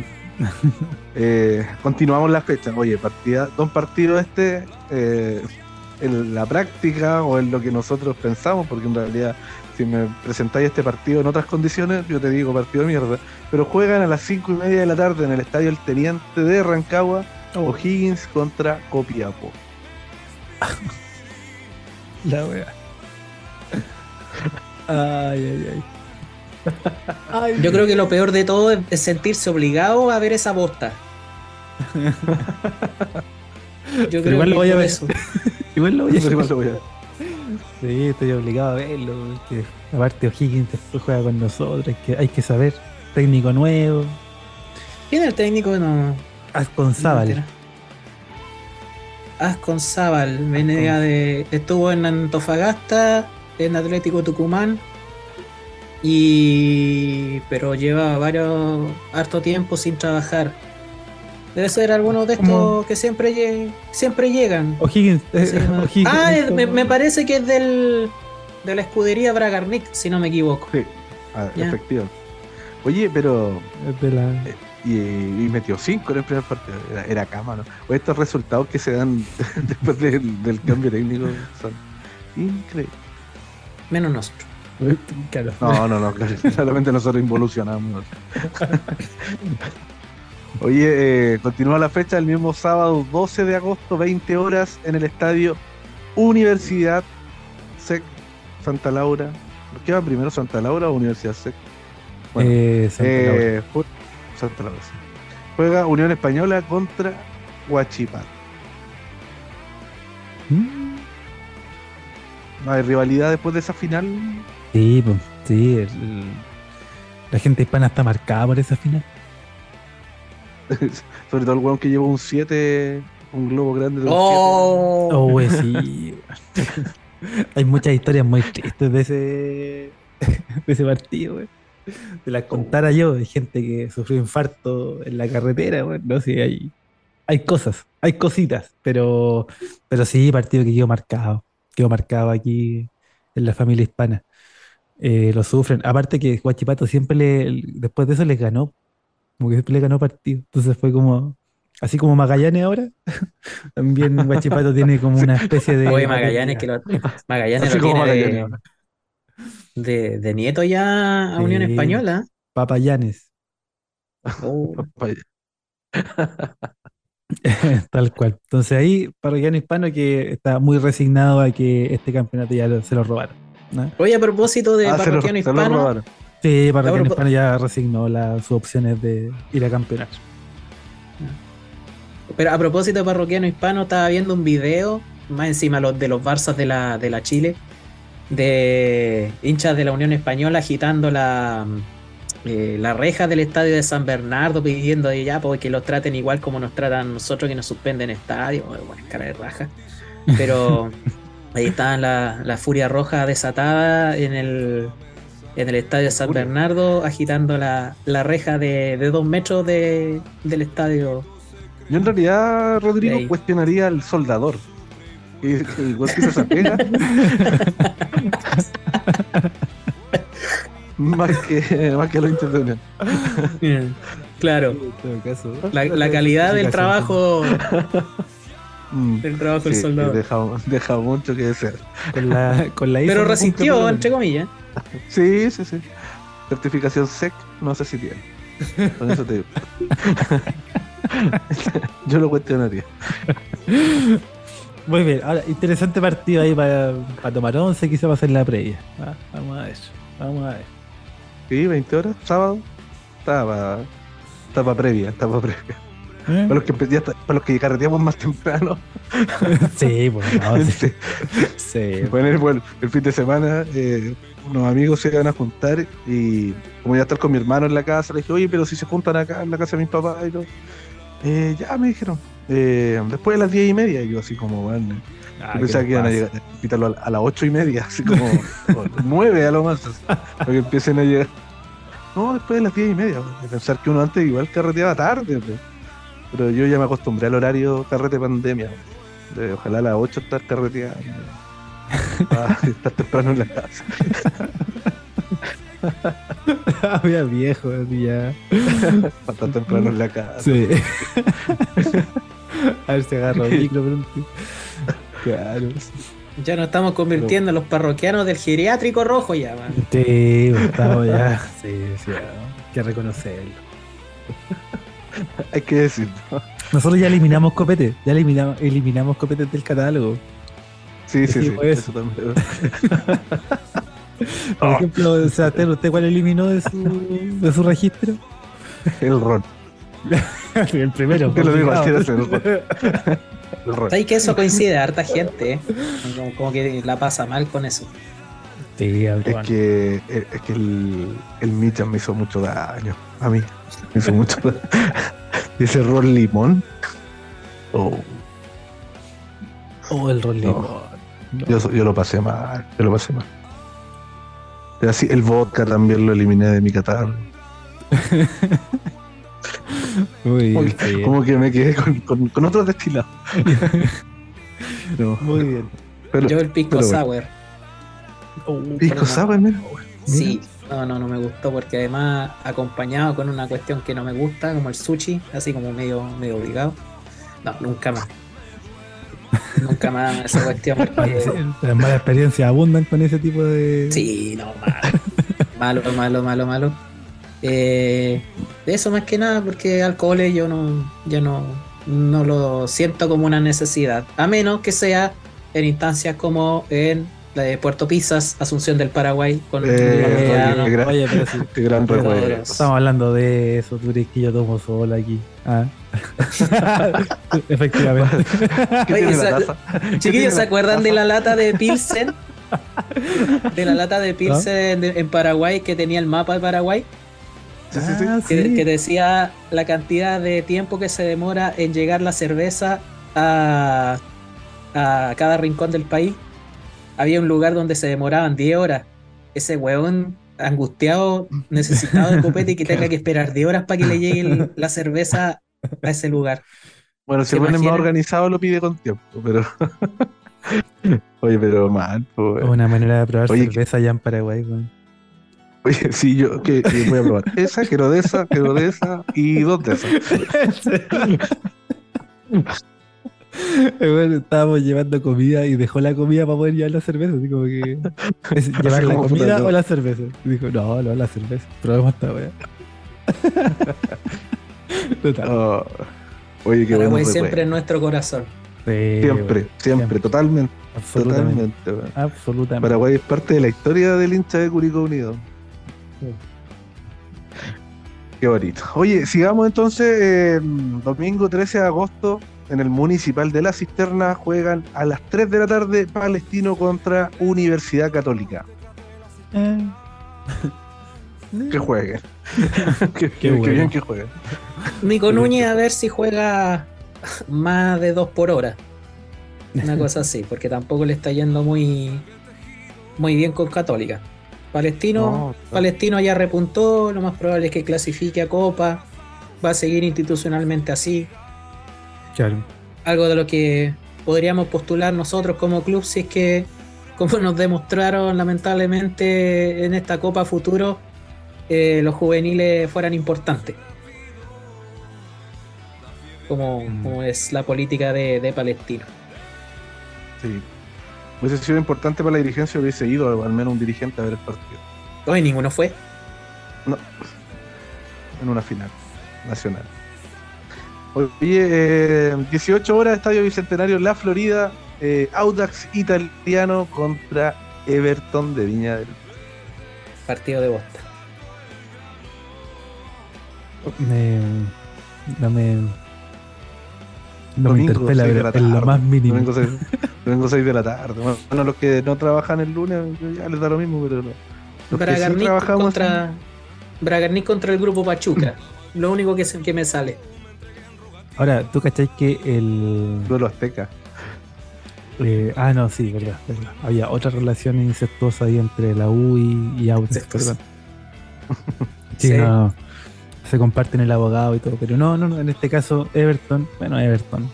Eh, continuamos la fecha. Oye, partida, dos partidos este. eh, en la práctica o en lo que nosotros pensamos, porque en realidad si me presentáis este partido en otras condiciones, yo te digo partido de mierda, pero juegan a las 5 y media de la tarde en el Estadio El Teniente de Rancagua, O'Higgins contra Copiapó. La wea. Ay, ay, ay. Yo creo que lo peor de todo es- sentirse obligado a ver esa bosta. Yo creo igual que lo voy a ver. eso. Igual lo voy a Pero igual lo voy a- Sí, estoy obligado a verlo. porque aparte O'Higgins después juega con nosotros. hay que, hay que saber técnico nuevo. ¿Quién es el técnico? No. Asconzábal. Asconzábal, venía de. Estuvo en Antofagasta, en Atlético Tucumán. Y. Pero lleva varios. harto tiempo sin trabajar. Debe ser alguno de estos ¿Cómo? que siempre, lle- siempre llegan. O'Higgins. eh, ah, me, me parece que es del. de la escudería Bragarnik, si no me equivoco. Sí, ah, efectivo. Oye, pero. es de la- Y, y metió 5 en el primer partido. Era, era cama, ¿no? O estos resultados que se dan después del, del cambio técnico son increíbles. Menos nosotros. Claro. No, no, no, claro, solamente nosotros involucionamos. Oye, eh, continúa la fecha el mismo sábado 12 de agosto, 20 horas, en el estadio Universidad SEC Santa Laura. ¿Qué va primero, Santa Laura o Universidad SEC? Bueno, Eh, Santa Laura. eh, ju- Santa. Juega Unión Española contra Huachipato. Mm. ¿No hay rivalidad después de esa final? Sí, pues, sí. el- el- la gente hispana está marcada por esa final. Sobre todo el weón que llevó un 7, un globo grande de un ¡Oh! Oh, güey, sí. Hay muchas historias muy tristes de ese, de ese partido, güey. Te las contara yo, hay gente que sufrió infarto en la carretera. No sé, hay, hay cosas, hay cositas, pero, pero sí, partido que quedó marcado, quedó marcado aquí en la familia hispana. Eh, lo sufren. Aparte que Huachipato siempre le, después de eso les ganó, como que siempre le ganó partido. Entonces fue como, así como Magallanes ahora, también Huachipato tiene como una especie de... Oye, Magallanes, que lo, Magallanes Así lo como tiene de, Magallanes. De, de nieto ya a Sí. Unión Española. Papayanes, Oh, tal cual. Entonces ahí, parroquiano hispano que está muy resignado a que este campeonato ya lo- se lo robaron. ¿no? Oye, a propósito de Ah, se lo- parroquiano se lo hispano, robaron. Sí, parroquiano hispano ya resignó la- sus opciones de ir a campeonar. pero a propósito de parroquiano hispano, estaba viendo un video, más encima los de los Barzas de la, de la Chile, de hinchas de la Unión Española agitando la, eh, la reja del estadio de San Bernardo, pidiendo de ya pues, que los traten igual como nos tratan nosotros que nos suspenden estadio. Bueno, cara de raja. Pero ahí estaban la, la furia roja desatada en el, en el estadio de San. Bernardo, agitando la, la reja de, de dos metros de, del estadio. Yo en realidad, Rodrigo, cuestionaría al soldador. Que, que igual que se pega. más que más que los intentos. Claro, la, la calidad del trabajo Mm, del trabajo del sí, soldado. deja, deja mucho que desear. Con la, con la ISO Pero resistió, lo entre comillas. Sí, sí, sí. Certificación SEC, no sé si tiene. Con eso te digo. Yo lo cuestionaría. Muy bien, ahora interesante partido ahí para, para tomar once, quizá va a ser la previa. Ah, Vamos a ver, vamos a ver. Sí, 20 horas, sábado. Estaba. Estaba previa, estaba previa. ¿Eh? Para los que, ya para los que carreteamos más temprano. Sí, pues, no, sí, Sí. sí. Bueno, el, bueno, el fin de semana eh, unos amigos se iban a juntar y como iba a estar con mi hermano en la casa, le dije, oye, pero si se juntan acá en la casa de mis papás y todo. Eh, ya me dijeron, eh, después de las diez y media, y yo así como, bueno, Ah, yo pensaba ¿qué que iban a llegar a invitarlo a, a las ocho y media, así como nueve a lo más, para que empiecen a llegar. No, después de las diez y media, de pensar que uno antes igual carreteaba tarde, pues. pero yo ya me acostumbré al horario carrete pandemia, de ojalá a las ocho estar carreteando, para estar temprano en la casa. Ah, mira, viejo, ya. Para estar temprano en la casa. Sí. a ver si agarro el micro último. Claro. Ya nos estamos convirtiendo en los parroquianos del geriátrico rojo ya, man. Sí, pues, estamos ya. Sí, sí, hay que reconocerlo. Hay que decirlo. Nosotros ya eliminamos copete, ya eliminamos, eliminamos copete del catálogo. Sí, sí, Sí, pues. Eso también. Por ejemplo, Sebastián, ¿usted cuál eliminó de su, de su registro? El ron. El primero. Te lo digo, así es El. ¿Sabes que eso coincide a harta gente? ¿eh? Como, como que la pasa mal con eso. Sí, Es que, es es que el, el Michan me hizo mucho daño. A mí. Me hizo mucho daño. Ese rol limón. Oh, Oh, el rol No. limón. No. yo, yo lo pasé mal. Yo lo pasé mal. Así, el vodka también lo eliminé de mi catálogo. Muy Como, bien, que- como que me quedé con, con, con otros destilados. No, Muy bien. pero, Yo el pisco bueno. sour. Oh, Pisco pero no. sour, mira. Sí, no, no, no me gustó porque además acompañado con una cuestión que no me gusta, como el sushi, así como medio, medio obligado. No, nunca más. nunca más esa cuestión. Porque- Las malas experiencias abundan con ese tipo de. Sí, no, malo. Malo, malo, malo, malo. Eh, eso más que nada porque alcoholes yo no, ya no, no lo siento como una necesidad. A menos que sea en instancias como en la de Puerto Pisas, Asunción del Paraguay, con Eh, oye, qué gran- Oye, pero sí. Qué gran. Estamos hablando de eso, tú crees que yo tomo solo aquí. Ah. Efectivamente. ¿Qué Oye, tiene esa- la taza? Chiquillos, ¿se acuerdan de la lata de Pilsen? De la lata de Pilsen en Paraguay que tenía el mapa de Paraguay. Sí, sí, sí. Ah, que, sí. que decía la cantidad de tiempo que se demora en llegar la cerveza a, a cada rincón del país. Había un lugar donde se demoraban 10 horas. Ese weón angustiado, necesitado de copete y que tenga que esperar 10 horas para que le llegue la cerveza a ese lugar. Bueno, si ¿Se el es más organizado, lo pide con tiempo, pero. Oye, pero mal, pues. Una manera de probar Oye, cerveza allá en Paraguay, weón. Oye, sí, yo que, que voy a probar. Esa, quiero de esa, quiero de esa y dos de esas. Bueno, estábamos llevando comida y dejó la comida para poder llevar la cerveza. Así como que. ¿es ¿Llevar la comida o la cerveza? Y dijo, no, no, la cerveza. Probemos esta weá. Total. Oh, oye, qué bueno. Paraguay siempre en nuestro corazón. Sí, Siempre, weón, siempre, totalmente, Absolutamente. totalmente. Absolutamente. Paraguay es parte de la historia del hincha de Curicó Unido. Qué bonito. Oye, sigamos entonces. eh, domingo 13 de agosto, en el Municipal de la Cisterna, juegan a las 3 de la tarde Palestino contra Universidad Católica. Eh. Que jueguen. que, que bueno. bien que jueguen. Nico Núñez a ver si juega más de dos por hora. Una cosa así, porque tampoco le está yendo muy, muy bien con Católica. Palestino, No, Palestino ya repuntó, lo más probable es que clasifique a Copa, va a seguir institucionalmente así. Claro. Algo de lo que podríamos postular nosotros como club si es que, como nos demostraron lamentablemente en esta Copa Futuro, eh, los juveniles fueran importantes. Como, Mm. como es la política de, de Palestino. Sí. Hubiese sido importante para la dirigencia, hubiese ido al menos un dirigente a ver el partido. Hoy ninguno fue. en una final nacional. Oye, eh, 18 horas, Estadio Bicentenario, La Florida, eh, Audax italiano contra Everton de Viña del Partido de Bosta. Me, no me. No me Domingo, interpela, seis de pero la en lo tarde. más mínimo. Domingo 6, domingo 6 de la tarde. Bueno, los que no trabajan el lunes ya les da lo mismo, pero no. Los que sí Bragarnik trabajamos contra, Bragarnik contra el grupo Pachuca. Lo único que, se- que me sale. Ahora, ¿tú cachai que el. duelo azteca. eh, ah, no, sí, verdad, verdad. Había otra relación incestuosa ahí entre la U y, y. Sí, Sí. no, se comparten el abogado y todo, pero no, no, no, en este caso Everton, bueno, Everton.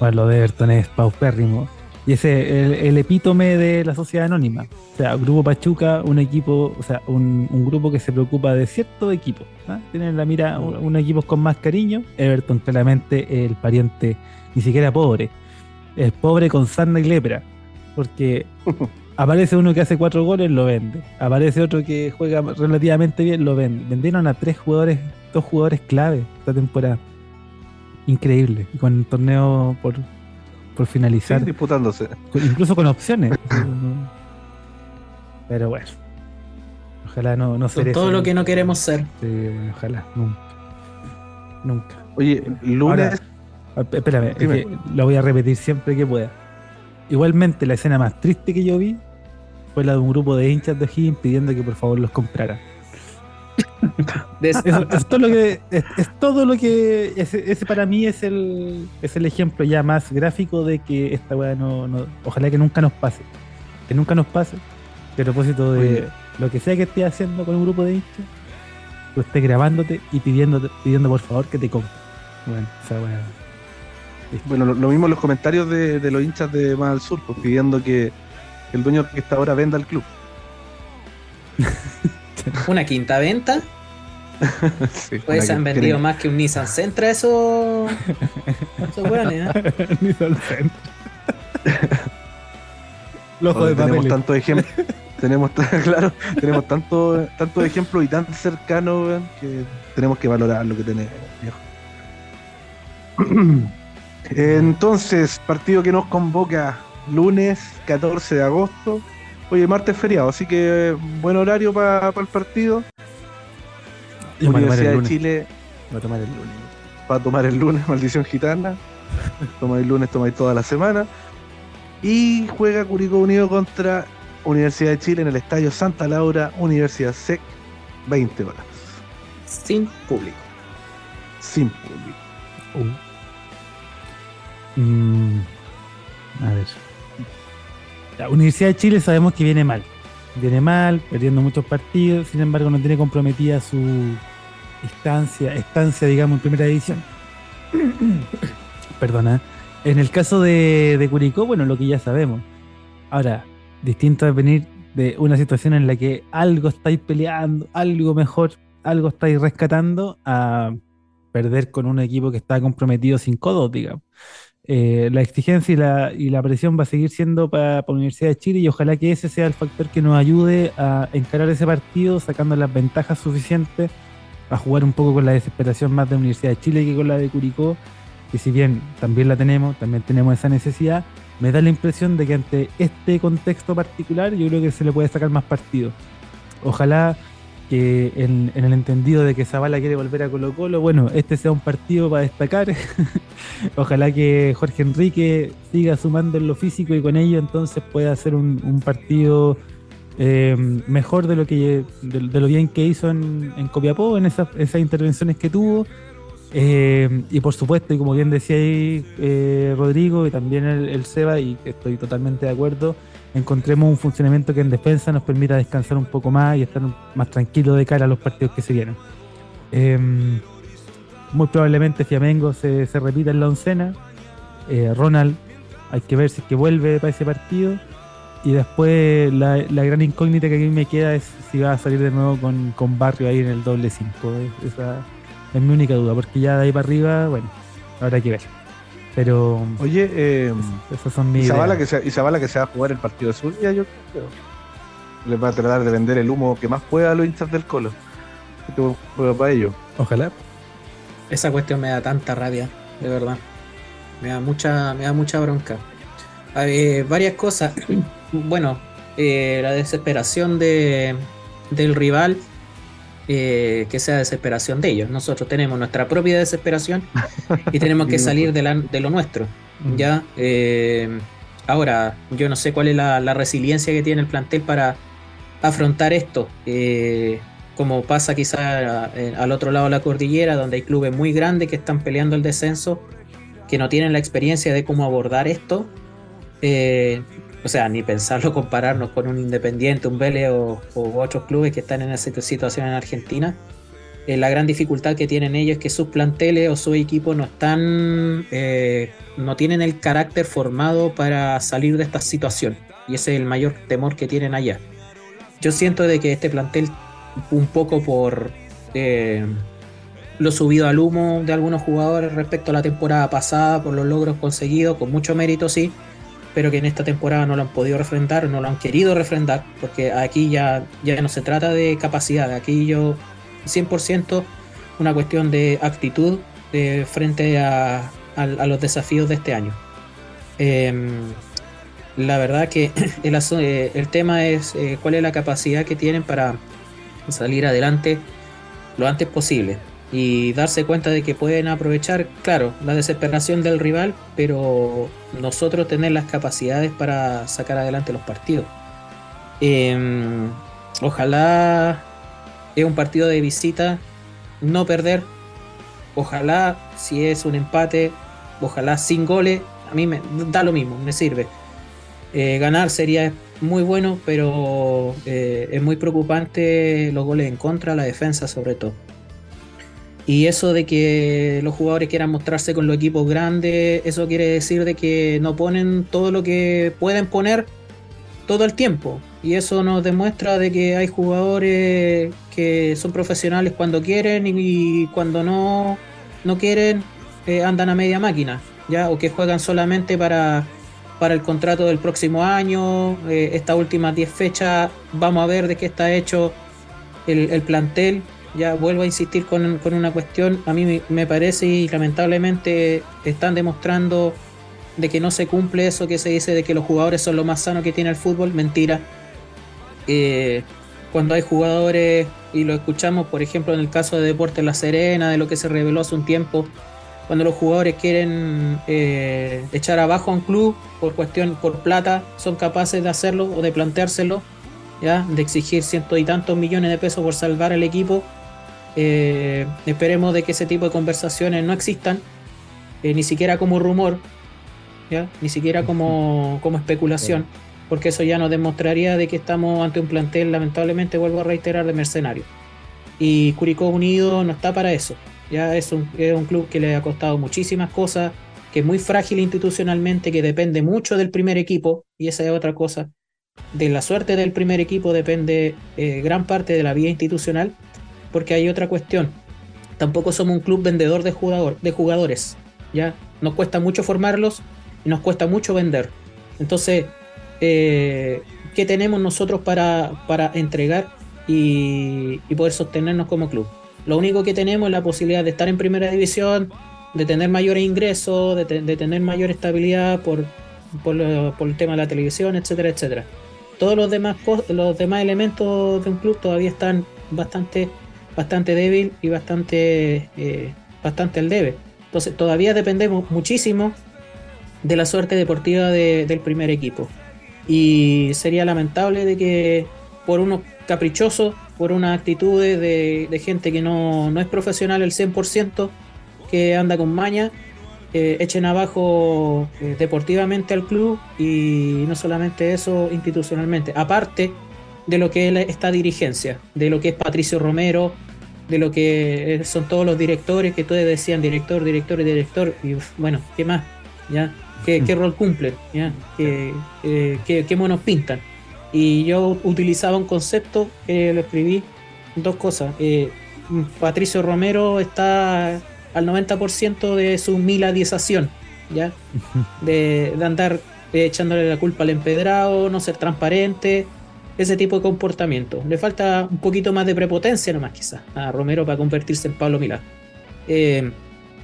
Bueno, lo de Everton es paupérrimo. Y ese es el, el epítome de la sociedad anónima. O sea, Grupo Pachuca, un equipo, o sea, un, un grupo que se preocupa de cierto equipo. ¿ah? Tienen en la mira un- unos equipos con más cariño. Everton, claramente, el pariente ni siquiera pobre. Es pobre con sarna y lepra. Porque aparece uno que hace cuatro goles, lo vende. Aparece otro que juega relativamente bien, lo vende. Vendieron a tres jugadores, dos jugadores clave esta temporada. Increíble. Y con el torneo por, por Sí, finalizar. disputándose. Con- incluso con opciones. Pero bueno. Ojalá no, no ser todo eso. lo que no queremos ser. Sí, ojalá, nunca. Nunca. Oye, lunes. Ah, Espérame, es Dime. que lo voy a repetir siempre que pueda. Igualmente, la escena más triste que yo vi fue la de un grupo de hinchas de Higgins pidiendo que por favor los comprara. es, todo lo que es, todo lo que ese, para mí es el es el ejemplo ya más gráfico de que esta weá no, ojalá que nunca nos pase que nunca nos pase. A propósito de lo que sea que esté haciendo con un grupo de hinchas tú estés grabándote y pidiendo pidiendo por favor que te compre. Bueno esa weá. bueno, lo, mismo en los comentarios de, los hinchas de Más al Sur, pues, pidiendo que el dueño que está ahora venda el club. ¿Una quinta venta? pues se han vendido más que un Nissan Sentra eso. Eso bueno, ¿eh? Nissan Sentra. Lojo de tenemos tantos ejemplos. tenemos claro, tenemos tanto, tantos ejemplos y tan cercanos que tenemos que valorar lo que tenemos, viejo. Entonces, partido que nos convoca lunes 14 de agosto. Oye, martes feriado, así que buen horario para el partido. Universidad de Chile. Va a tomar el lunes. Va a tomar el lunes, maldición gitana. toma el lunes, toma toda la semana. Y juega Curicó Unido contra Universidad de Chile en el Estadio Santa Laura, Universidad SEC, 20 horas. Sin público. Sin público. Uh. Mm, a ver. La Universidad de Chile sabemos que viene mal. Viene mal, perdiendo muchos partidos, sin embargo no tiene comprometida su estancia, estancia digamos, en primera edición. Perdona. En el caso de, de Curicó, bueno, lo que ya sabemos. Ahora, distinto es venir de una situación en la que algo estáis peleando, algo mejor, algo estáis rescatando, a perder con un equipo que está comprometido sin codos, digamos. Eh, la exigencia y la, y la, presión va a seguir siendo para, la Universidad de Chile y ojalá que ese sea el factor que nos ayude a encarar ese partido sacando las ventajas suficientes a jugar un poco con la desesperación más de la Universidad de Chile que con la de Curicó, que si bien también la tenemos, también tenemos esa necesidad, me da la impresión de que ante este contexto particular yo creo que se le puede sacar más partido. Ojalá que en, el entendido de que Zavala quiere volver a Colo Colo, bueno, este sea un partido para destacar. Ojalá que Jorge Enrique siga sumando en lo físico y con ello entonces pueda hacer un, partido eh, mejor de lo que de, lo bien que hizo en, Copiapó, en esas, esas intervenciones que tuvo. Eh, y por supuesto, y como bien decía ahí eh, Rodrigo y también el, el Seba, y estoy totalmente de acuerdo, encontremos un funcionamiento que en defensa nos permita descansar un poco más y estar más tranquilo de cara a los partidos que se vienen. Em, muy probablemente Fiamengo se, se, repita en la oncena. Eh, Ronald, hay que ver si es que vuelve para ese partido. Y después la, gran incógnita que a mí me queda es si va a salir de nuevo con, Barrio ahí en el doble 5. Esa es mi única duda, porque ya de ahí para arriba, bueno, habrá que ver. Pero. Oye, eh, esas son mis. Y Zavala, que se, y que se va a jugar el partido de Zulia, yo creo. Les va a tratar de vender el humo que más pueda a los hinchas del Colo. para ello. Ojalá. Esa cuestión me da tanta rabia, de verdad. Me da mucha, me da mucha bronca. Hay varias cosas. bueno, eh, la desesperación de, del rival eh, que sea desesperación de ellos. Nosotros tenemos nuestra propia desesperación y tenemos que salir de, lo nuestro. Mm. ¿ya? Eh, ahora, yo no sé cuál es la, resiliencia que tiene el plantel para afrontar esto. Eh, como pasa quizá al otro lado de la cordillera, donde hay clubes muy grandes que están peleando el descenso, que no tienen la experiencia de cómo abordar esto o sea, ni pensarlo compararnos con un Independiente, un Vélez o, otros clubes que están en esa situación en Argentina. Eh, la gran dificultad que tienen ellos es que sus planteles o su equipo no están, eh, no tienen el carácter formado para salir de esta situación. Y ese es el mayor temor que tienen allá. Yo siento de que este plantel, un poco por eh, lo subido al humo de algunos jugadores respecto a la temporada pasada, por los logros conseguidos, con mucho mérito sí, pero que en esta temporada no lo han podido refrendar, no lo han querido refrendar, porque aquí ya, ya no se trata de capacidad, aquí yo 100% una cuestión de actitud de frente a, los desafíos de este año. Em, la verdad que el, eh, el tema es eh, cuál es la capacidad que tienen para salir adelante lo antes posible y darse cuenta de que pueden aprovechar, claro, la desesperación del rival, pero nosotros tener las capacidades para sacar adelante los partidos. Em, ojalá es un partido de visita, no perder. Ojalá si es un empate, ojalá sin goles, a mí me da lo mismo, me sirve. Eh, ganar sería muy bueno, pero eh, es muy preocupante los goles en contra, la defensa sobre todo. Y eso de que los jugadores quieran mostrarse con los equipos grandes, eso quiere decir de que no ponen todo lo que pueden poner todo el tiempo. Y eso nos demuestra de que hay jugadores que son profesionales cuando quieren y, cuando no, no quieren eh, andan a media máquina, ¿ya? O que juegan solamente para, para el contrato del próximo año. Eh, estas últimas 10 fechas vamos a ver de qué está hecho el, el plantel ya vuelvo a insistir con, una cuestión, a mí me parece y lamentablemente están demostrando de que no se cumple eso que se dice de que los jugadores son lo más sano que tiene el fútbol, mentira. Eh, cuando hay jugadores, y lo escuchamos por ejemplo en el caso de Deportes La Serena, de lo que se reveló hace un tiempo, cuando los jugadores quieren eh, echar abajo a un club por cuestión, por plata, son capaces de hacerlo o de planteárselo, ¿ya? de exigir cientos y tantos millones de pesos por salvar al equipo eh, esperemos de que ese tipo de conversaciones no existan, eh, ni siquiera como rumor, ¿ya? ni siquiera como, como especulación, porque eso ya nos demostraría de que estamos ante un plantel, lamentablemente, vuelvo a reiterar, de mercenarios. Y Curicó Unido no está para eso. Ya es un, es un club que le ha costado muchísimas cosas, que es muy frágil institucionalmente, que depende mucho del primer equipo, y esa es otra cosa. De la suerte del primer equipo depende eh, gran parte de la vía institucional porque hay otra cuestión. Tampoco somos un club vendedor de, jugador, de jugadores. ¿ya? Nos cuesta mucho formarlos y nos cuesta mucho vender. Entonces, eh, ¿qué tenemos nosotros para, para entregar y, poder sostenernos como club? Lo único que tenemos es la posibilidad de estar en primera división, de tener mayores ingresos, de, tener mayor estabilidad por, por, por, el tema de la televisión, etcétera, etcétera. Todos los demás, los demás elementos de un club todavía están bastante bastante débil y bastante, eh, bastante al debe. Entonces todavía dependemos muchísimo de la suerte deportiva del primer equipo. Y sería lamentable de que por unos caprichosos, por unas actitudes de, gente que no, no, es profesional el 100%, que anda con maña, eh, echen abajo eh, deportivamente al club y no solamente eso institucionalmente. Aparte, de lo que es esta dirigencia, de lo que es Patricio Romero, de lo que son todos los directores que todos decían director, director y director, y bueno, ¿qué más? ¿Ya? ¿Qué, qué rol cumplen? ¿Ya? ¿Qué, eh, qué, monos pintan? Y yo utilizaba un concepto que lo escribí, dos cosas. Eh, Patricio Romero está al 90% de su miladización, ¿ya? De, de andar echándole la culpa al empedrado, no ser transparente, ese tipo de comportamiento. Le falta un poquito más de prepotencia nomás quizás a Romero para convertirse en Pablo Milán. Eh,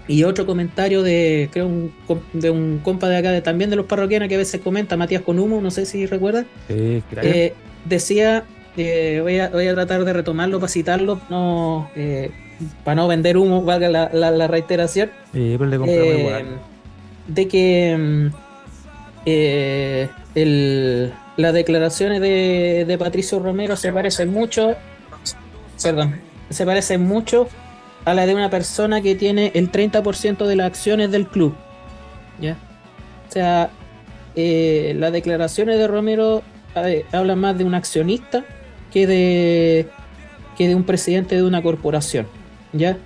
y otro comentario de, creo, un, de un compa de acá, de, también de los parroquianos que a veces comenta, Matías Conumo, no sé si recuerda. Sí, eh, decía, eh, voy, a, voy, a, tratar de retomarlo para citarlo, no, para no vender humo, valga la, la, reiteración. de que mm, el, las declaraciones de, Patricio Romero se parecen mucho, perdón, se parecen mucho a la de una persona que tiene el 30% de las acciones del club. ¿ya? O sea, eh, las declaraciones de Romero eh, hablan más de un accionista que de, que de un presidente de una corporación. ¿ya?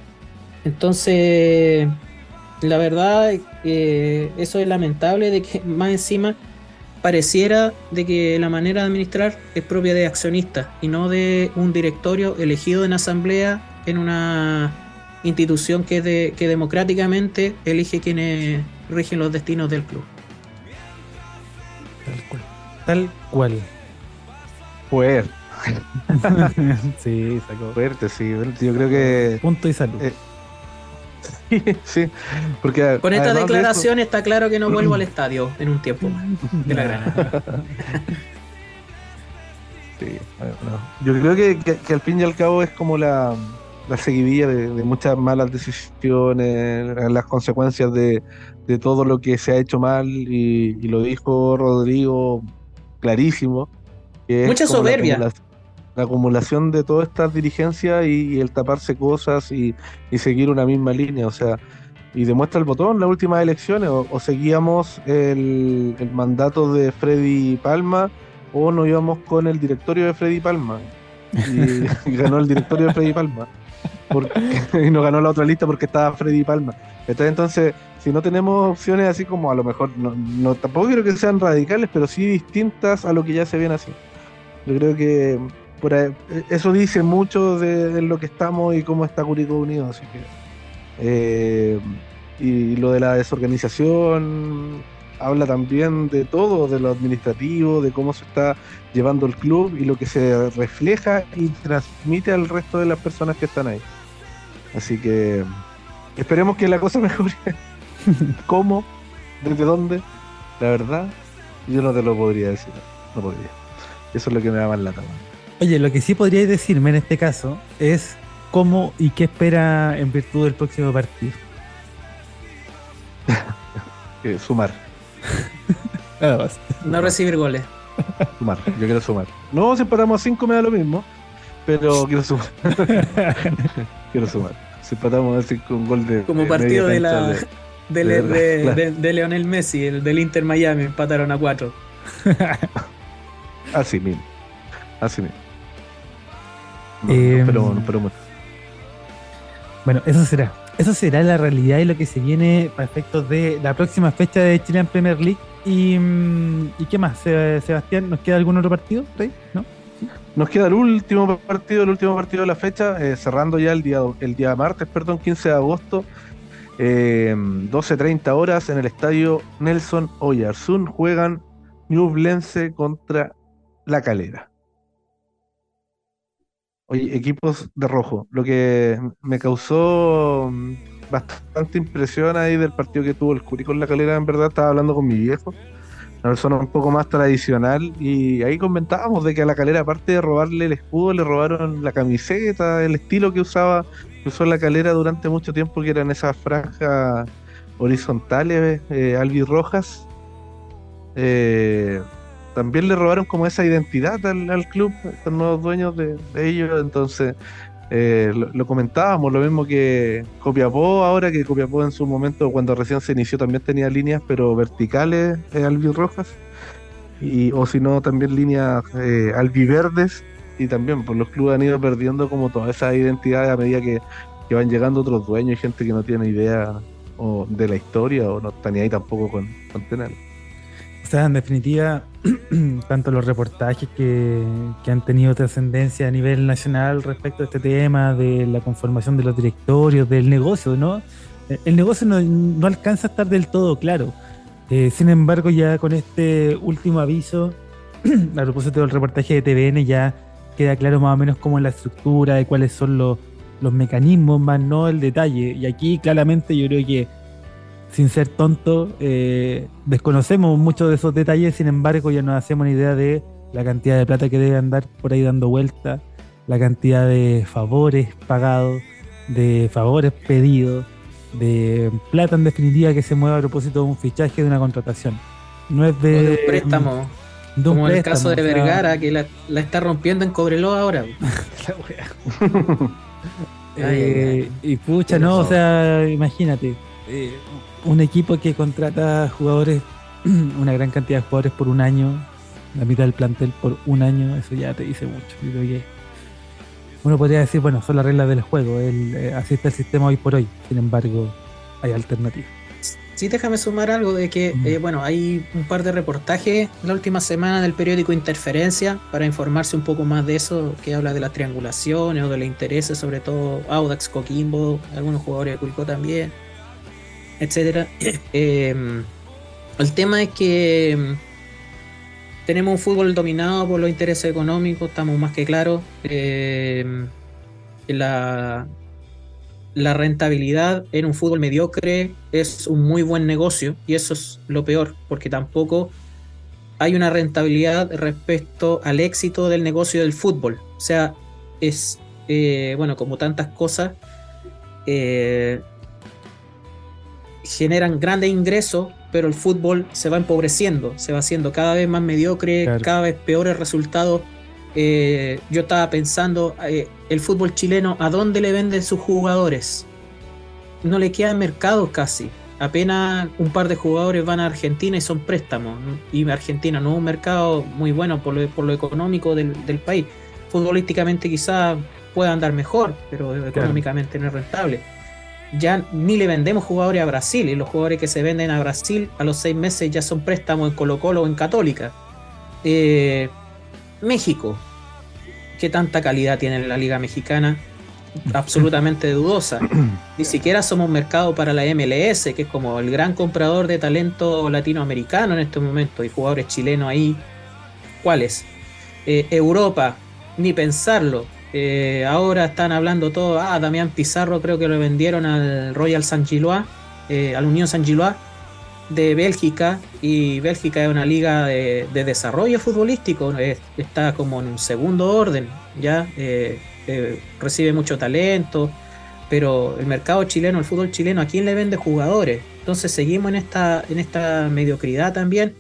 Entonces, la verdad, eh, eso es lamentable de que más encima pareciera de que la manera de administrar es propia de accionistas y no de un directorio elegido en asamblea en una institución que, de, que democráticamente elige quienes rigen los destinos del club. Tal cual. Tal cual. Fuerte. sí, sacó. Fuerte, sí. Yo creo que. Punto y salud. Eh, sí, porque con esta declaración está claro que no vuelvo al estadio en un tiempo de la Granada. Yo creo que, al fin y al cabo es como la, la seguidilla de, muchas malas decisiones, las consecuencias de, todo lo que se ha hecho mal, y, lo dijo Rodrigo clarísimo. Mucha soberbia. La acumulación, de todas estas dirigencias y, el taparse cosas y, seguir una misma línea. O sea, y demuestra el botón las últimas elecciones. O, seguíamos el, mandato de Freddy Palma o nos íbamos con el directorio de Freddy Palma. Y, ganó el directorio de Freddy Palma. y no ganó la otra lista porque estaba Freddy Palma. Entonces, si no tenemos opciones así como a lo mejor, no, tampoco quiero que sean radicales, pero sí distintas a lo que ya se viene así. Yo creo que eso dice mucho de, lo que estamos y cómo está Curicó Unido, así que eh, y lo de la desorganización habla también de todo, de lo administrativo, de cómo se está llevando el club y lo que se refleja y transmite al resto de las personas que están ahí. Así que esperemos que la cosa mejore. ¿Cómo? ¿Desde dónde? La verdad, yo no te lo podría decir. No podría. Eso es lo que me da más lata. Oye, lo que sí podríais decirme en este caso es cómo y qué espera en virtud del próximo partido. Eh, sumar. No recibir goles. Sumar, yo quiero sumar. No, si empatamos a 5 me da lo mismo, pero quiero sumar. quiero sumar. Si empatamos a 5 un gol de. Como partido de la. De, de, Leonel Messi, el del Inter Miami, empataron a 4. Así mismo. Así mismo. Em, pero, pero, bueno, eso será. Eso será la realidad y lo que se viene para efectos de la próxima fecha de Chilean Premier League. ¿Y, mm, ¿y qué más, Sebastián? ¿Nos queda algún otro partido? ¿No? Nos queda el último partido, el último partido de la fecha, eh, cerrando ya el día, el día martes, perdón, 15 de agosto, 12.30 em, horas en el estadio Nelson Oyarzún. Juegan Ñublense contra La Calera. Oye, equipos de rojo. Lo que me causó mm, bastante impresión ahí del partido que tuvo el Curi con la calera, en verdad, estaba hablando con mi viejo, una persona un poco más tradicional, y ahí comentábamos de que a la calera, aparte de robarle el escudo, le robaron la camiseta, el estilo que usaba, que usó la calera durante mucho tiempo, que eran esas franjas horizontales, eh, albirrojas. Eh, también le robaron como esa identidad al, club, los nuevos dueños de, ellos, entonces eh, lo, comentábamos, lo mismo que Copiapó ahora, que Copiapó en su momento, cuando recién se inició, también tenía líneas, pero verticales eh, albirrojas, y, o si no, también líneas eh, albiverdes, y también pues los clubes han ido perdiendo como toda esa identidad a medida que, van llegando otros dueños y gente que no tiene idea o de la historia o no está ni ahí tampoco con, con tenerlo. O sea, en definitiva, tanto los reportajes que, han tenido trascendencia a nivel nacional respecto a este tema, de la conformación de los directorios, del negocio, ¿no? El negocio no, alcanza a estar del todo claro. Eh, sin embargo, ya con este último aviso, a propósito del reportaje de TVN, ya queda claro más o menos cómo es la estructura, de cuáles son los, los mecanismos, más no el detalle. Y aquí claramente yo creo que sin ser tonto, eh, desconocemos muchos de esos detalles, sin embargo ya nos hacemos una idea de la cantidad de plata que debe andar por ahí dando vuelta, la cantidad de favores pagados, de favores pedidos, de plata en definitiva que se mueve a propósito de un fichaje, de una contratación. No es de, un préstamo. como el caso de Vergara, que la, está rompiendo en Cobreloa ahora. Eh, y pucha, no, o sea, imagínate. Eh, un equipo que contrata jugadores, una gran cantidad de jugadores por un año, la mitad del plantel por un año, eso ya te dice mucho. Yo creo que uno podría decir, bueno, son las reglas del juego, el, eh, así está el sistema hoy por hoy, sin embargo, hay alternativas. Sí, déjame sumar algo de que, eh, bueno, hay un par de reportajes la última semana del periódico Interferencia para informarse un poco más de eso, que habla de las triangulaciones o de los intereses, sobre todo Audax, Coquimbo, algunos jugadores de Curicó también etcétera. Em, el tema es que em, tenemos un fútbol dominado por los intereses económicos, estamos más que claros. La, la rentabilidad en un fútbol mediocre es un muy buen negocio y eso es lo peor, porque tampoco hay una rentabilidad respecto al éxito del negocio del fútbol. O sea, es, eh, bueno, como tantas cosas, eh, generan grandes ingresos, pero el fútbol se va empobreciendo, se va haciendo cada vez más mediocre, cada vez peores resultados. Eh, yo estaba pensando, eh, el fútbol chileno, ¿a dónde le venden sus jugadores? No le queda mercado casi. Apenas un par de jugadores van a Argentina y son préstamos. Y Argentina no es un mercado muy bueno por lo, económico del, país. Futbolísticamente quizás pueda andar mejor, pero económicamente no es rentable ya ni le vendemos jugadores a Brasil y los jugadores que se venden a Brasil a los seis meses ya son préstamos en Colo Colo o en Católica. Eh, México, ¿qué tanta calidad tiene la liga mexicana? Absolutamente dudosa. Ni siquiera somos mercado para la MLS, que es como el gran comprador de talento latinoamericano en este momento y jugadores chilenos ahí. ¿Cuáles? Eh, Europa, ni pensarlo. Eh, ahora están hablando todo, ah, Damián Pizarro creo que lo vendieron al Royal San Gilois, eh, al Unión San Gilois de Bélgica, y Bélgica es una liga de, desarrollo futbolístico, está como en un segundo orden, ya eh, recibe mucho talento, pero el mercado chileno, el fútbol chileno, ¿a quién le vende jugadores? Entonces seguimos en esta, en esta mediocridad también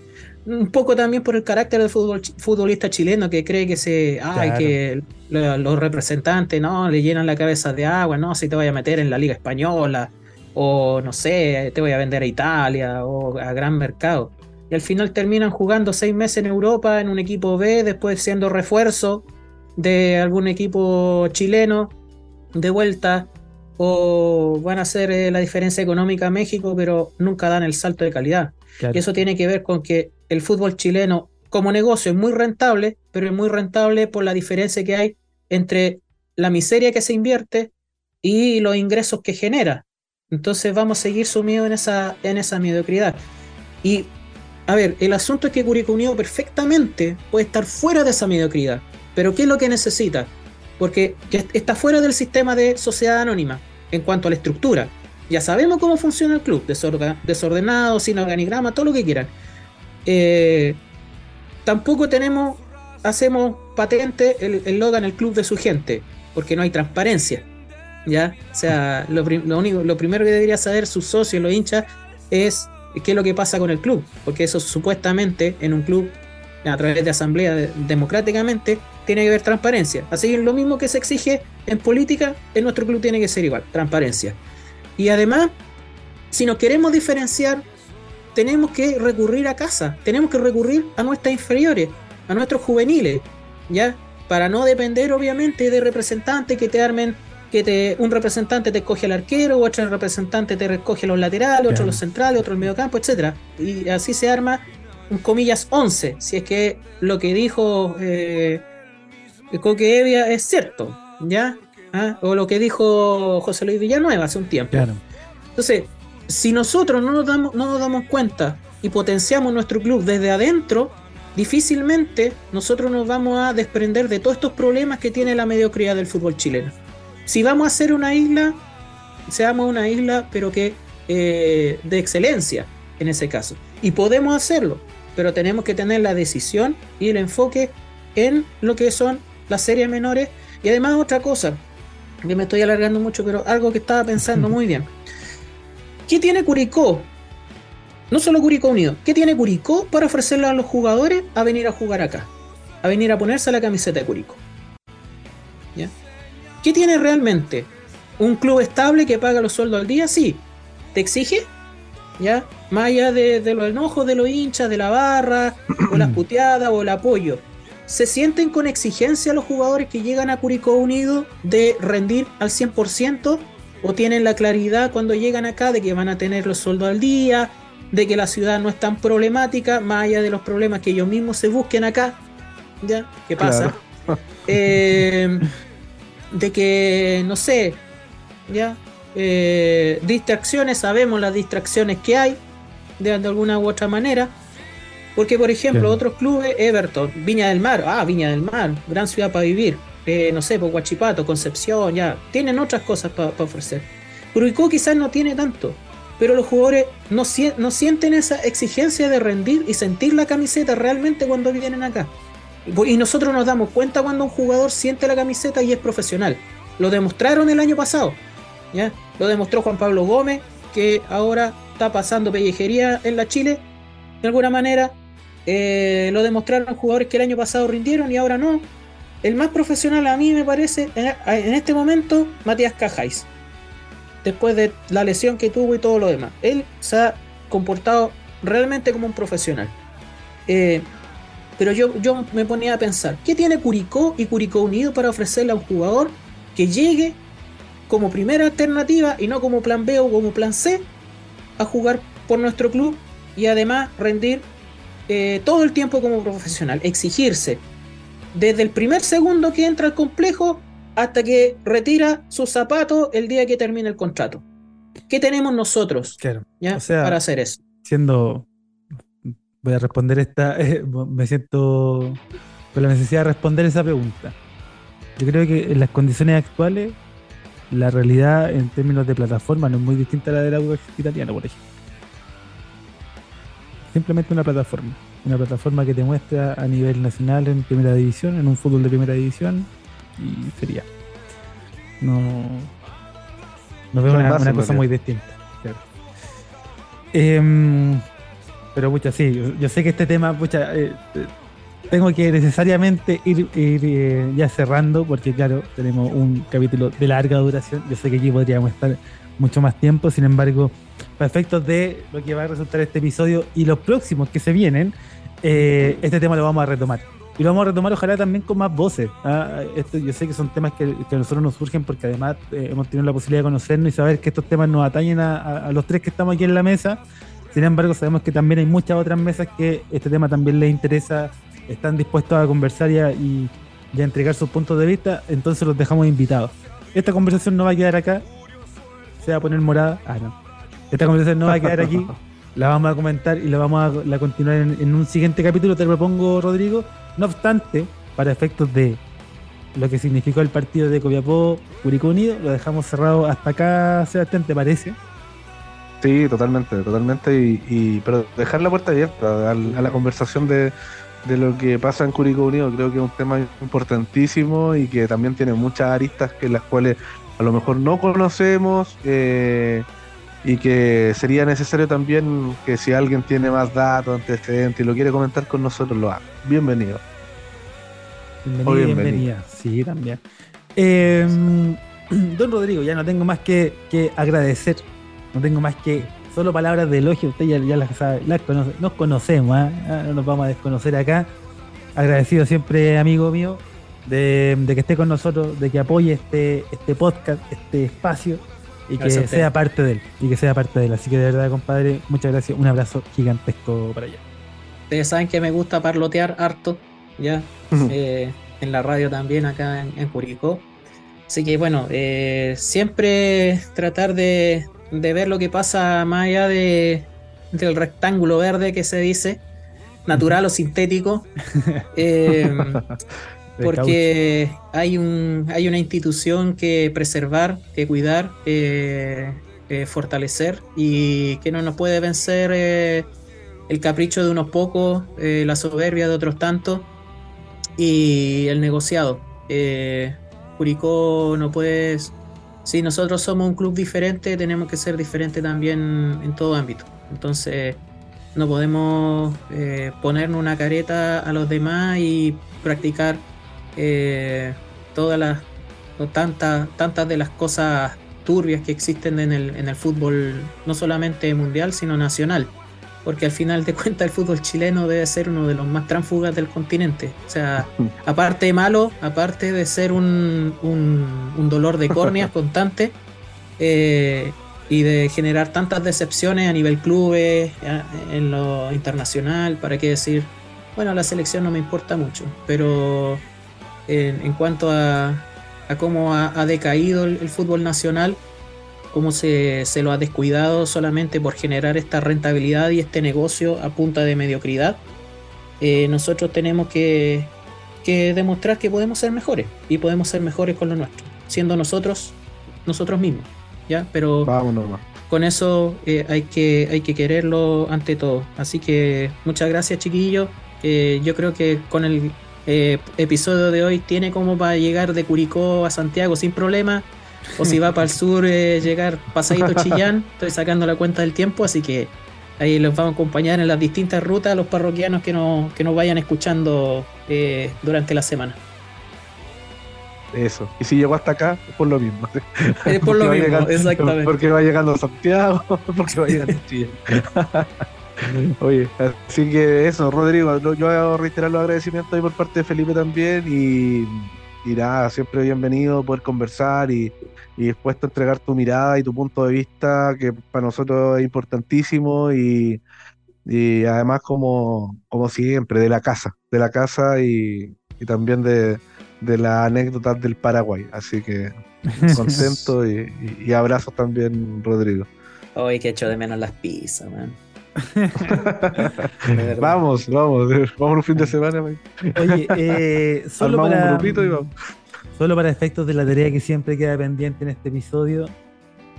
un poco también por el carácter del fútbol, futbolista chileno que cree que se ay, que los representantes no le llenan la cabeza de agua, no, si te voy a meter en la liga española o no sé, te voy a vender a Italia o a gran mercado. Y al final terminan jugando seis meses en Europa en un equipo B, después siendo refuerzo de algún equipo chileno de vuelta o van a hacer eh, la diferencia económica a México, pero nunca dan el salto de calidad. Y eso tiene que ver con que el fútbol chileno como negocio es muy rentable, pero es muy rentable por la diferencia que hay entre la miseria que se invierte y los ingresos que genera. Entonces vamos a seguir sumidos en esa, en esa mediocridad. Y, a ver, el asunto es que Curicó perfectamente puede estar fuera de esa mediocridad. Pero ¿qué es lo que necesita? Porque está fuera del sistema de sociedad anónima en cuanto a la estructura. Ya sabemos cómo funciona el club, desordenado, sin organigrama, todo lo que quieran. Eh, tampoco tenemos, hacemos patente el, el Logan, el club de su gente, porque no hay transparencia. ¿ya? O sea, lo, único, lo primero que debería saber sus socios, los hinchas, es qué es lo que pasa con el club, porque eso supuestamente en un club a través de asamblea democráticamente tiene que haber transparencia. Así que lo mismo que se exige en política, en nuestro club tiene que ser igual, transparencia. Y además, si nos queremos diferenciar, tenemos que recurrir a casa, tenemos que recurrir a nuestras inferiores, a nuestros juveniles, ¿ya? Para no depender, obviamente, de representantes que te armen, que te, un representante te escoge al arquero, otro representante te recoge los laterales, otro los centrales, otro el mediocampo, etc. Y así se arma, un comillas, 11, si es que lo que dijo eh, Coque Evia es cierto, ¿ya? ¿ah? o lo que dijo José Luis Villanueva hace un tiempo. Entonces, si nosotros no nos, damos, no nos damos cuenta y potenciamos nuestro club desde adentro, difícilmente nosotros nos vamos a desprender de todos estos problemas que tiene la mediocridad del fútbol chileno. Si vamos a ser una isla, seamos una isla, pero que eh, de excelencia en ese caso. Y podemos hacerlo, pero tenemos que tener la decisión y el enfoque en lo que son las series menores. Y además otra cosa, que me estoy alargando mucho, pero algo que estaba pensando muy bien. ¿Qué tiene Curicó? No solo Curicó Unido, ¿qué tiene Curicó para ofrecerle a los jugadores a venir a jugar acá? A venir a ponerse la camiseta de Curicó. ¿Ya? ¿Qué tiene realmente? ¿Un club estable que paga los sueldos al día? Sí. ¿Te exige? ¿Ya? Más allá de, de los enojos de los hinchas, de la barra, o las puteadas, o el apoyo se sienten con exigencia los jugadores que llegan a Curicó Unido de rendir al 100% o tienen la claridad cuando llegan acá de que van a tener los sueldos al día, de que la ciudad no es tan problemática, más allá de los problemas que ellos mismos se busquen acá. ¿Ya? ¿Qué pasa? Eh, de que, no sé, ¿ya? Eh, distracciones, sabemos las distracciones que hay, de alguna u otra manera. Porque, por ejemplo, otros clubes, Everton, Viña del Mar, ah, Viña del Mar, gran ciudad para vivir. Eh, no sé, por pues, Guachipato, Concepción, ya, tienen otras cosas para ofrecer. Curicó quizás no tiene tanto, pero los jugadores no, no sienten esa exigencia de rendir y sentir la camiseta realmente cuando vienen acá. Y nosotros nos damos cuenta cuando un jugador siente la camiseta y es profesional. Lo demostraron el año pasado. ¿ya? Lo demostró Juan Pablo Gómez, que ahora está pasando pellejería en la Chile, de alguna manera. Eh, lo demostraron jugadores que el año pasado rindieron y ahora no. El más profesional a mí me parece en, este momento, Matías Cajáis. Después de la lesión que tuvo y todo lo demás. Él se ha comportado realmente como un profesional. Eh, pero yo, yo me ponía a pensar, ¿qué tiene Curicó y Curicó Unido para ofrecerle a un jugador que llegue como primera alternativa y no como plan B o como plan C a jugar por nuestro club y además rendir eh, todo el tiempo como profesional, exigirse desde el primer segundo que entra al complejo hasta que retira sus zapatos el día que termine el contrato. ¿Qué tenemos nosotros para hacer eso? Siendo, voy a responder esta, me siento con la necesidad de responder esa pregunta. Yo creo que en las condiciones actuales la realidad en términos de plataforma no es muy distinta a la de la UX italiana, por ejemplo. Simplemente una plataforma. Una plataforma que te muestra a nivel nacional en primera división, en un fútbol de primera división, y sería. No. No veo una, cosa muy distinta. Em, pero, pucha, sí, yo, sé que este tema, pucha, eh, tengo que necesariamente ir, eh, ya cerrando, porque claro, tenemos un capítulo de larga duración. Yo sé que aquí podríamos estar mucho más tiempo, sin embargo, para efectos de lo que va a resultar este episodio y los próximos que se vienen, eh, este tema lo vamos a retomar. Y lo vamos a retomar ojalá también con más voces. ¿ah? Esto, yo sé que son temas que, a nosotros nos surgen porque además eh, hemos tenido la posibilidad de conocernos y saber que estos temas nos atañen a, a los tres que estamos aquí en la mesa. Sin embargo, sabemos que también hay muchas otras mesas que este tema también les interesa están dispuestos a conversar y a, y, a entregar sus puntos de vista, entonces los dejamos invitados. Esta conversación no va a quedar acá, se va a poner morada. Ah, no. Esta conversación no va a quedar aquí, la vamos a comentar y la vamos a continuar en, un siguiente capítulo, te lo propongo, Rodrigo. No obstante, para efectos de lo que significó el partido de Copiapó, Curicó Unido, lo dejamos cerrado hasta acá, Sebastián, ¿te parece? Sí, totalmente, totalmente. Y, pero dejar la puerta abierta a la conversación de, de lo que pasa en Curicó Unido. Creo que es un tema importantísimo y que también tiene muchas aristas que las cuales a lo mejor no conocemos eh, y que sería necesario también que si alguien tiene más datos, antecedentes y lo quiere comentar con nosotros, lo haga. Bienvenido. Bienvenido, bienvenida. Sí, también. Em, don Rodrigo, ya no tengo más que, que agradecer, no tengo más que solo palabras de elogio, usted ya, las sabe, nos conocemos, ¿ah? Ah, no nos vamos a desconocer acá. Agradecido siempre, amigo mío, de, que esté con nosotros, de que apoye este, este podcast, este espacio y que sea parte de él, y que sea parte de él. Así que de verdad, compadre, muchas gracias, un abrazo gigantesco para allá. Ustedes saben que me gusta parlotear harto, ya, eh, en la radio también, acá en, en Curicó. Así que bueno, eh, siempre tratar de, de ver lo que pasa más allá de, del rectángulo verde que se dice, natural o sintético. Eh, porque hay, un, hay una institución que preservar, que cuidar, eh, fortalecer y que no nos puede vencer eh, el capricho de unos pocos, la soberbia de otros tantos y el negociado. Curicó no puede si nosotros somos un club diferente, tenemos que ser diferente también en todo ámbito. Entonces, no podemos eh, ponernos una careta a los demás y practicar eh, todas las tantas, tantas de las cosas turbias que existen en el, en el fútbol, no solamente mundial, sino nacional porque al final de cuentas el fútbol chileno debe ser uno de los más tránfugas del continente. O sea, aparte de malo, aparte de ser un, un, dolor de córneas constante eh, y de generar tantas decepciones a nivel clubes, en lo internacional, para qué decir, bueno, la selección no me importa mucho, pero en, cuanto a, a cómo ha, decaído el fútbol nacional, cómo se, lo ha descuidado solamente por generar esta rentabilidad y este negocio a punta de mediocridad. Eh, nosotros tenemos que, demostrar que podemos ser mejores y podemos ser mejores con lo nuestro, siendo nosotros nosotros mismos. ¿ya? Pero con eso eh, hay, que, hay que quererlo ante todo. Así que muchas gracias chiquillos. yo creo que con el eh, episodio de hoy tiene como para llegar de Curicó a Santiago sin problema O si va para el sur, eh, llegar pasadito Chillán. Estoy sacando la cuenta del tiempo, así que ahí los vamos a acompañar en las distintas rutas a los parroquianos que nos, que nos vayan escuchando eh, durante la semana. Eso. Y si llegó hasta acá, es por lo mismo. Es por lo mismo, llegando- exactamente. Porque va llegando a Santiago, porque va llegando a Chile. Oye, así que eso, Rodrigo, yo voy a reiterar los agradecimientos ahí por parte de Felipe también y, y nada, siempre bienvenido poder conversar y, y dispuesto a entregar tu mirada y tu punto de vista, que para nosotros es importantísimo y, y además como, como siempre, de la casa, de la casa y, y también de, de las anécdotas del Paraguay. Así que contento y, y- y abrazos también, Rodrigo. Hoy que echo de menos las pizzas, man. Vamos, vamos, vamos un fin de semana. man. Oye, eh, solo, Armamos un para, grupito y vamos. solo para efectos de la tarea que siempre queda pendiente en este episodio,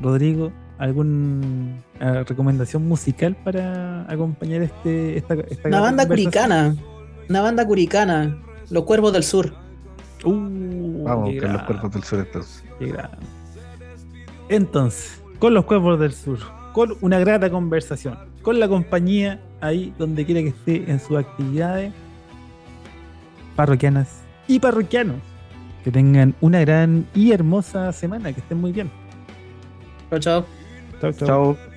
Rodrigo, ¿alguna recomendación musical para acompañar este, esta, esta Una banda curicana. Una banda curicana. Los Cuervos del Sur. Uh, Vamos con los cuerpos del sur entonces. Entonces, con los cuervos del sur, con una grata conversación, con la compañía ahí donde quiera que esté en sus actividades, parroquianas y parroquianos, que tengan una gran y hermosa semana, que estén muy bien. Chao, chao. Chao, chao. Chao.